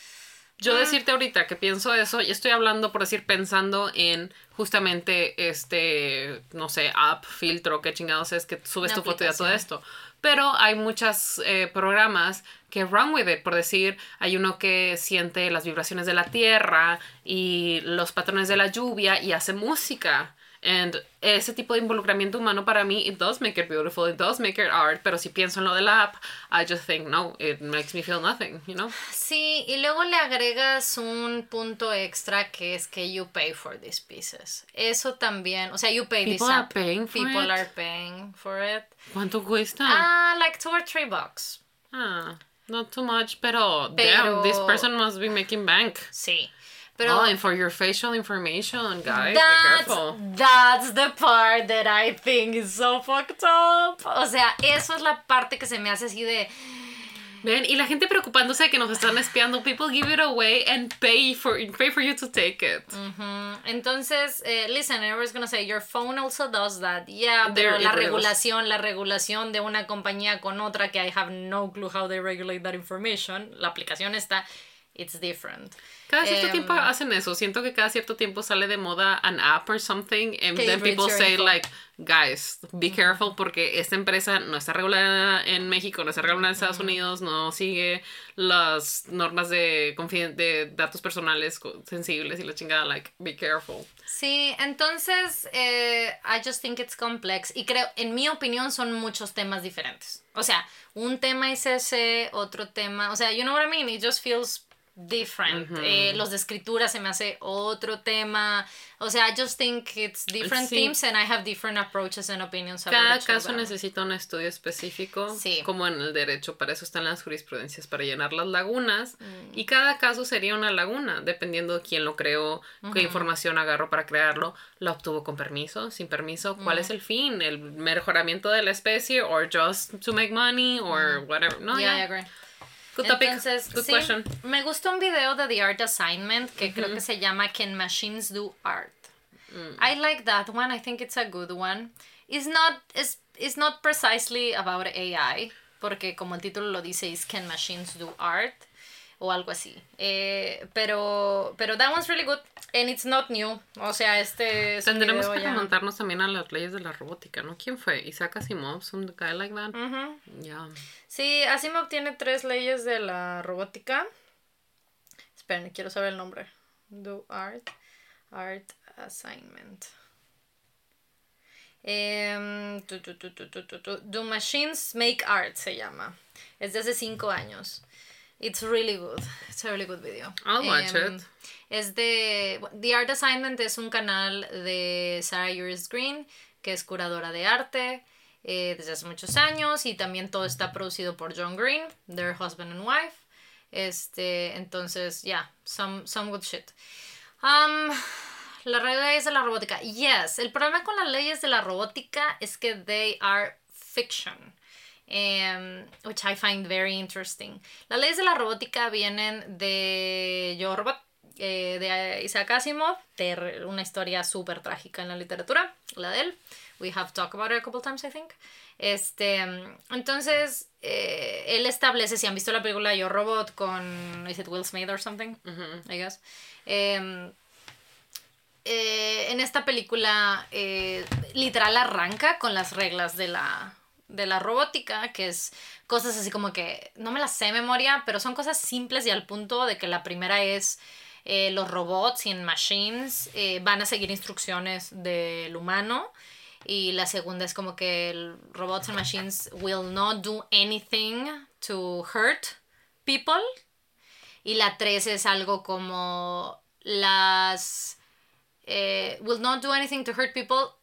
A: yo decirte ahorita que pienso eso, y estoy hablando por decir pensando en justamente este, no sé, app, filtro, qué chingados es que subes
B: Una
A: tu foto y a todo esto. Pero hay muchos programas que run with it, por decir, hay uno que siente las vibraciones de la tierra y los patrones de la lluvia y hace música. And ese tipo de involucramiento humano para mí, it does make it beautiful, it does make it art, pero si pienso en lo de la app, I just think, no, it makes me feel nothing, you know?
B: Sí, y luego le agregas un punto extra que es que you pay for these pieces. Eso también, o sea, you pay this
A: People are
B: app.
A: paying for
B: People
A: it?
B: are paying for it.
A: ¿Cuánto cuesta?
B: Ah, like two or three bucks.
A: Ah, not too much, pero,
B: Pero-
A: damn, this person must be making bank.
B: Sí. Pero
A: oh, and for your facial information, guys, be
B: That's,
A: careful.
B: that's the part that I think is so fucked up. O sea, eso es la parte que se me hace así de.
A: Ven, y la gente preocupándose de que nos están espiando. People give it away and pay for pay for you to take it.
B: Ujú. Entonces, eh, listen, I was gonna say, your phone also does that. Yeah, pero la
A: was.
B: regulación, la regulación de una compañía con otra que I have no clue how they regulate that information. La aplicación está, it's different.
A: Cada cierto
B: Em,
A: tiempo hacen eso. Siento que cada cierto tiempo sale de moda an app or something and then people say
B: info.
A: like, guys, be careful porque esta empresa no está regulada en México, no está regulada en Estados Unidos, no sigue las normas de de datos personales sensibles y la chingada like, be careful.
B: Sí, entonces eh, I just think it's complex y creo, en mi opinión, son muchos temas diferentes. O sea, un tema es ese, otro tema, o sea, you know what I mean? It just feels different. Eh, los de escritura se me hace otro tema. O sea, I just think it's different
A: Sí.
B: themes and I have different approaches and opinions about
A: Cada
B: of
A: caso necesita un estudio específico,
B: Sí.
A: como en el derecho, para eso están las jurisprudencias, para llenar las lagunas,
B: Mm.
A: y cada caso sería una laguna, dependiendo de quién lo creó, qué información agarró para crearlo, lo obtuvo con permiso, sin permiso, cuál es el fin, el mejoramiento de la especie, or just to make money, or whatever. No,
B: Yeah, I
A: yeah.
B: agree.
A: Good topic,
B: Entonces,
A: good
B: sí,
A: question.
B: me gusta un video de The Art Assignment que creo que se llama Can Machines Do Art?
A: Mm.
B: I like that one. I think it's a good one. It's not it's, it's not precisely about AI porque como el título lo dice is Can Machines Do Art? O algo así. Eh, pero pero that one's really good and it's not new. O sea, este es
A: Tendremos que
B: ya-
A: remontarnos también a las leyes de la robótica, ¿no? ¿Quién fue? Isaac Asimov, some guy like that.
B: Ujú.
A: Yeah.
B: Sí, Asimov tiene tres leyes de la robótica. Esperen, quiero saber el nombre. Do art. Art assignment. Em, tu, tu, tu. Do machines make art se llama. Es de hace cinco años. It's really good. It's a really good video.
A: I'll watch
B: Em,
A: it.
B: Es de. The Art Assignment es un canal de Sarah Uris Green, que es curadora de arte eh, desde hace muchos años. Y también todo está producido por John Green, their husband and wife. Este, entonces, yeah, some, some good shit. Um, las leyes de la robótica. Yes, el problema con las leyes de la robótica es que they are fiction. Em, which I find very interesting. Las leyes de la robótica vienen de Yo Robot, eh, de Isaac Asimov, de una historia súper trágica en la literatura, la de él. We have talked about it a couple times, I think. Este, entonces, eh, él establece, si han visto la película Yo Robot con, is it Will Smith or something? I guess. Em, eh, en esta película literal arranca con las reglas de la, de la robótica, que es cosas así como que no me las sé de memoria, pero son cosas simples y al punto de que la primera es eh, los robots y en machines eh, van a seguir instrucciones del humano. Y la segunda es como que robots and machines will not do anything to hurt people. Y la tres es algo como las eh, will not do anything to hurt people.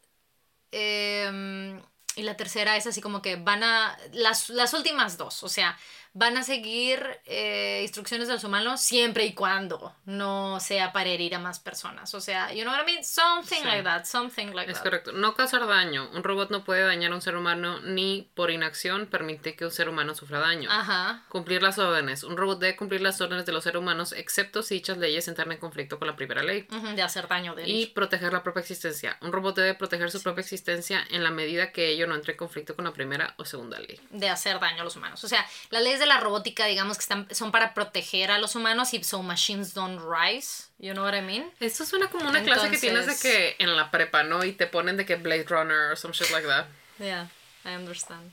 B: Y la tercera es así como que van a. Las, las últimas dos, o sea, van a seguir eh, instrucciones de los humanos siempre y cuando no sea para herir a más personas. O sea, you know what I mean? Something
A: Sí.
B: like that, something like
A: Es
B: that.
A: correcto. No causar daño. Un robot no puede dañar a un ser humano ni por inacción permite que un ser humano sufra daño.
B: Ajá.
A: Cumplir las órdenes. Un robot debe cumplir las órdenes de los seres humanos excepto si dichas leyes entran en conflicto con la primera ley.
B: ujú, de hacer daño de
A: Y proteger la propia existencia. Un robot debe proteger su propia existencia en la medida que ello no entre en conflicto con la primera o segunda ley.
B: de hacer daño a los humanos. O sea, las leyes de de la robótica, digamos que están, son para proteger a los humanos y so machines don't rise. You know what I mean?
A: Esto suena como una clase que tienes de que en la prepa, ¿no? Y te ponen de que Blade Runner or some shit like that.
B: Yeah, I understand.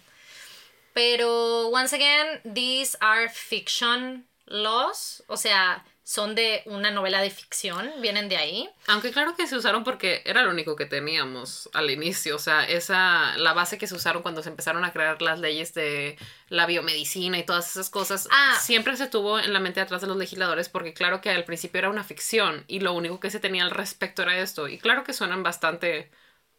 B: Pero, once again, these are fiction laws. O sea, son de una novela de ficción, vienen de ahí.
A: Aunque claro que se usaron porque era lo único que teníamos al inicio, o sea, esa la base que se usaron cuando se empezaron a crear las leyes de la biomedicina y todas esas cosas,
B: Ah.
A: siempre se tuvo en la mente atrás de los legisladores porque claro que al principio era una ficción y lo único que se tenía al respecto era esto y claro que suenan bastante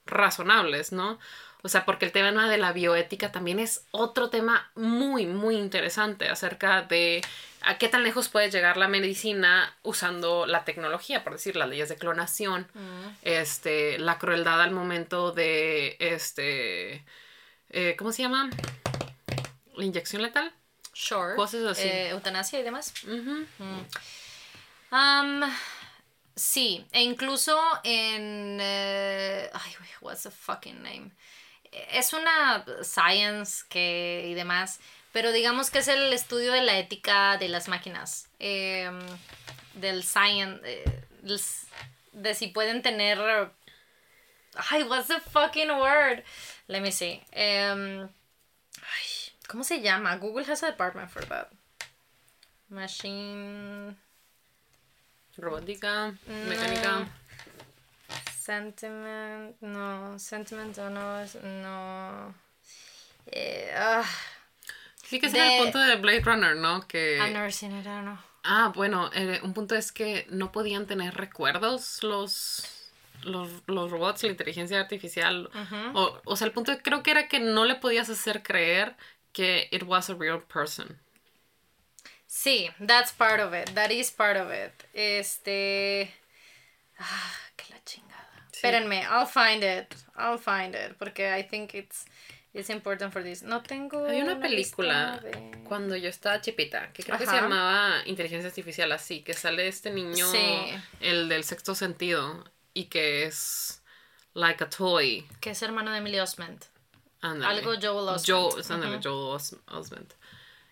A: razonables, ¿no? O sea, porque el tema de la bioética también es otro tema muy, muy interesante acerca de a qué tan lejos puede llegar la medicina usando la tecnología, por decir, las leyes de clonación, este, la crueldad al momento de, este, eh, ¿cómo se llama? La inyección letal.
B: Sure.
A: Cosas así.
B: Eh, eutanasia y demás.
A: Ujú.
B: Um, sí, e incluso en... eh, ay, what's the fucking name? Es una science que, y demás, pero digamos que es el estudio de la ética de las máquinas. em, del science... eh, de si pueden tener... Ay, what's the fucking word? Let me see. Em, ay, ¿Cómo se llama? Google has a department for that. Machine...
A: Robótica,
B: Mm.
A: mecánica.
B: Sentiment, no, sentiment no, no. Eh, ah,
A: Sí que
B: De-
A: era el punto de Blade Runner, ¿no? Que...
B: I've never seen it, I don't know.
A: Ah, bueno, eh, un punto es que no podían tener recuerdos los, los, los robots, la inteligencia artificial. o, o sea, el punto creo que era que no le podías hacer creer que it was a real person.
B: Sí, that's part of it, that is part of it. Este. Ah, que la chingada. Espérenme, I'll find it, I'll find it, porque I think it's, it's important for this. No tengo.
A: Hay una película
B: de-
A: cuando yo estaba chipita que creo que se llamaba Inteligencia Artificial así, que sale este niño,
B: Sí.
A: el del sexto sentido, y que es like a toy.
B: Que es hermano de Emily Osment.
A: Ándale.
B: Algo Joel Osment.
A: Joel, Joel Os- Osment.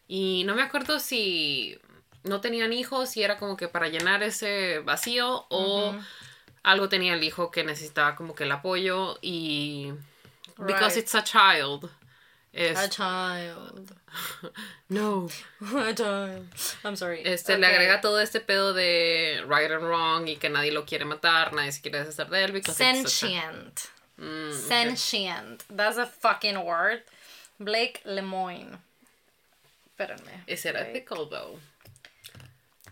A: Y no me acuerdo si no tenían hijos y era como que para llenar ese vacío o algo tenía el hijo que necesitaba como que el apoyo y because
B: Right.
A: it's a child es
B: A child. <laughs>
A: no <laughs>
B: A child. I'm sorry.
A: este le agrega todo este pedo de right and wrong y que nadie lo quiere matar nadie se quiere deshacer de él
B: Sentient.
A: Mm.
B: Sentient. That's a fucking word. Blake Lemoine. Espérenme.
A: Is it ethical though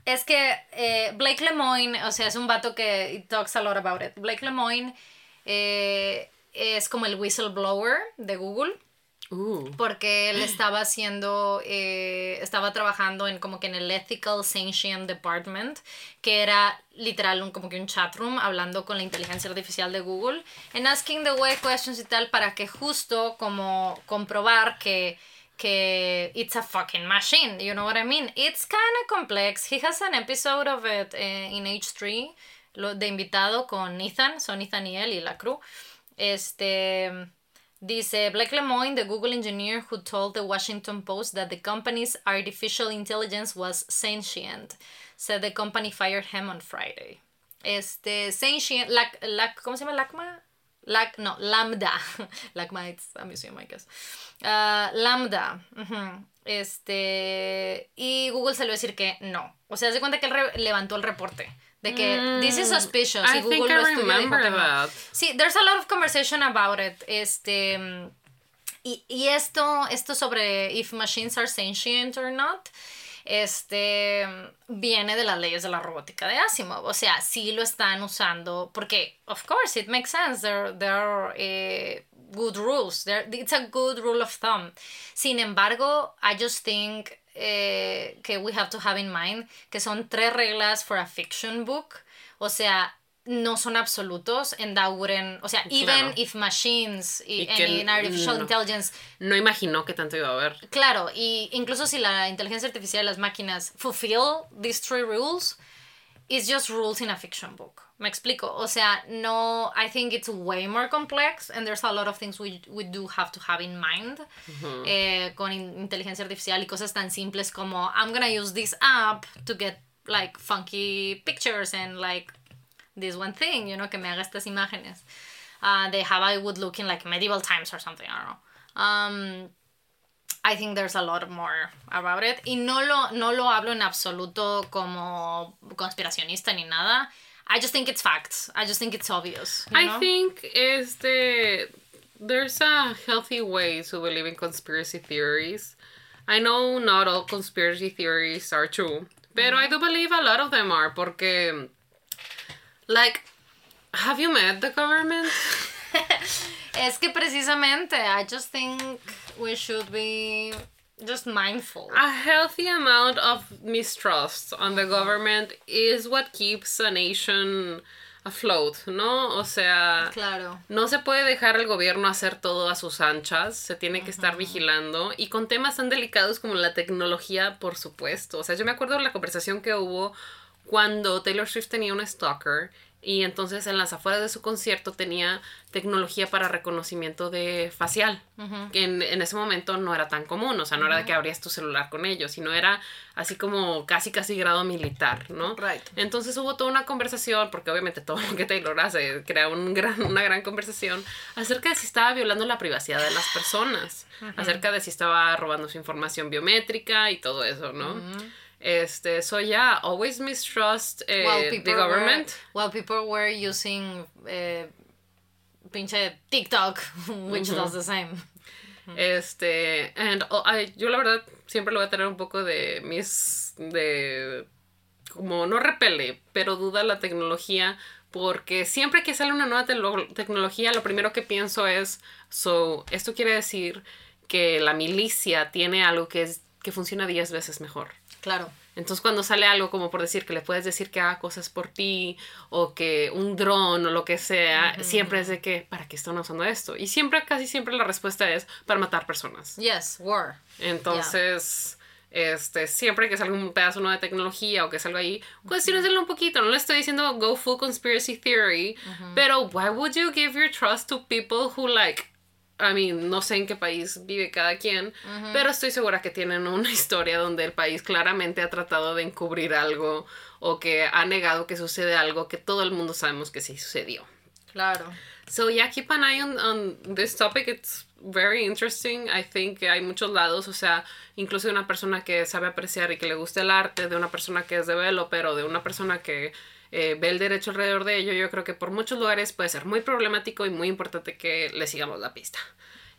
B: Es que eh, Blake Lemoine, o sea, es un vato que talks a lot about it. Blake Lemoine eh, es como el whistleblower de Google.
A: Ooh.
B: porque él estaba haciendo, eh, estaba trabajando en como que en el Ethical Sentient Department, que era literal un, como que un chat room hablando con la inteligencia artificial de Google, en asking the way questions y tal, para que justo como comprobar que que it's a fucking machine, you know what I mean? It's kind of complex. He has an episode of it eh, in H3 lo, de invitado con Ethan, son Ethan y él y la crew. Este Dice Blake Lemoine, the Google engineer who told the Washington Post that the company's artificial intelligence was sentient, said the company fired him on Friday. Este, sentient, lac, lac, ¿cómo se llama? LACMA? Lac, no, Lambda. <laughs> LACMA, it's a museum, I guess. Ah, Lambda. ujú. Este, y Google va a decir que no. O sea, se cuenta que él levantó el reporte. De que this is suspicious.
A: Mm, I
B: y Google
A: think
B: lo
A: I
B: y dijo
A: remember
B: que no.
A: that.
B: Sí, there's a lot of conversation about it. Este. mm, Y, y esto, esto sobre if machines are sentient or not, este viene de las leyes de la robótica de Asimov. O sea, sí lo están usando porque, of course, it makes sense. There, there are eh, good rules. There, it's a good rule of thumb. Sin embargo, I just think eh, que we have to have in mind que son tres reglas for a fiction book. O sea, no son absolutos and that wouldn't, o sea, even
A: Claro.
B: if machines y,
A: Y
B: and artificial
A: no.
B: intelligence
A: No imaginó que tanto iba a haber.
B: Claro, y incluso si la inteligencia artificial y las máquinas fulfill these three rules, it's just rules in a fiction book. Me explico. O sea, no, I think it's way more complex and there's a lot of things we, we do have to have in mind eh, con in- inteligencia artificial y cosas tan simples como I'm gonna use this app to get like funky pictures and like this one thing, you know, que me haga estas imágenes. Uh, they have I would look in like medieval times or something, I don't know. Um, I think there's a lot more about it. Y no lo, no lo hablo en absoluto como conspiracionista ni nada. I just think it's facts. I just think it's obvious. you
A: I think este there's a healthy way to believe in conspiracy theories. I know not all conspiracy theories are true, but I do believe a lot of them are porque like have you met the government? <laughs>
B: Es que precisamente, I just think we should be just mindful.
A: A healthy amount of mistrust on the government is what keeps a nation afloat, ¿no? O sea,
B: Claro.
A: No se puede dejar al gobierno hacer todo a sus anchas, se tiene que estar vigilando y con temas tan delicados como la tecnología, por supuesto. O sea, yo me acuerdo de la conversación que hubo cuando Taylor Swift tenía un stalker y entonces en las afueras de su concierto tenía tecnología para reconocimiento de facial, que en, en ese momento no era tan común, o sea, no era de que abrías tu celular con ellos, sino era así como casi casi grado militar, ¿no?
B: Right.
A: Entonces hubo toda una conversación, porque obviamente todo lo que Taylor hace crea un gran, una gran conversación acerca de si estaba violando la privacidad de las personas, acerca de si estaba robando su información biométrica y todo eso, ¿no? Este, so yeah, always mistrust
B: while
A: the government.
B: Were, while people were using eh, pinche TikTok, <laughs> which does the same.
A: Este, and oh, I- yo la verdad siempre lo voy a tener un poco de mis, de, como no repele, pero duda la tecnología, porque siempre que sale una nueva tecnología, lo primero que pienso es, so, esto quiere decir que la milicia tiene algo que es, que funciona 10 veces mejor.
B: Claro.
A: Entonces cuando sale algo como por decir que le puedes decir que haga cosas por ti o que un dron o lo que sea, siempre es de que, ¿para qué están usando esto? Y siempre, casi siempre la respuesta es para matar personas.
B: Yes, war.
A: Entonces, este, siempre que salga un pedazo nuevo de tecnología o que salga ahí, cuestioneselo un poquito. No le estoy diciendo go full conspiracy theory, pero why would you give your trust to people who like I mean, no sé en qué país vive cada quien, pero estoy segura que tienen una <laughs> historia donde el país claramente ha tratado de encubrir algo o que ha negado que sucede algo que todo el mundo sabemos que sí sucedió.
B: Claro.
A: So yeah, keep an eye on, on this topic. It's very interesting. I think hay muchos lados, o sea, incluso de una persona que sabe apreciar y que le gusta el arte, de una persona que es de velo, pero de una persona que eh, ve el derecho alrededor de ello, yo creo que por muchos lugares puede ser muy problemático y muy importante que le sigamos la pista.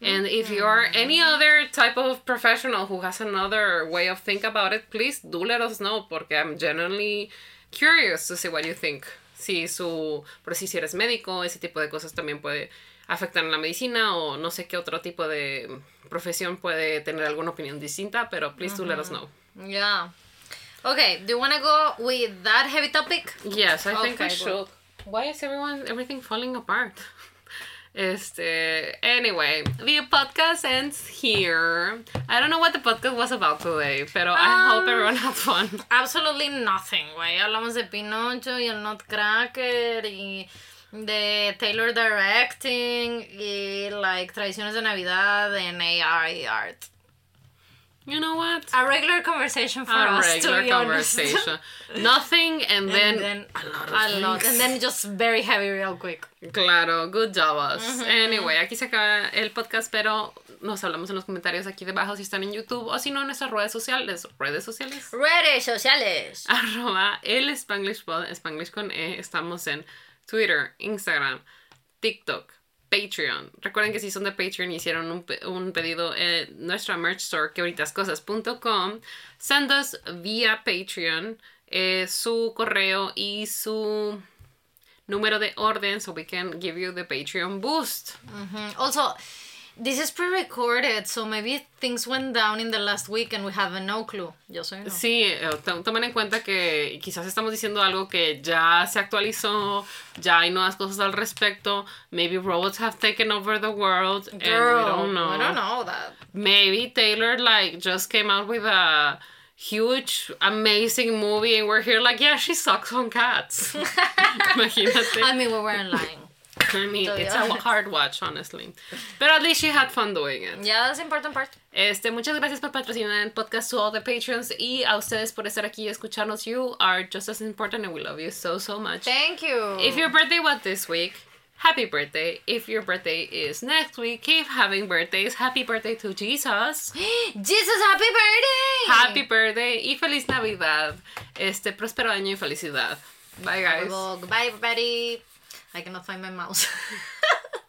A: And if you are any other type of professional who has another way of think about it, please do let us know porque I'm genuinely curious to see what you think. Si su, por si eres médico, ese tipo de cosas también puede afectar en la medicina o no sé qué otro tipo de profesión puede tener alguna opinión distinta, pero please do let us know.
B: Yeah. Okay, do you want to go with that heavy topic?
A: Yes, I think we
B: Okay,
A: should. Why is everyone everything falling apart? <laughs> Este, anyway, the podcast ends here. I don't know what the podcast was about today, pero I hope
B: Um,
A: everyone had fun. <laughs>
B: Absolutely nothing, güey. Hablamos de Pinocho y el Nutcracker y de Taylor directing y like tradiciones de Navidad en y art.
A: You know what?
B: A regular conversation for
A: A
B: us,
A: regular
B: to be honest.
A: conversation. Nothing and <laughs> then,
B: and then
A: a lot of
B: a lot,
A: things.
B: and then just very heavy real quick.
A: Claro, good job us. Anyway, aquí se acaba el podcast, pero nos hablamos en los comentarios aquí debajo si están en YouTube o si no en nuestras redes sociales. ¿Redes sociales?
B: Redes sociales. <laughs>
A: Arroba el Spanglish Pod, Spanglish con E. Estamos en Twitter, Instagram, TikTok, Patreon. Recuerden que si son de Patreon hicieron un, un pedido en nuestra merch store, quebritascosas.com, send us vía Patreon eh, su correo y su número de orden so we can give you the Patreon boost.
B: Also, this is pre-recorded, so maybe things went down in the last week and we have no clue. Yo soy no.
A: Sí, eh, to- tomen en cuenta que quizás estamos diciendo algo que ya se actualizó, ya hay nuevas cosas al respecto. Maybe robots have taken over the world and we don't know.
B: I don't know that.
A: Maybe Taylor like just came out with a huge, amazing movie, and we're here like, yeah, she sucks on cats. <laughs> Imagínate.
B: I mean, we weren't lying.
A: I mean, it's a <laughs> hard watch, honestly. But at least she had fun doing it.
B: Yeah, that's the important part.
A: Este, muchas gracias por patrocinar el podcast to all the patrons y a ustedes por estar aquí y escucharnos. You are just as important and we love you so, so much.
B: Thank you.
A: If your birthday was this week, happy birthday. If your birthday is next week, keep having birthdays. Happy birthday to Jesus. <gasps>
B: Jesus, happy birthday!
A: Happy birthday y feliz Navidad. Este próspero año y felicidad. Bye guys.
B: Bye, everybody. I cannot find my mouse. <laughs>